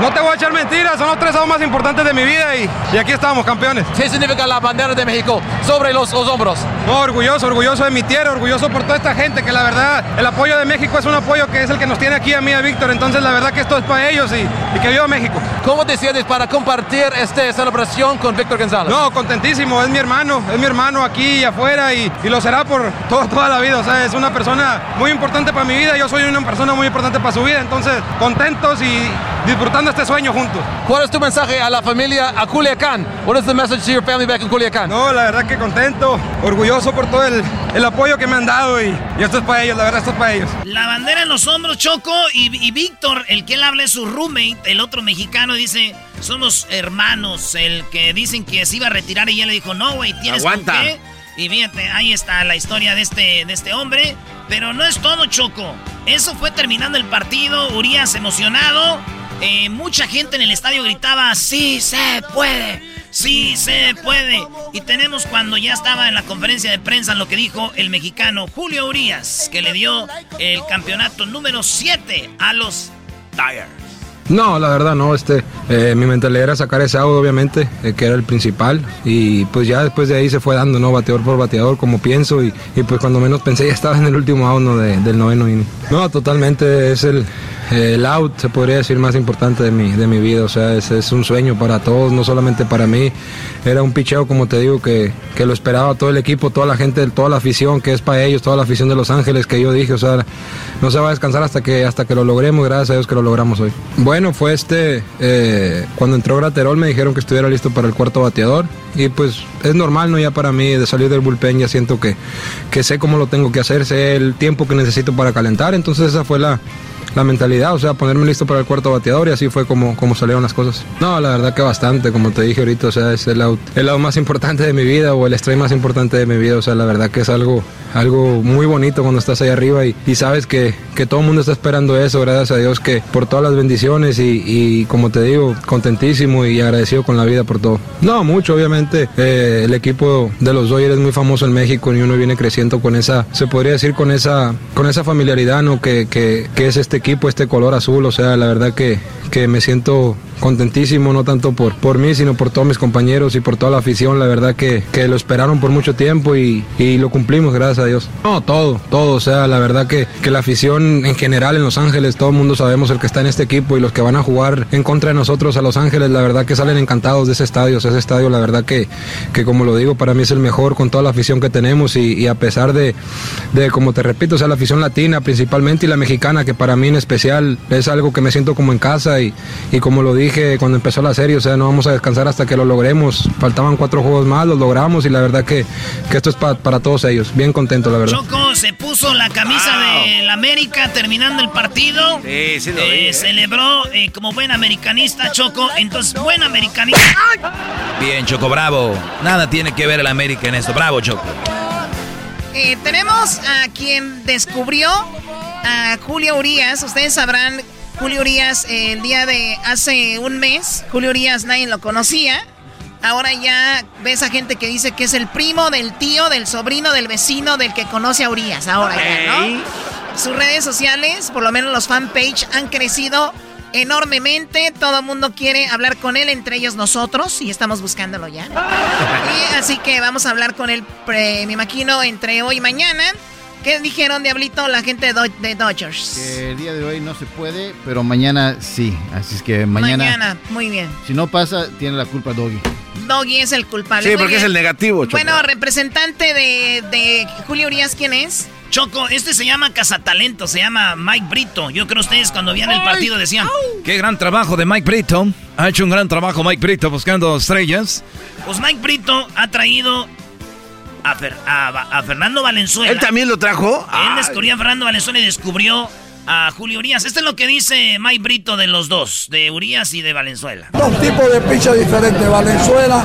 No te voy a echar mentiras, son los tres años más importantes de mi vida y, y aquí estamos, campeones. ¿Qué significa la bandera de México sobre los, los hombros? No, orgulloso, orgulloso de mi tierra, orgulloso por toda esta gente, que la verdad, el apoyo de México es un apoyo que es el que nos tiene aquí a mí, a Víctor. Entonces, la verdad que esto es para ellos y, y que viva México. ¿Cómo te sientes para compartir esta celebración con Víctor González? No, contentísimo, es mi hermano, es mi hermano aquí y afuera y, y lo será por toda, toda la vida. O sea, es una persona muy importante para mi vida, yo soy una persona muy importante para su vida. Entonces, contentos y disfrutando este sueño juntos. ¿Cuál es tu mensaje a la familia a Culiacán? What is the message to your family back in Culiacán? No, la verdad que contento, orgulloso por todo el, el apoyo que me han dado y, y esto es para ellos, la verdad, esto es para ellos. La bandera en los hombros, Choco, y, y Víctor, el que él habla es su roommate, el otro mexicano, dice, somos hermanos, el que dicen que se iba a retirar y él le dijo, no, güey, tienes con Aguanta. qué. Y fíjate, ahí está la historia de este, de este hombre, pero no es todo, Choco. Eso fue terminando el partido, Urias emocionado, eh, mucha gente en el estadio gritaba, sí se puede, sí se puede. Y tenemos cuando ya estaba en la conferencia de prensa lo que dijo el mexicano Julio Urias, que le dio el campeonato número 7 a los Tigers. No, la verdad no, este, eh, mi mentalidad era sacar ese out obviamente, eh, que era el principal y pues ya después de ahí se fue dando, ¿no? Bateador por bateador como pienso y, pues cuando menos pensé ya estaba en el último out ¿no? de- del noveno inning. No, totalmente es el, el out, se podría decir, más importante de mi, de mi vida, o sea, es, es un sueño para todos, no solamente para mí, era un picheo como te digo que, que lo esperaba todo el equipo, toda la gente, toda la afición que es para ellos, toda la afición de Los Ángeles que yo dije, o sea, no se va a descansar hasta que, hasta que lo logremos, gracias a Dios que lo logramos hoy. Bueno, fue este, eh, cuando entró Graterol me dijeron que estuviera listo para el cuarto bateador y pues es normal, ¿no? Ya para mí de salir del bullpen ya siento que, que sé cómo lo tengo que hacer, sé el tiempo que necesito para calentar, entonces esa fue la, la mentalidad, o sea, ponerme listo para el cuarto bateador y así fue como, como salieron las cosas. No, la verdad que bastante, como te dije ahorita, o sea, es el out, el más importante de mi vida o el strike más importante de mi vida, o sea, la verdad que es algo, algo muy bonito cuando estás ahí arriba y, y sabes que, que todo el mundo está esperando eso, gracias a Dios que por todas las bendiciones y, y como te digo, contentísimo y agradecido con la vida por todo. No, mucho, obviamente, eh, el equipo de los Dodgers es muy famoso en México y uno viene creciendo con esa, se podría decir con esa, con esa familiaridad, ¿no? Que, que, que es este equipo, este color azul, o sea, la verdad que, que me siento contentísimo, no tanto por, por mí, sino por todos mis compañeros y por toda la afición. La verdad que, que lo esperaron por mucho tiempo y, y, lo cumplimos, gracias a Dios. No, todo, todo. O sea, la verdad que, que la afición en general en Los Ángeles, todo el mundo sabemos el que está en este equipo y los que van a jugar en contra de nosotros a Los Ángeles, la verdad que salen encantados de ese estadio. Ese estadio, la verdad que, que como lo digo, para mí es el mejor con toda la afición que tenemos y, a pesar de, de, como te repito, o sea, la afición latina principalmente y la mexicana, que para mí en especial es algo que me siento como en casa y, y como lo dije cuando empezó la serie, o sea, no vamos a descansar hasta que lo logremos. Faltaban cuatro juegos más, los logramos y la verdad que, que esto es pa, para todos ellos. Bien contento, la verdad. Choco se puso la camisa del América terminando el partido. Sí, sí lo Eh, vi, ¿eh? Celebró eh, como buen americanista, Choco. Entonces, buen americanista. Bien, Choco, bravo. Nada tiene que ver el América en esto. Bravo, Choco. Eh, tenemos a quien descubrió a Julio Urias. Ustedes sabrán, Julio Urias eh, el día de hace un mes, Julio Urias nadie lo conocía. Ahora ya ves a gente que dice que es el primo del tío, del sobrino, del vecino, del que conoce a Urias. Ahora ya, ¿no? Sus redes sociales, por lo menos los fanpage, han crecido enormemente. Todo el mundo quiere hablar con él, entre ellos nosotros, y estamos buscándolo ya. Y así que vamos a hablar con él, pre- me imagino, entre hoy y mañana. ¿Qué dijeron, Diablito, la gente de, Do- de Dodgers? Que el día de hoy no se puede, pero mañana sí. Así es que mañana, Mañana, muy bien. si no pasa, tiene la culpa Doggy. Doggy es el culpable. Sí, Muy porque es el negativo, Choco. Bueno, representante de, de Julio Urias, ¿quién es? Choco, este se llama cazatalento, se llama Mike Brito. Yo creo ustedes cuando veían el partido decían, Qué gran trabajo de Mike Brito. Ha hecho un gran trabajo Mike Brito buscando estrellas. pues Mike Brito ha traído a, Fer- a- a Fernando Valenzuela. ¿Él también lo trajo? Él descubrió a Fernando Valenzuela y descubrió a Julio Urias. Esto es lo que dice Mike Brito de los dos, de Urias y de Valenzuela. Dos tipos de picha diferentes. Valenzuela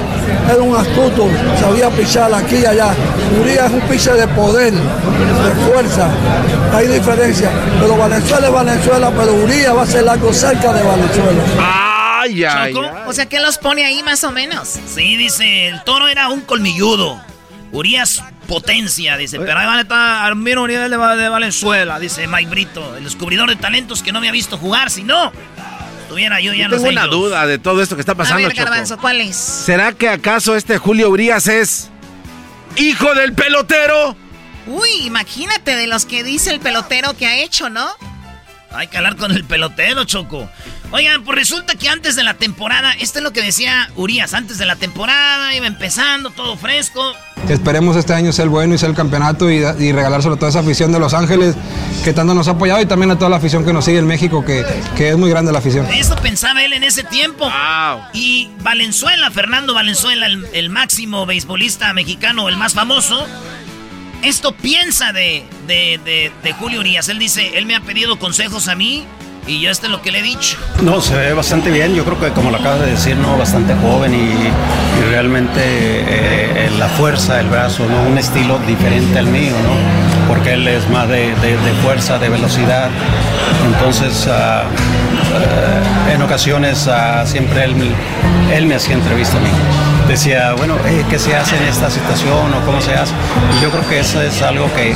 era un astuto, sabía pichar aquí y allá. Urias es un picha de poder, de fuerza. Hay diferencia. Pero Valenzuela es Valenzuela, pero Urias va a ser algo cerca de Valenzuela. Ay, ay, ay. O sea, ¿qué los pone ahí más o menos? Sí, dice, el toro era un colmilludo. Urias potencia, dice. Pero ahí van a estar Armiro Urias de, de Valenzuela, dice Mike Brito, el descubridor de talentos que no me ha visto jugar. Si no, estuviera yo ya Yo los tengo una duda de todo esto que está A pasando, ver, Choco. Garbanzo, ¿cuál es? ¿Será que acaso este Julio Urias es hijo del pelotero? Uy, imagínate de los que dice el pelotero que ha hecho, ¿no? Hay que hablar con el pelotero, Choco. Oigan, pues resulta que antes de la temporada, esto es lo que decía Urias, antes de la temporada, iba empezando, todo fresco. Esperemos este año ser bueno y ser el campeonato y, y regalárselo a toda esa afición de Los Ángeles que tanto nos ha apoyado y también a toda la afición que nos sigue en México, que, que es muy grande la afición. Eso pensaba él en ese tiempo. Y Valenzuela, Fernando Valenzuela, el, el máximo beisbolista mexicano, el más famoso, esto piensa de, de, de- de Julio Urias. Él dice, él me ha pedido consejos a mí y yo esto es lo que le he dicho. No, se ve bastante bien. Yo creo que, como lo acabas de decir, ¿no? bastante joven y, realmente eh, la fuerza, el brazo, ¿no? un estilo diferente al mío, ¿no? porque él es más de, de- fuerza, de velocidad. Entonces, ah, ah, en ocasiones ah, siempre él, él me hacía entrevista a mí. Decía, bueno, eh, ¿qué se hace en esta situación o cómo se hace? Y yo creo que eso es algo que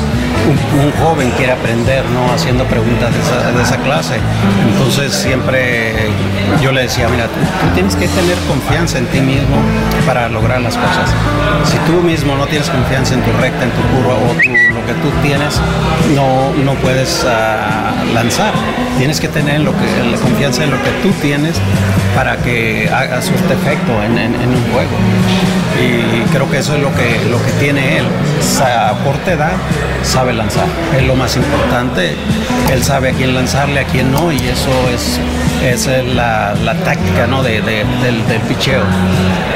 un, joven quiere aprender, ¿no? Haciendo preguntas de esa, clase. Entonces siempre yo le decía, mira, tú, tienes que tener confianza en ti mismo para lograr las cosas. Si tú mismo no tienes confianza en tu recta, en tu curva o tu- lo que tú tienes, no, no puedes ah, lanzar. Tienes que tener lo que, la confianza en lo que tú tienes para que haga su efecto en un juego. Y creo que eso es lo que, lo que tiene él. A corta edad sabe lanzar. Es lo más importante. Él sabe a quién lanzarle, a quién no, y eso es, esa es la, la táctica ¿no? de, de- del, del picheo.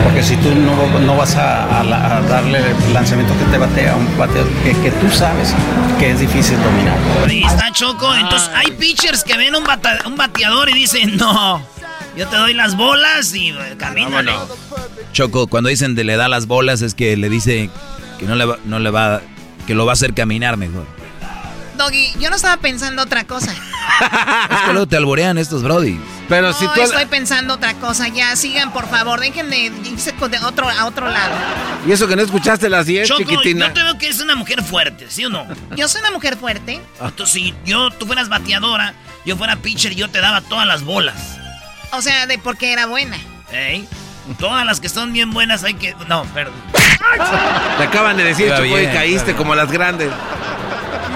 Porque si tú no, no vas a, a la- a darle el lanzamiento que te batea a un bateador que, que tú sabes que es difícil dominar. Ahí está Choco. Entonces hay pitchers que ven un, bata- un bateador y dicen, no, yo te doy las bolas y eh, camínale. Choco, cuando dicen de le da las bolas es que le dice que no le va, no le va que lo va a hacer caminar mejor. Doggy, yo no estaba pensando otra cosa. es que luego te alborean estos brody. Pero si tú... estoy pensando otra cosa. Ya, sigan, por favor. Déjenme irse de otro, a otro lado. Y eso que no escuchaste las 10, chiquitina. Yo te veo que eres una mujer fuerte, ¿sí o no? Yo soy una mujer fuerte. Entonces, si yo, tú fueras bateadora, yo fuera pitcher y yo te daba todas las bolas. O sea, de porque era buena. ¿Eh? Todas las que son bien buenas hay que... No, perdón. Te acaban de decir, Choco, y caíste como las grandes.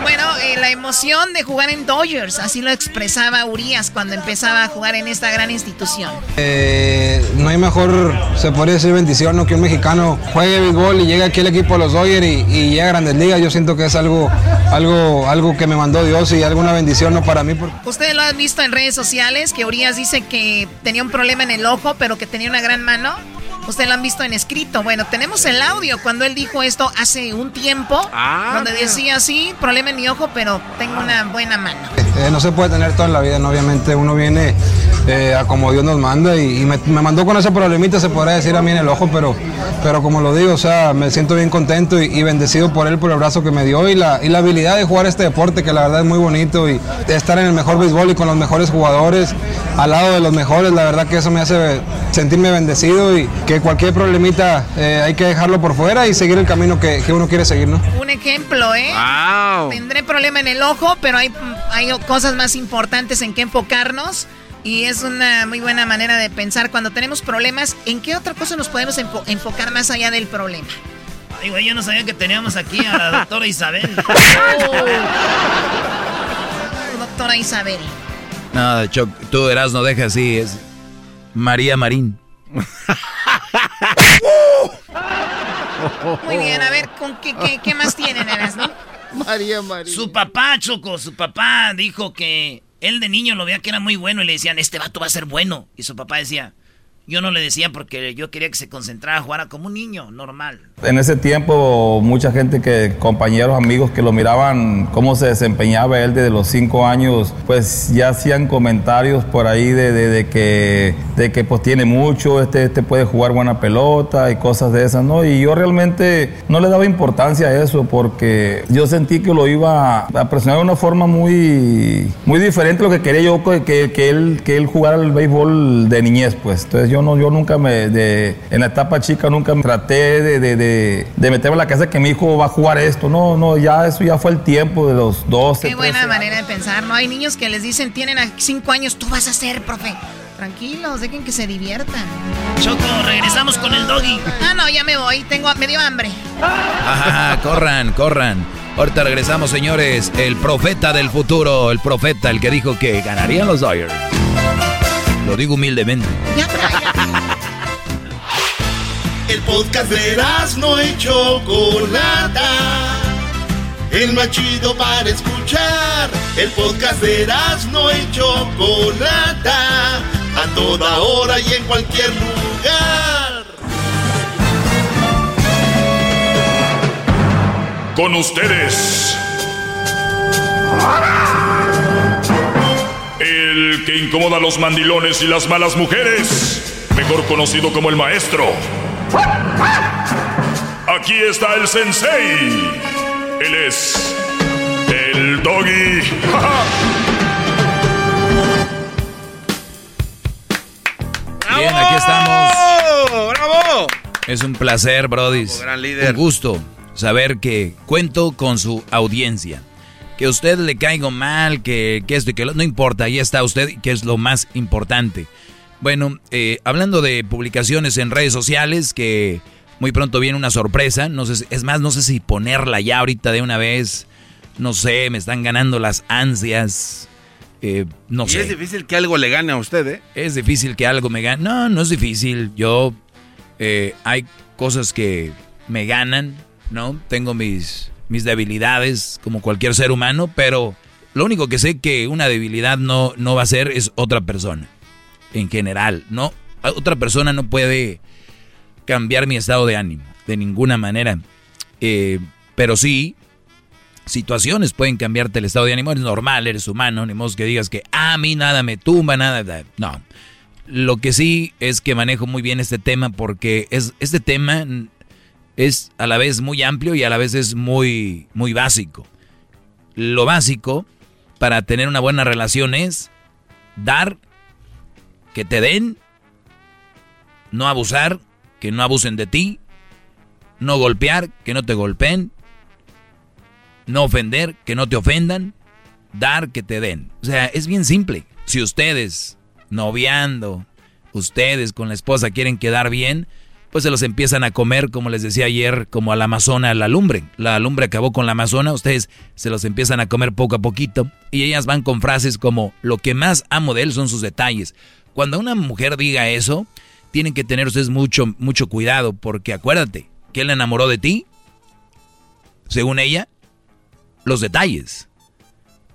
Bueno, eh, la emoción de jugar en Dodgers, así lo expresaba Urias cuando empezaba a jugar en esta gran institución. Eh, no hay mejor, se podría decir bendición, ¿no? que un mexicano juegue béisbol y llegue aquí al equipo de los Dodgers y, y llegue a Grandes Ligas. Yo siento que es algo, algo, algo que me mandó Dios y alguna bendición ¿no? para mí. Ustedes lo han visto en redes sociales, que Urias dice que tenía un problema en el ojo, pero que tenía una gran mano. Ustedes lo han visto en escrito. Bueno, tenemos el audio cuando él dijo esto hace un tiempo. Ah, donde decía, sí, problema en mi ojo, pero tengo una buena mano. Eh, no se puede tener todo en la vida, ¿no? Obviamente uno viene eh, a como Dios nos manda y, me, mandó con ese problemita, se podría decir a mí en el ojo, pero, pero como lo digo, o sea, me siento bien contento y, bendecido por él, por el abrazo que me dio y la, y la habilidad de jugar este deporte, que la verdad es muy bonito y estar en el mejor béisbol y con los mejores jugadores, al lado de los mejores, la verdad que eso me hace sentirme bendecido y que cualquier problemita eh, hay que dejarlo por fuera y seguir el camino que, uno quiere seguir, ¿no? Un ejemplo, ¿eh? Tendré problema en el ojo, pero hay, hay cosas más importantes en que enfocarnos. Y es una muy buena manera de pensar cuando tenemos problemas, ¿en qué otra cosa nos podemos enfocar más allá del problema? Ay, güey, yo no sabía que teníamos aquí a la doctora Isabel. doctora Isabel. No, tú eras no deja así, es María Marín. Muy bien, a ver, ¿con qué, qué, más tienen, no? María María. Su papá, Choco, su papá dijo que él de niño lo veía que era muy bueno y le decían, este vato va a ser bueno. Y su papá decía, yo no le decía porque yo quería que se concentrara, jugara como un niño normal. En ese tiempo, mucha gente que, compañeros, amigos que lo miraban cómo se desempeñaba él desde los cinco años, pues ya hacían comentarios por ahí de, que, de que pues tiene mucho, este, este puede jugar buena pelota y cosas de esas, ¿no? Y yo realmente no le daba importancia a eso porque yo sentí que lo iba a presionar de una forma muy, muy diferente a lo que quería yo que, que, él, que él jugara el béisbol de niñez, pues. Entonces yo no, yo nunca me, de, en la etapa chica nunca me traté de, de, de, de meterme en la casa que mi hijo va a jugar esto. No, no, ya eso ya fue el tiempo de los 12. Qué buena manera de pensar, ¿no? Hay niños que les dicen, tienen a 5 años, tú vas a ser, profe. Tranquilos, dejen que se diviertan. Choco, regresamos con el doggy. Ah, no, ya me voy, tengo, me dio hambre. Ajá, corran, corran. Ahorita regresamos, señores. El profeta del futuro, el profeta, el que dijo que ganarían los Dodgers. Lo digo humildemente. El podcast de no y Chocolata. El más chido para escuchar. El podcast de no y Chocolata. A toda hora y en cualquier lugar. Con ustedes. El que incomoda a los mandilones y las malas mujeres, mejor conocido como el maestro. Aquí está el sensei. Él es el doggy. Bien, aquí estamos. ¡Bravo! Es un placer, Brody. Un gusto saber que cuento con su audiencia que a usted le caiga mal, que, que esto y que lo, no importa, ahí está usted, que es lo más importante. Bueno, eh, hablando de publicaciones en redes sociales, que muy pronto viene una sorpresa, no sé, es más, no sé si ponerla ya ahorita de una vez, no sé, me están ganando las ansias. Eh, no y es difícil que algo le gane a usted, ¿eh? Es difícil que algo me gane. No, no es difícil. Yo, eh, hay cosas que me ganan, ¿no? Tengo mis, mis debilidades como cualquier ser humano, pero lo único que sé que una debilidad no, no va a ser es otra persona. En general, no. Otra persona no puede cambiar mi estado de ánimo de ninguna manera. Eh, pero sí, situaciones pueden cambiarte el estado de ánimo. Es normal, eres humano, ni modo que digas que ah, a mí nada me tumba, nada. No. Lo que sí es que manejo muy bien este tema porque es, este tema es a la vez muy amplio y a la vez es muy, muy básico. Lo básico para tener una buena relación es dar, que te den, no abusar, que no abusen de ti, no golpear, que no te golpeen, no ofender, que no te ofendan, dar, que te den. O sea, es bien simple. Si ustedes, noviando, ustedes con la esposa quieren quedar bien, pues se los empiezan a comer, como les decía ayer, como a la amazona la lumbre. La lumbre acabó con la amazona, ustedes se los empiezan a comer poco a poquito y ellas van con frases como, lo que más amo de él son sus detalles. Cuando una mujer diga eso, tienen que tener ustedes mucho, mucho cuidado, porque acuérdate, que él enamoró de ti, según ella, los detalles.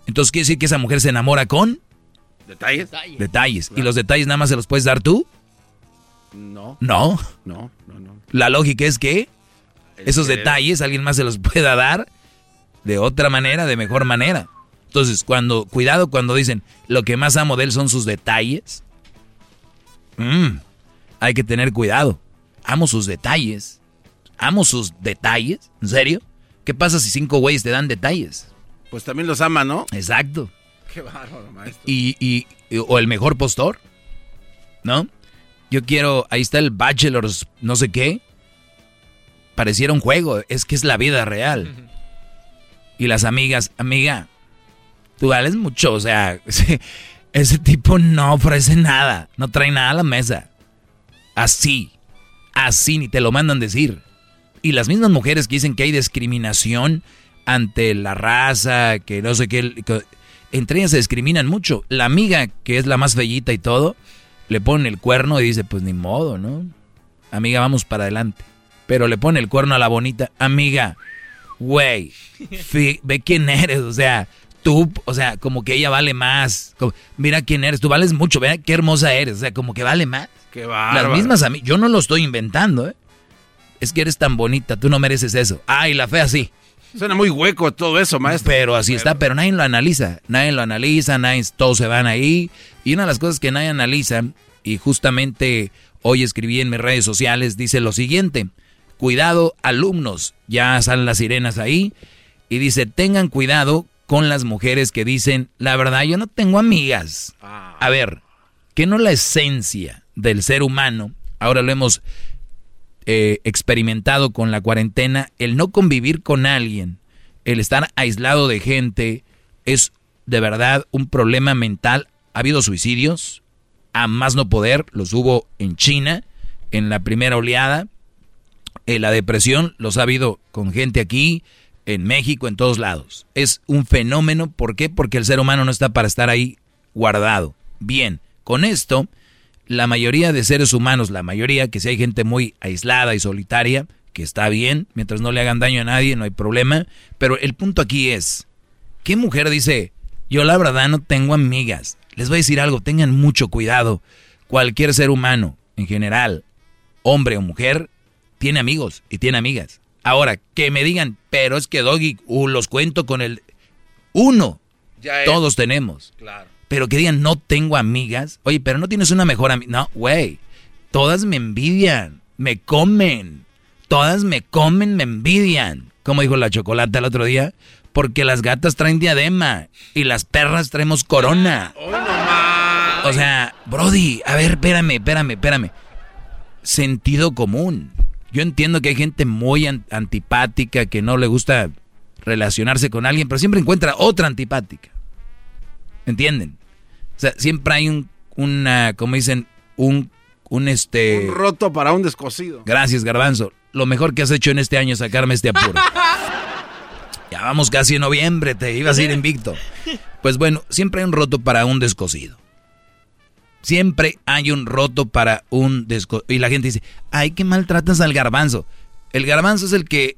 Entonces quiere decir que esa mujer se enamora con... ¿Detalles? Detalles. ¿Y los detalles nada más se los puedes dar tú? No. No. No, no, no. La lógica es que esos detalles alguien más se los pueda dar de otra manera, de mejor manera. Entonces, cuando, cuidado cuando dicen, lo que más amo de él son sus detalles. Mm, hay que tener cuidado. Amo sus detalles. Amo sus detalles. ¿En serio? ¿Qué pasa si cinco güeyes te dan detalles? Pues también los ama, ¿no? Exacto. Qué bárbaro, maestro. Y, y, o el mejor postor, ¿no? Yo quiero, ahí está el Bachelors, no sé qué. Pareciera un juego, es que es la vida real. Y las amigas, amiga, tú vales mucho, o sea, ese, tipo no ofrece nada, no trae nada a la mesa. Así, así, ni te lo mandan decir. Y las mismas mujeres que dicen que hay discriminación ante la raza, que no sé qué, que entre ellas se discriminan mucho. La amiga, que es la más bellita y todo, le pone el cuerno y dice, pues ni modo, ¿no? Amiga, vamos para adelante. Pero le pone el cuerno a la bonita, amiga, güey, ve quién eres, o sea, tú, o sea, como que ella vale más. mira quién eres, tú vales mucho, vea qué hermosa eres, o sea, como que vale más. Qué Las mismas a mí, yo no lo estoy inventando, ¿eh? Es que eres tan bonita, tú no mereces eso. Ay, la fea sí. Suena muy hueco todo eso, maestro. Pero así está, pero nadie lo analiza. Nadie lo analiza, nadie, todos se van ahí. Y una de las cosas que nadie analiza, y justamente hoy escribí en mis redes sociales, dice lo siguiente. Cuidado, alumnos. Ya salen las sirenas ahí. Y dice, tengan cuidado con las mujeres que dicen, la verdad, yo no tengo amigas. A ver, que no la esencia del ser humano, ahora lo hemos eh, experimentado con la cuarentena, el no convivir con alguien, el estar aislado de gente, es de verdad un problema mental. Ha habido suicidios, a más no poder, los hubo en China, en la primera oleada. Eh, la depresión los ha habido con gente aquí, en México, en todos lados. Es un fenómeno, ¿por qué? Porque el ser humano no está para estar ahí guardado. Bien, con esto la mayoría de seres humanos, la mayoría, que si hay gente muy aislada y solitaria, que está bien, mientras no le hagan daño a nadie, no hay problema, pero el punto aquí es, ¿qué mujer dice, yo la verdad no tengo amigas? Les voy a decir algo, tengan mucho cuidado. Cualquier ser humano, en general, hombre o mujer, tiene amigos y tiene amigas. Ahora, que me digan, pero es que Doggy, uh, los cuento con el... Uno, todos tenemos. Claro. Pero que digan, no tengo amigas. Oye, pero no tienes una mejor amiga. No, güey. Todas me envidian. Me comen. Todas me comen, me envidian. Como dijo la chocolate el otro día. Porque las gatas traen diadema. Y las perras traemos corona. o sea, Brody, a ver, espérame, espérame, espérame. Sentido común. Yo entiendo que hay gente muy antipática que no le gusta relacionarse con alguien, pero siempre encuentra otra antipática. ¿Entienden? O sea, siempre hay un, una, como dicen, un, un este... Un roto para un descosido. Gracias, Garbanzo. Lo mejor que has hecho en este año es sacarme este apuro. ya vamos casi en noviembre, te ibas a ir invicto. Pues bueno, siempre hay un roto para un descosido. Siempre hay un roto para un descosido. Y la gente dice, ay, qué maltratas al garbanzo. El garbanzo es el que,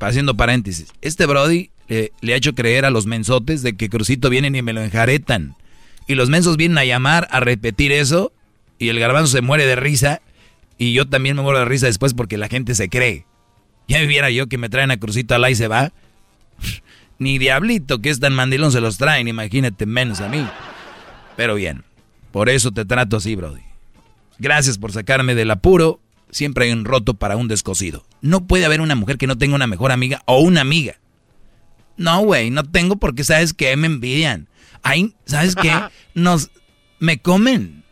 haciendo paréntesis, este Brody eh, le ha hecho creer a los mensotes de que Crucito vienen y me lo enjaretan. Y los mensos vienen a llamar a repetir eso y el garbanzo se muere de risa y yo también me muero de risa después porque la gente se cree. Ya viera yo que me traen a Crucito al y se va. Ni diablito que es tan mandilón se los traen, imagínate menos a mí. Pero bien, por eso te trato así, Brody. Gracias por sacarme del apuro. Siempre hay un roto para un descosido. no puede haber una mujer que no tenga una mejor amiga o una amiga. No, güey, no tengo porque sabes que me envidian. Ahí, ¿sabes qué? Nos, me comen.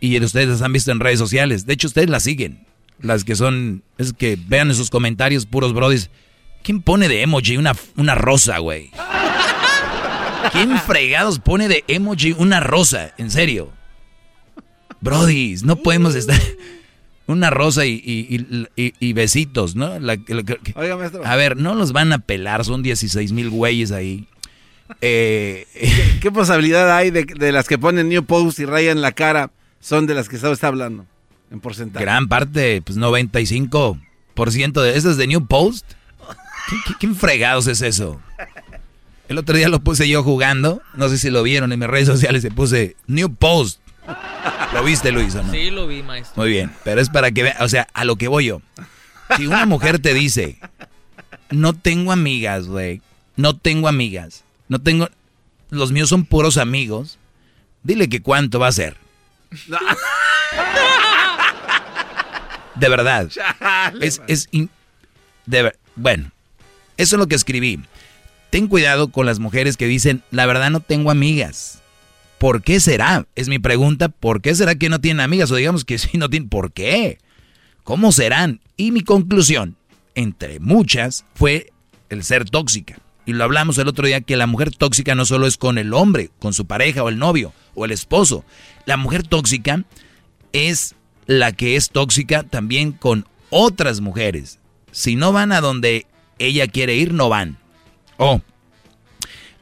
Y ustedes las han visto en redes sociales. De hecho, ustedes las siguen. Las que son, es que vean en sus comentarios puros brodis. ¿Quién pone de emoji una, una rosa, güey? ¿Quién fregados pone de emoji una rosa? En serio. Brodis, no podemos estar... Una rosa y, besitos, ¿no? Oiga, maestro. A ver, no los van a pelar, son 16 mil güeyes ahí. Eh, ¿Qué, posibilidad hay de, las que ponen New Post y rayan la cara son de las que está hablando? En porcentaje. Gran parte, pues 95% de esas de New Post. ¿Qué, fregados es eso? El otro día lo puse yo jugando, no sé si lo vieron en mis redes sociales, se puse New Post. ¿Lo viste, Luis, o no? Sí, lo vi, maestro. Muy bien, pero es para que vean, o sea, a lo que voy yo. Si una mujer te dice, no tengo amigas, güey, no tengo amigas, no tengo, los míos son puros amigos, dile que cuánto va a ser. De verdad. Es, es de, bueno, eso es lo que escribí. Ten cuidado con las mujeres que dicen, la verdad no tengo amigas. ¿Por qué será? Es mi pregunta. ¿Por qué será que no tienen amigas? O digamos que sí no tienen. ¿Por qué? ¿Cómo serán? Y mi conclusión, entre muchas, fue el ser tóxica. Y lo hablamos el otro día que la mujer tóxica no solo es con el hombre, con su pareja o el novio o el esposo. La mujer tóxica es la que es tóxica también con otras mujeres. Si no van a donde ella quiere ir, no van. Oh.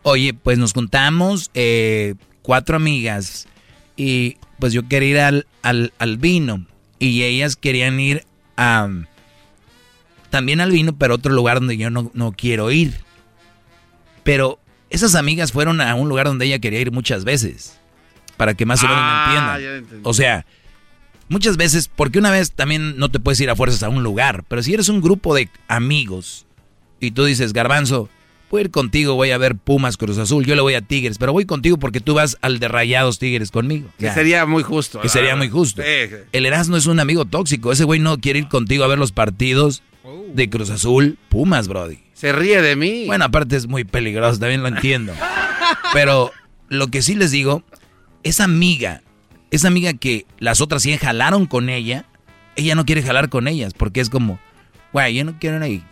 Oye, pues nos juntamos, eh, cuatro amigas y pues yo quería ir al, al, al vino y ellas querían ir a también al vino, pero otro lugar donde yo no, no quiero ir. Pero esas amigas fueron a un lugar donde ella quería ir muchas veces. Para que más o menos me ah, entiendan. O sea, muchas veces, porque una vez también no te puedes ir a fuerzas a un lugar. Pero si eres un grupo de amigos y tú dices, Garbanzo, Voy a ir contigo, voy a ver Pumas Cruz Azul, yo le voy a Tigres, pero voy contigo porque tú vas al de Rayados Tigres conmigo. Que sería muy justo. Que sería muy justo. El Erasmo es un amigo tóxico, ese güey no quiere ir contigo a ver los partidos de Cruz Azul, Pumas, Brody. Se ríe de mí. Bueno, aparte es muy peligroso, también lo entiendo. pero lo que sí les digo, esa amiga, esa amiga que las otras sí jalaron con ella, ella no quiere jalar con ellas porque es como, güey, yo no quiero ir ahí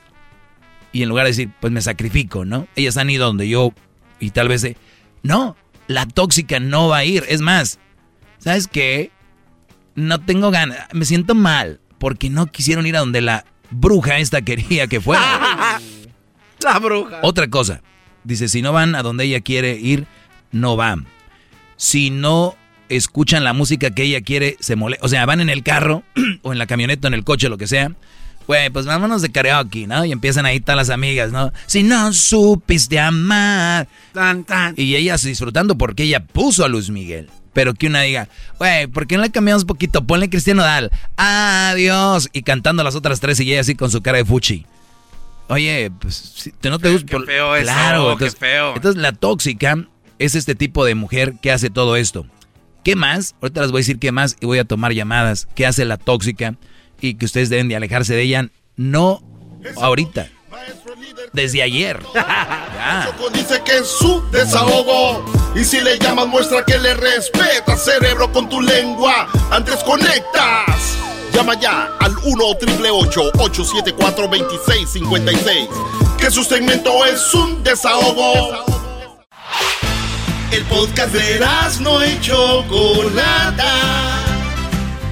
y en lugar de decir, pues me sacrifico, ¿no? Ellas han ido donde yo y tal vez... no, la tóxica no va a ir. Es más, ¿sabes qué? No tengo ganas, me siento mal porque no quisieron ir a donde la bruja esta quería que fuera. la bruja. Otra cosa, dice, si no van a donde ella quiere ir, no van. Si no escuchan la música que ella quiere, se molesta. O sea, van en el carro o en la camioneta, en el coche, lo que sea Güey, pues vámonos de karaoke, ¿no? Y empiezan ahí todas las amigas, ¿no? Si no supiste amar. Tan, tan. Y ellas disfrutando porque ella puso a Luis Miguel. Pero que una diga, güey, ¿por qué no le cambiamos un poquito? Ponle Cristiano Dal. Adiós. Y cantando las otras tres y ella así con su cara de fuchi. Oye, pues, ¿te no te gusta? Qué feo eso, claro, qué feo. Entonces, la tóxica es este tipo de mujer que hace todo esto. ¿Qué más? Ahorita les voy a decir qué más y voy a tomar llamadas. ¿Qué hace la tóxica? Y que ustedes deben de alejarse de ella, no ahorita. Desde ayer. Choco dice que es su desahogo. Y si le llamas, muestra que le respeta, cerebro, con tu lengua. Antes conectas. Llama ya al 1-888-874-2656. Que su segmento es un desahogo. El podcast de las no hecho Chocolata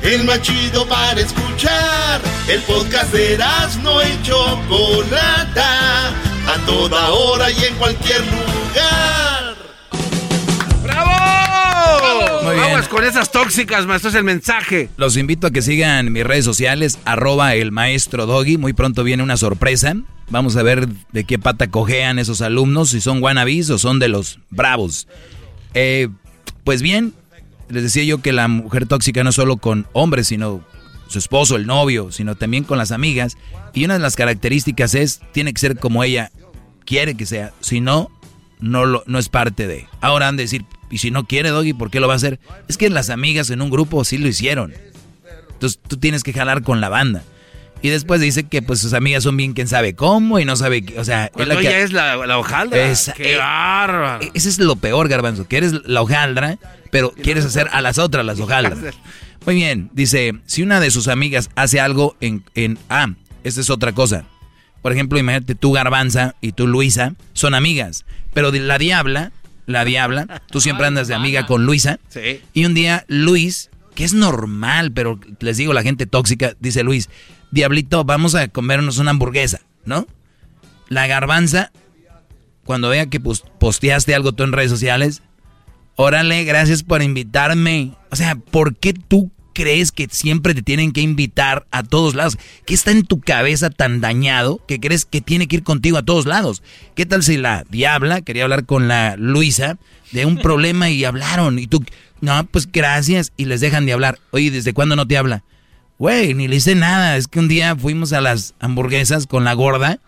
el más chido para escuchar. El podcast de no y Chocolata, a toda hora y en cualquier lugar. ¡Bravo! Muy bien. Vamos con esas tóxicas, maestro, es el mensaje. Los invito a que sigan mis redes sociales, arroba el maestro Doggy. Muy pronto viene una sorpresa. Vamos a ver de qué pata cojean esos alumnos, si son wannabes o son de los bravos. Eh, pues bien, les decía yo que la mujer tóxica no solo con hombres, sino su esposo, el novio, sino también con las amigas. Y una de las características es, tiene que ser como ella quiere que sea. Si no, no, lo, no es parte de. Ahora han de decir, y si no quiere Doggy, ¿por qué lo va a hacer? Es que las amigas en un grupo sí lo hicieron. Entonces tú tienes que jalar con la banda. Y después dice que pues sus amigas son bien quién sabe cómo y no sabe, o sea, es la que, es la, hojaldra. ¡Qué eh, bárbaro! Ese es lo peor, Garbanzo, que eres la hojaldra, pero quieres hacer a las otras las hojaldras. Muy bien, dice, si una de sus amigas hace algo en, en ah, esta es otra cosa. Por ejemplo, imagínate tú Garbanza y tú Luisa son amigas, pero la diabla, la diabla, tú siempre andas de amiga con Luisa. Sí. Y un día Luis, que es normal, pero les digo la gente tóxica, dice Luis, Diablito, vamos a comernos una hamburguesa, ¿no? La garbanza, cuando vea que posteaste algo tú en redes sociales, órale, gracias por invitarme. O sea, ¿por qué tú crees que siempre te tienen que invitar a todos lados? ¿Qué está en tu cabeza tan dañado que crees que tiene que ir contigo a todos lados? ¿Qué tal si la diabla quería hablar con la Luisa de un problema y hablaron y tú, no, pues gracias y les dejan de hablar? Oye, ¿desde cuándo no te habla? Güey, ni le hice nada. Es que un día fuimos a las hamburguesas con la gorda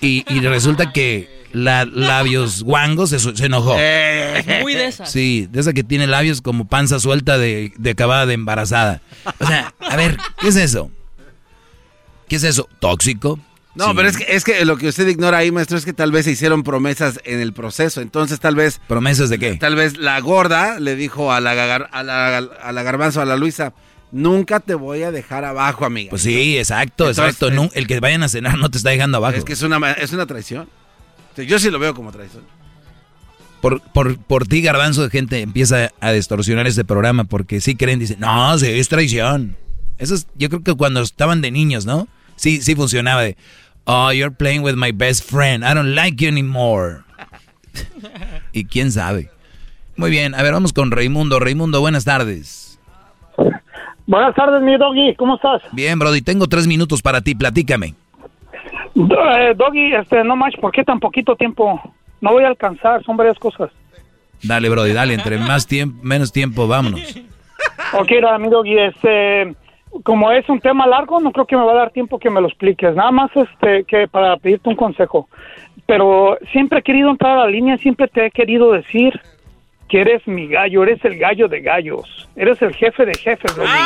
y, resulta que la labios guangos se, enojó. Eh. Es muy de esas. Sí, de esa que tiene labios como panza suelta de, de acabada de embarazada. O sea, a ver, ¿qué es eso? ¿Qué es eso? ¿Tóxico? No, pero es que, es que lo que usted ignora ahí, maestro, es que tal vez se hicieron promesas en el proceso. Entonces, tal vez. ¿Promesas de qué? Tal vez la gorda le dijo a la, a la, a la garbanzo, a la Luisa Nunca te voy a dejar abajo, amiga. Pues sí, exacto, exacto. el que vayan a cenar no te está dejando abajo. Es que es una, es una traición. Yo sí lo veo como traición. Por, por, por ti, garbanzo de gente, empieza a distorsionar este programa porque sí creen, dicen, no, sí, es traición. Eso es, yo creo que cuando estaban de niños, ¿no? Sí, sí funcionaba de, oh, you're playing with my best friend, I don't like you anymore. y quién sabe. Muy bien, a ver, vamos con Raimundo. Raimundo, buenas tardes. Buenas tardes, mi Doggy, ¿cómo estás? Bien, Brody, tengo tres minutos para ti, platícame. Eh, doggy, este, no más, ¿por qué tan poquito tiempo? No voy a alcanzar, son varias cosas. Dale, Brody, dale, entre más tiempo, menos tiempo, vámonos. Ok, mi Doggy, este, como es un tema largo, no creo que me va a dar tiempo que me lo expliques. Nada más, este, que para pedirte un consejo. Pero siempre he querido entrar a la línea, siempre te he querido decir que eres mi gallo, eres el gallo de gallos, eres el jefe de jefes. No hay,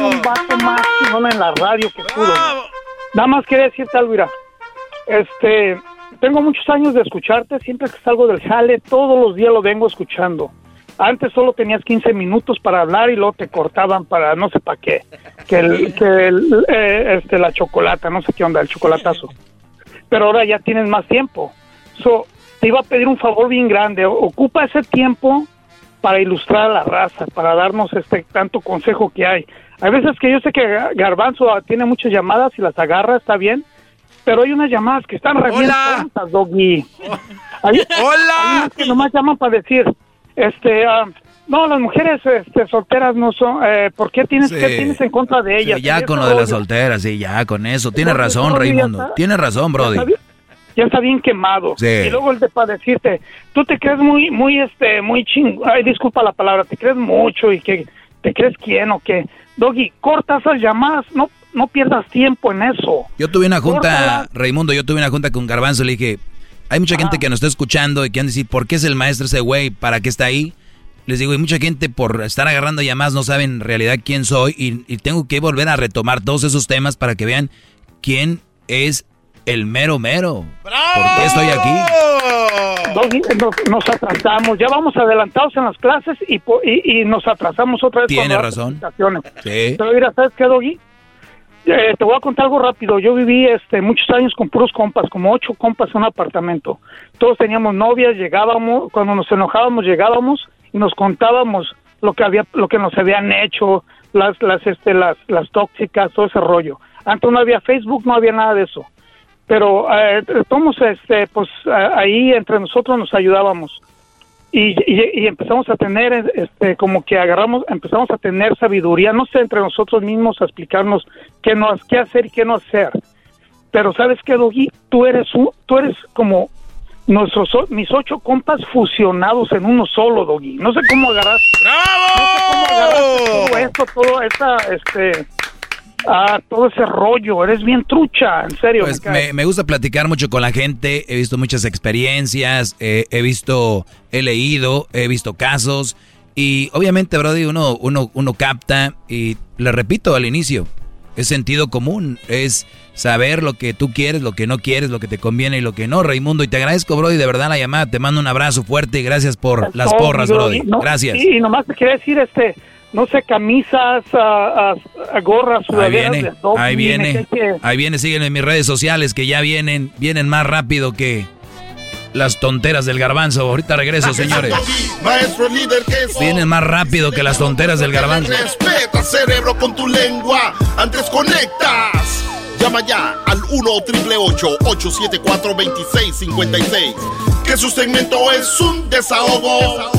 un vato más en la radio que tú. Nada más quería decirte algo, mira. Este, tengo muchos años de escucharte, siempre que salgo del jale, todos los días lo vengo escuchando. Antes solo tenías 15 minutos para hablar y luego te cortaban para no sé para qué. Que, el, que el, eh, este, la chocolata, no sé qué onda, el chocolatazo. Pero ahora ya tienes más tiempo. So, te iba a pedir un favor bien grande. Ocupa ese tiempo para ilustrar a la raza, para darnos este tanto consejo que hay. Hay veces que yo sé que Garbanzo tiene muchas llamadas y las agarra, está bien, pero hay unas llamadas que están re Doggy. Hola. que nomás llaman para decir, este, ah, no, las mujeres este, solteras no son, eh, ¿por qué tienes, ¿qué tienes en contra de ellas? ya con lo de las solteras, sí, ya con eso. Tienes razón, Raimundo. Tienes razón, Brody ya está bien quemado. Y luego el de para decirte, tú te crees muy, muy, este, muy ching, ay, disculpa la palabra, te crees mucho y que te crees quién o qué. Doggy, corta esas llamadas, no, no pierdas tiempo en eso. Yo tuve una junta, Raimundo, yo tuve una junta con Garbanzo, le dije, hay mucha gente que nos está escuchando y que han decir, ¿por qué es el maestro ese güey? ¿Para qué está ahí? Les digo, y mucha gente por estar agarrando llamadas no saben en realidad quién soy y, y tengo que volver a retomar todos esos temas para que vean quién es el mero mero. ¿Por qué estoy aquí? Nos, atrasamos, ya vamos adelantados en las clases y, y, nos atrasamos otra vez. Tiene razón. Sí. Pero mira, ¿sabes qué, Doggy? Eh, te voy a contar algo rápido. Yo viví este, muchos años con puros compas, como ocho compas en un apartamento. Todos teníamos novias, llegábamos, cuando nos enojábamos llegábamos y nos contábamos lo que había, lo que nos habían hecho, las, las, este, las, las tóxicas, todo ese rollo. Antes no había Facebook, no había nada de eso pero eh, este, pues ahí entre nosotros nos ayudábamos y, y, empezamos a tener, este, como que agarramos, empezamos a tener sabiduría, no sé, entre nosotros mismos a explicarnos qué, no, qué hacer y qué no hacer. Pero sabes qué, Doggy, tú eres, un, tú eres como nuestros, mis ocho compas fusionados en uno solo, Doggy. No sé cómo agarras. ¡Bravo! No sé cómo agarras todo esto, todo esta, este, Ah, todo ese rollo, eres bien trucha, en serio. Pues me, gusta platicar mucho con la gente, he visto muchas experiencias, eh, he visto, he leído, he visto casos y obviamente, Brody, uno, uno, uno capta y le repito al inicio, Es sentido común, es saber lo que tú quieres, lo que no quieres, lo que te conviene y lo que no, Raimundo. Y te agradezco, Brody, de verdad la llamada. Te mando un abrazo fuerte y gracias por las porras, Brody. gracias. Y, nomás te quería decir, este, no sé, camisas, a, a, gorras, Ahí viene, ahí viene, ahí viene, síguenme en mis redes sociales que ya vienen, vienen más rápido que las tonteras del garbanzo. Ahorita regreso, señores. Maestro líder que Vienen más rápido que las tonteras del garbanzo. Respeta, cerebro, con tu lengua. Antes conectas. Llama ya al 1-888-874-2656. Que su segmento es un desahogo.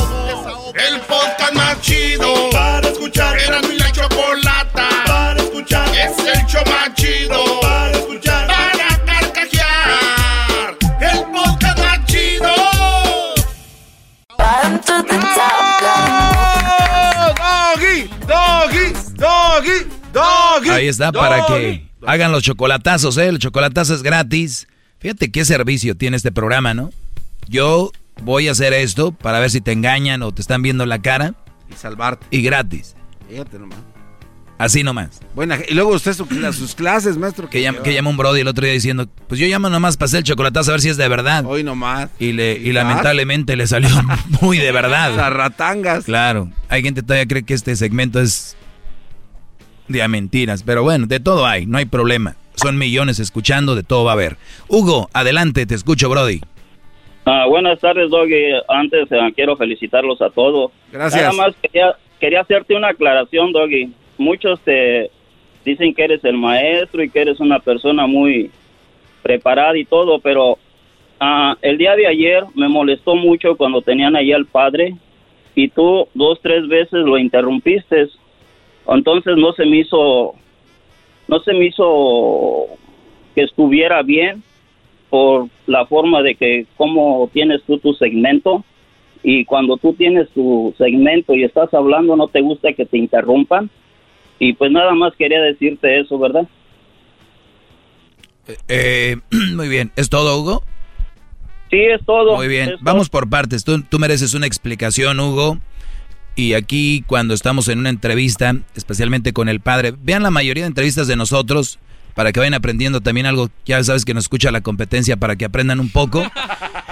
El podcast más chido. Para escuchar. Era mi la chocolata. Para escuchar. Es el show más chido. Para escuchar. Para carcajear. El podcast más chido. Doggy, doggy, doggy, doggy. Ahí está, para que hagan los chocolatazos, ¿eh? El chocolatazo es gratis. Fíjate qué servicio tiene este programa, ¿no? Yo voy a hacer esto para ver si te engañan o te están viendo la cara. Y salvarte. Y gratis. Fíjate nomás. Así nomás. Buena, y luego usted sus clases, maestro. Que, llama, que llama un brody el otro día diciendo, pues yo llamo nomás para hacer el chocolatazo a ver si es de verdad. Hoy nomás. Y, le, y lamentablemente le salió muy de verdad. Zarratangas. Claro. Hay gente todavía cree que este segmento es de mentiras. Pero bueno, de todo hay, no hay problema. Son millones escuchando, de todo va a haber. Hugo, adelante, te escucho, Brody. Ah, buenas tardes, Doggy. Antes eh, quiero felicitarlos a todos. Gracias. Nada más quería, quería hacerte una aclaración, Doggy. Muchos te dicen que eres el maestro y que eres una persona muy preparada y todo, pero ah, el día de ayer me molestó mucho cuando tenían ahí al padre y tú dos, tres veces lo interrumpiste. Entonces no se me hizo, no se me hizo que estuviera bien por la forma de que cómo tienes tú tu segmento y cuando tú tienes tu segmento y estás hablando no te gusta que te interrumpan y pues nada más quería decirte eso, ¿verdad? Eh, muy bien, ¿es todo, Hugo? Sí, es todo. Muy bien, vamos por partes. Tú, tú mereces una explicación, Hugo. Y aquí cuando estamos en una entrevista, especialmente con el padre, vean la mayoría de entrevistas de nosotros para que vayan aprendiendo también algo. Ya sabes que nos escucha la competencia para que aprendan un poco.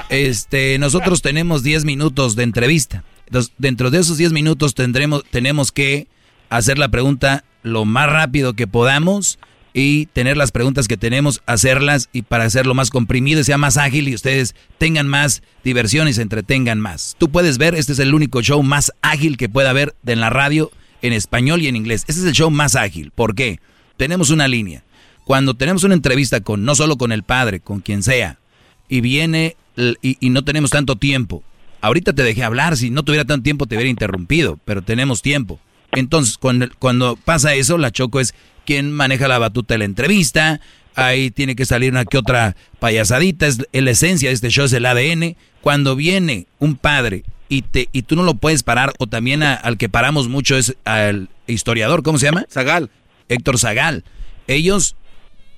Este, nosotros tenemos 10 minutos de entrevista. Entonces, dentro de esos 10 minutos tendremos, tenemos que hacer la pregunta lo más rápido que podamos y tener las preguntas que tenemos, hacerlas y para hacerlo más comprimido, sea más ágil y ustedes tengan más diversión y se entretengan más. Tú puedes ver, este es el único show más ágil que puede haber en la radio en español y en inglés. Este es el show más ágil. ¿Por qué? Tenemos una línea. Cuando tenemos una entrevista con, no solo con el padre, con quien sea, y viene y, y no tenemos tanto tiempo. Ahorita te dejé hablar, si no tuviera tanto tiempo te hubiera interrumpido, pero tenemos tiempo. Entonces, cuando, cuando pasa eso, la Choco es quien maneja la batuta de la entrevista, ahí tiene que salir una que otra payasadita, es, es la esencia de este show, es el ADN. Cuando viene un padre y, te, y tú no lo puedes parar, o también a- al que paramos mucho es al historiador, ¿cómo se llama? Zagal. Héctor Zagal. Ellos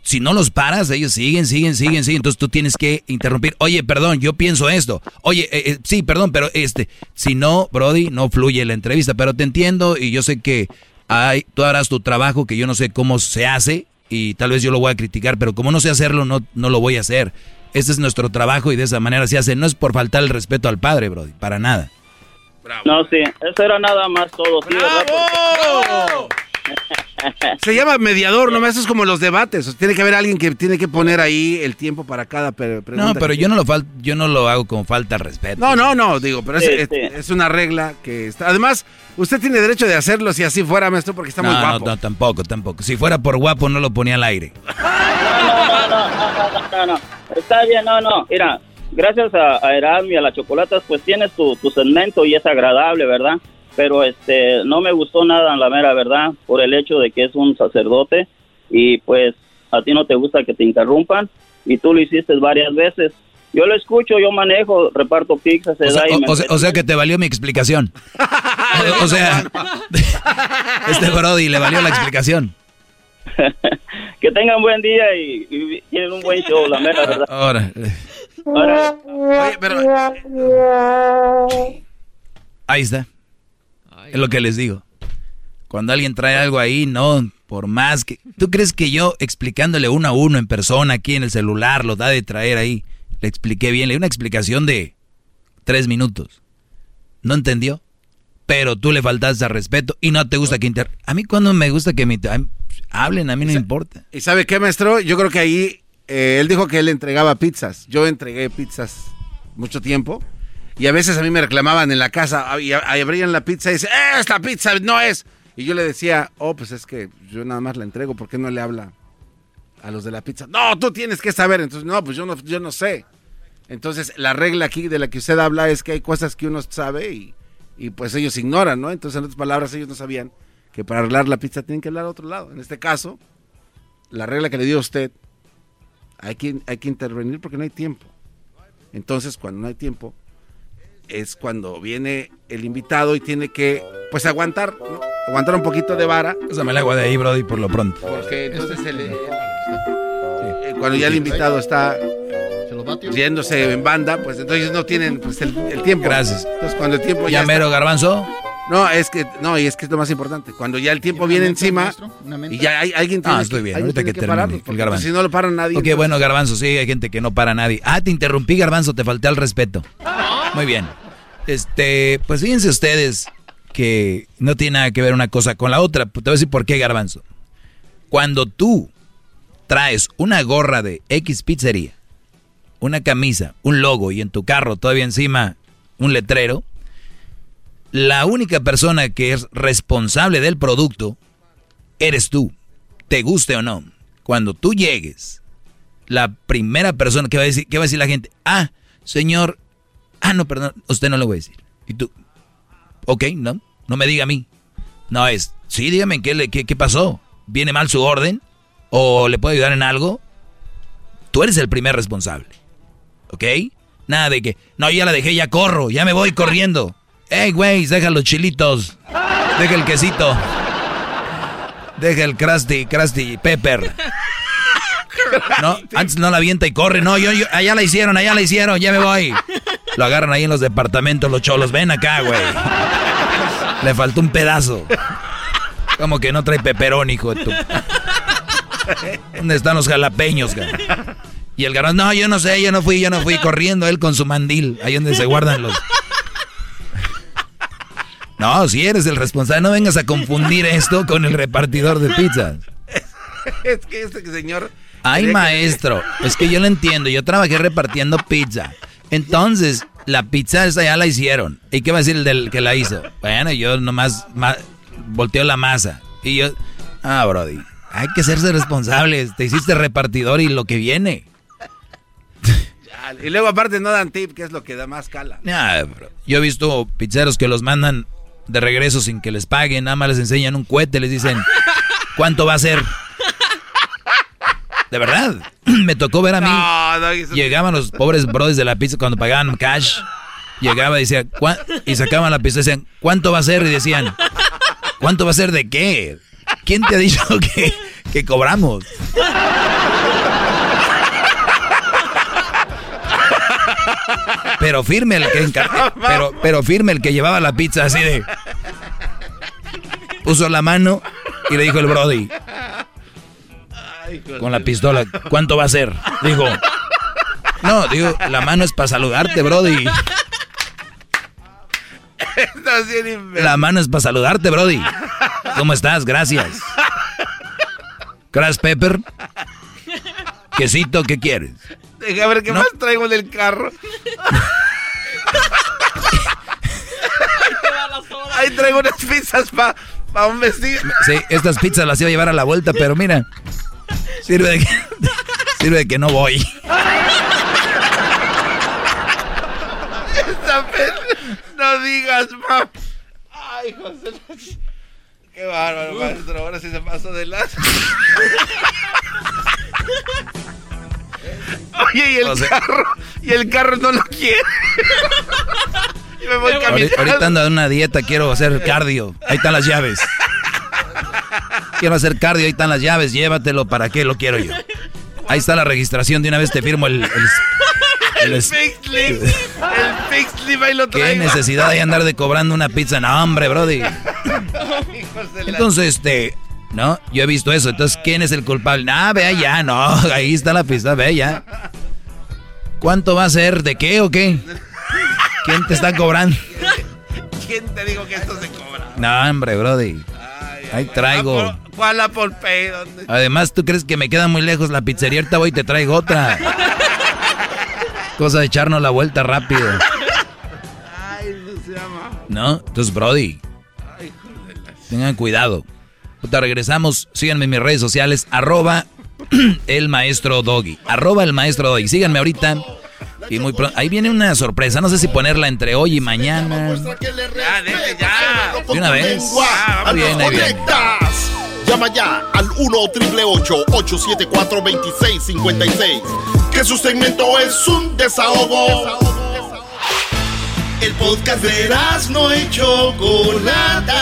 si no los paras, ellos siguen, siguen, siguen, siguen. Entonces tú tienes que interrumpir. Oye, perdón, yo pienso esto. Oye, eh, eh, sí, perdón, pero este, si no, Brody, no fluye la entrevista. Pero te entiendo y yo sé que hay, tú harás tu trabajo que yo no sé cómo se hace y tal vez yo lo voy a criticar, pero como no sé hacerlo, no, no lo voy a hacer. Este es nuestro trabajo y de esa manera se hace. No es por faltar el respeto al padre, Brody, para nada. No, sí, eso era nada más todo. Sí, ¿verdad? Se llama mediador, ¿no? Eso es como los debates. O sea, tiene que haber alguien que tiene que poner ahí el tiempo para cada pre- pregunta. No, pero yo no lo fal yo no lo hago con falta de respeto. No, no, no, digo, pero es, Sí, es- sí. es una regla que está. Además, usted tiene derecho de hacerlo si así fuera, maestro, porque está muy no, no, guapo. no, tampoco, tampoco. Si fuera por guapo no lo ponía al aire. No, no, no, está bien, no, no, mira, gracias a, a y a las chocolatas, pues tienes tu, tu segmento y es agradable, ¿verdad? Pero este, no me gustó nada, la mera verdad, por el hecho de que es un sacerdote y pues a ti no te gusta que te interrumpan y tú lo hiciste varias veces. Yo lo escucho, yo manejo, reparto pizzas, se O sea, da y o- me o sea- o sea que te valió mi explicación. O, o sea, este Brody le valió la explicación. que tengan buen día y, y tienen un buen show, la mera verdad. Ahora, Ahora- Oye, pero ahí está. Es lo que les digo. Cuando alguien trae algo ahí, no, Por más que... ¿Tú crees que yo explicándole uno a uno en persona aquí en el celular, lo da de traer ahí? Le expliqué bien, le di una explicación de tres minutos. ¿No entendió? Pero tú le faltaste al respeto y no te gusta que inter... A mí cuando me gusta que me... Hablen, a mí no me importa. ¿Y sabe qué, maestro? Yo creo que ahí eh, él dijo que él entregaba pizzas. Yo entregué pizzas mucho tiempo. Y a veces a mí me reclamaban en la casa y abrían la pizza y dicen, esta pizza no es. Y yo le decía, oh, pues es que yo nada más la entrego, ¿por qué no le habla a los de la pizza? No, tú tienes que saber. Entonces, no, pues yo no, yo no sé. Entonces, la regla aquí de la que usted habla es que hay cosas que uno sabe y, y pues ellos ignoran, ¿no? Entonces, en otras palabras, ellos no sabían que para arreglar la pizza tienen que hablar a otro lado. En este caso, la regla que le dio a usted, hay que, hay que intervenir porque no hay tiempo. Entonces, cuando no hay tiempo, es cuando viene el invitado y tiene que, pues, aguantar, aguantar un poquito de vara. Pásame el agua de ahí, Brody, por lo pronto. Porque entonces eh, cuando ya el invitado está yéndose en banda, pues entonces no tienen pues, el, tiempo. Gracias. Entonces, cuando el tiempo ya. mero, Garbanzo? No, es que no, y es que es lo más importante. Cuando ya el tiempo viene encima y ya hay alguien tiene ah, estoy bien. Ahorita que, termine el garbanzo. Si no lo para nadie. Ok, bueno, garbanzo, sí, hay gente que no para nadie. Ah, te interrumpí, garbanzo, te falté al respeto. Muy bien. Este, pues fíjense ustedes que no tiene nada que ver una cosa con la otra. Te voy a decir por qué, garbanzo. Cuando tú traes una gorra de X pizzería, una camisa, un logo y en tu carro todavía encima un letrero, la única persona que es responsable del producto eres tú, te guste o no. Cuando tú llegues, la primera persona que va a decir, ¿qué va a decir la gente? Ah, señor, ah, no, perdón, usted no lo voy a decir. Y tú, ok, no, no me diga a mí. No es, sí, dígame, ¿qué, qué, qué pasó? ¿Viene mal su orden? ¿O le puedo ayudar en algo? Tú eres el primer responsable. ¿Ok? Nada de que, no, ya la dejé, ya corro, ya me voy corriendo. Hey, güey, deja los chilitos. Deja el quesito. Deja el crusty, crusty pepper. No, antes no la avienta y corre. No, yo, yo, allá la hicieron, allá la hicieron, ya me voy. Lo agarran ahí en los departamentos los cholos. Ven acá, güey. Le faltó un pedazo. Como que no trae peperón, hijo de tu. ¿Dónde están los jalapeños, güey? Y el garón, no, yo no sé, yo no fui, yo no fui corriendo él con su mandil, ahí donde se guardan los. No, si eres el responsable, no vengas a confundir esto con el repartidor de pizzas. Es que este señor. Ay, maestro, es que yo lo entiendo. Yo trabajé repartiendo pizza. Entonces, la pizza esa ya la hicieron. ¿Y qué va a decir el del que la hizo? Bueno, yo nomás volteo la masa. Y yo. Ah, Brody. Hay que serse responsables. Te hiciste repartidor y lo que viene. Y luego aparte no dan tip, que es lo que da más cala. yo he visto pizzeros que los mandan de regreso sin que les paguen, nada más les enseñan un cohete, les dicen, ¿cuánto va a ser? De verdad, me tocó ver a mí. Llegaban los pobres brothers de la pizza cuando pagaban cash. Llegaba y decía, y sacaban la pizza y decían, ¿cuánto va a ser? Y decían, ¿cuánto va a ser de qué? ¿Quién te ha dicho que, que cobramos? Pero firme el que pero, pero firme el que llevaba la pizza así de. Puso la mano y le dijo el Brody. Con la pistola, ¿cuánto va a ser? Dijo. No, digo, la mano es para saludarte, Brody. La mano es para saludarte, Brody. ¿Cómo estás? Gracias. Crash Pepper. Quesito, ¿qué quieres? Deja ver qué más traigo en el carro. Ahí traigo unas pizzas para un vestido. Sí, estas pizzas las iba a llevar a la vuelta, pero mira. Sirve de que, sirve de que no voy. Esta no digas, más. Ay, José. Qué bárbaro, maestro. Ahora sí se pasó de lado. Oye, y el carro, y el carro no lo quiere. y me voy ahorita, ando en una dieta, quiero hacer cardio. Ahí están las llaves. Quiero hacer cardio, ahí están las llaves, llévatelo, ¿para qué lo quiero yo? Ahí está la registración, de una vez te firmo el... El, el, el fixed El ahí lo traigo. ¿Qué necesidad de andar de cobrando una pizza? No, hombre, brody. Entonces, este, ¿No? Yo he visto eso. Entonces, ¿quién es el culpable? Ah, vea ya, no. Ahí está la pista, vea ya. ¿Cuánto va a ser? ¿De qué o qué? ¿Quién te está cobrando? ¿Quién te dijo que esto se cobra? No, hombre, Brody. Ahí traigo. ¿Cuál Apple Pay? ¿Dónde? Además, ¿tú crees que me queda muy lejos la pizzería? Ahorita voy y te traigo otra. Cosa de echarnos la vuelta rápido. Ay, no se llama. ¿No? Entonces, Brody. Tengan cuidado. Te regresamos. Síganme en mis redes sociales. Arroba el maestro Doggy. Arroba el maestro Doggy. Síganme ahorita. Y muy pronto. Ahí viene una sorpresa. No sé si ponerla entre hoy y mañana. Ya, deje ya. De una vez. Ah, bien, ahí bien. Llama ya al 1 888 874 2656 Que su segmento es un desahogo. El podcast de no y Chocolata.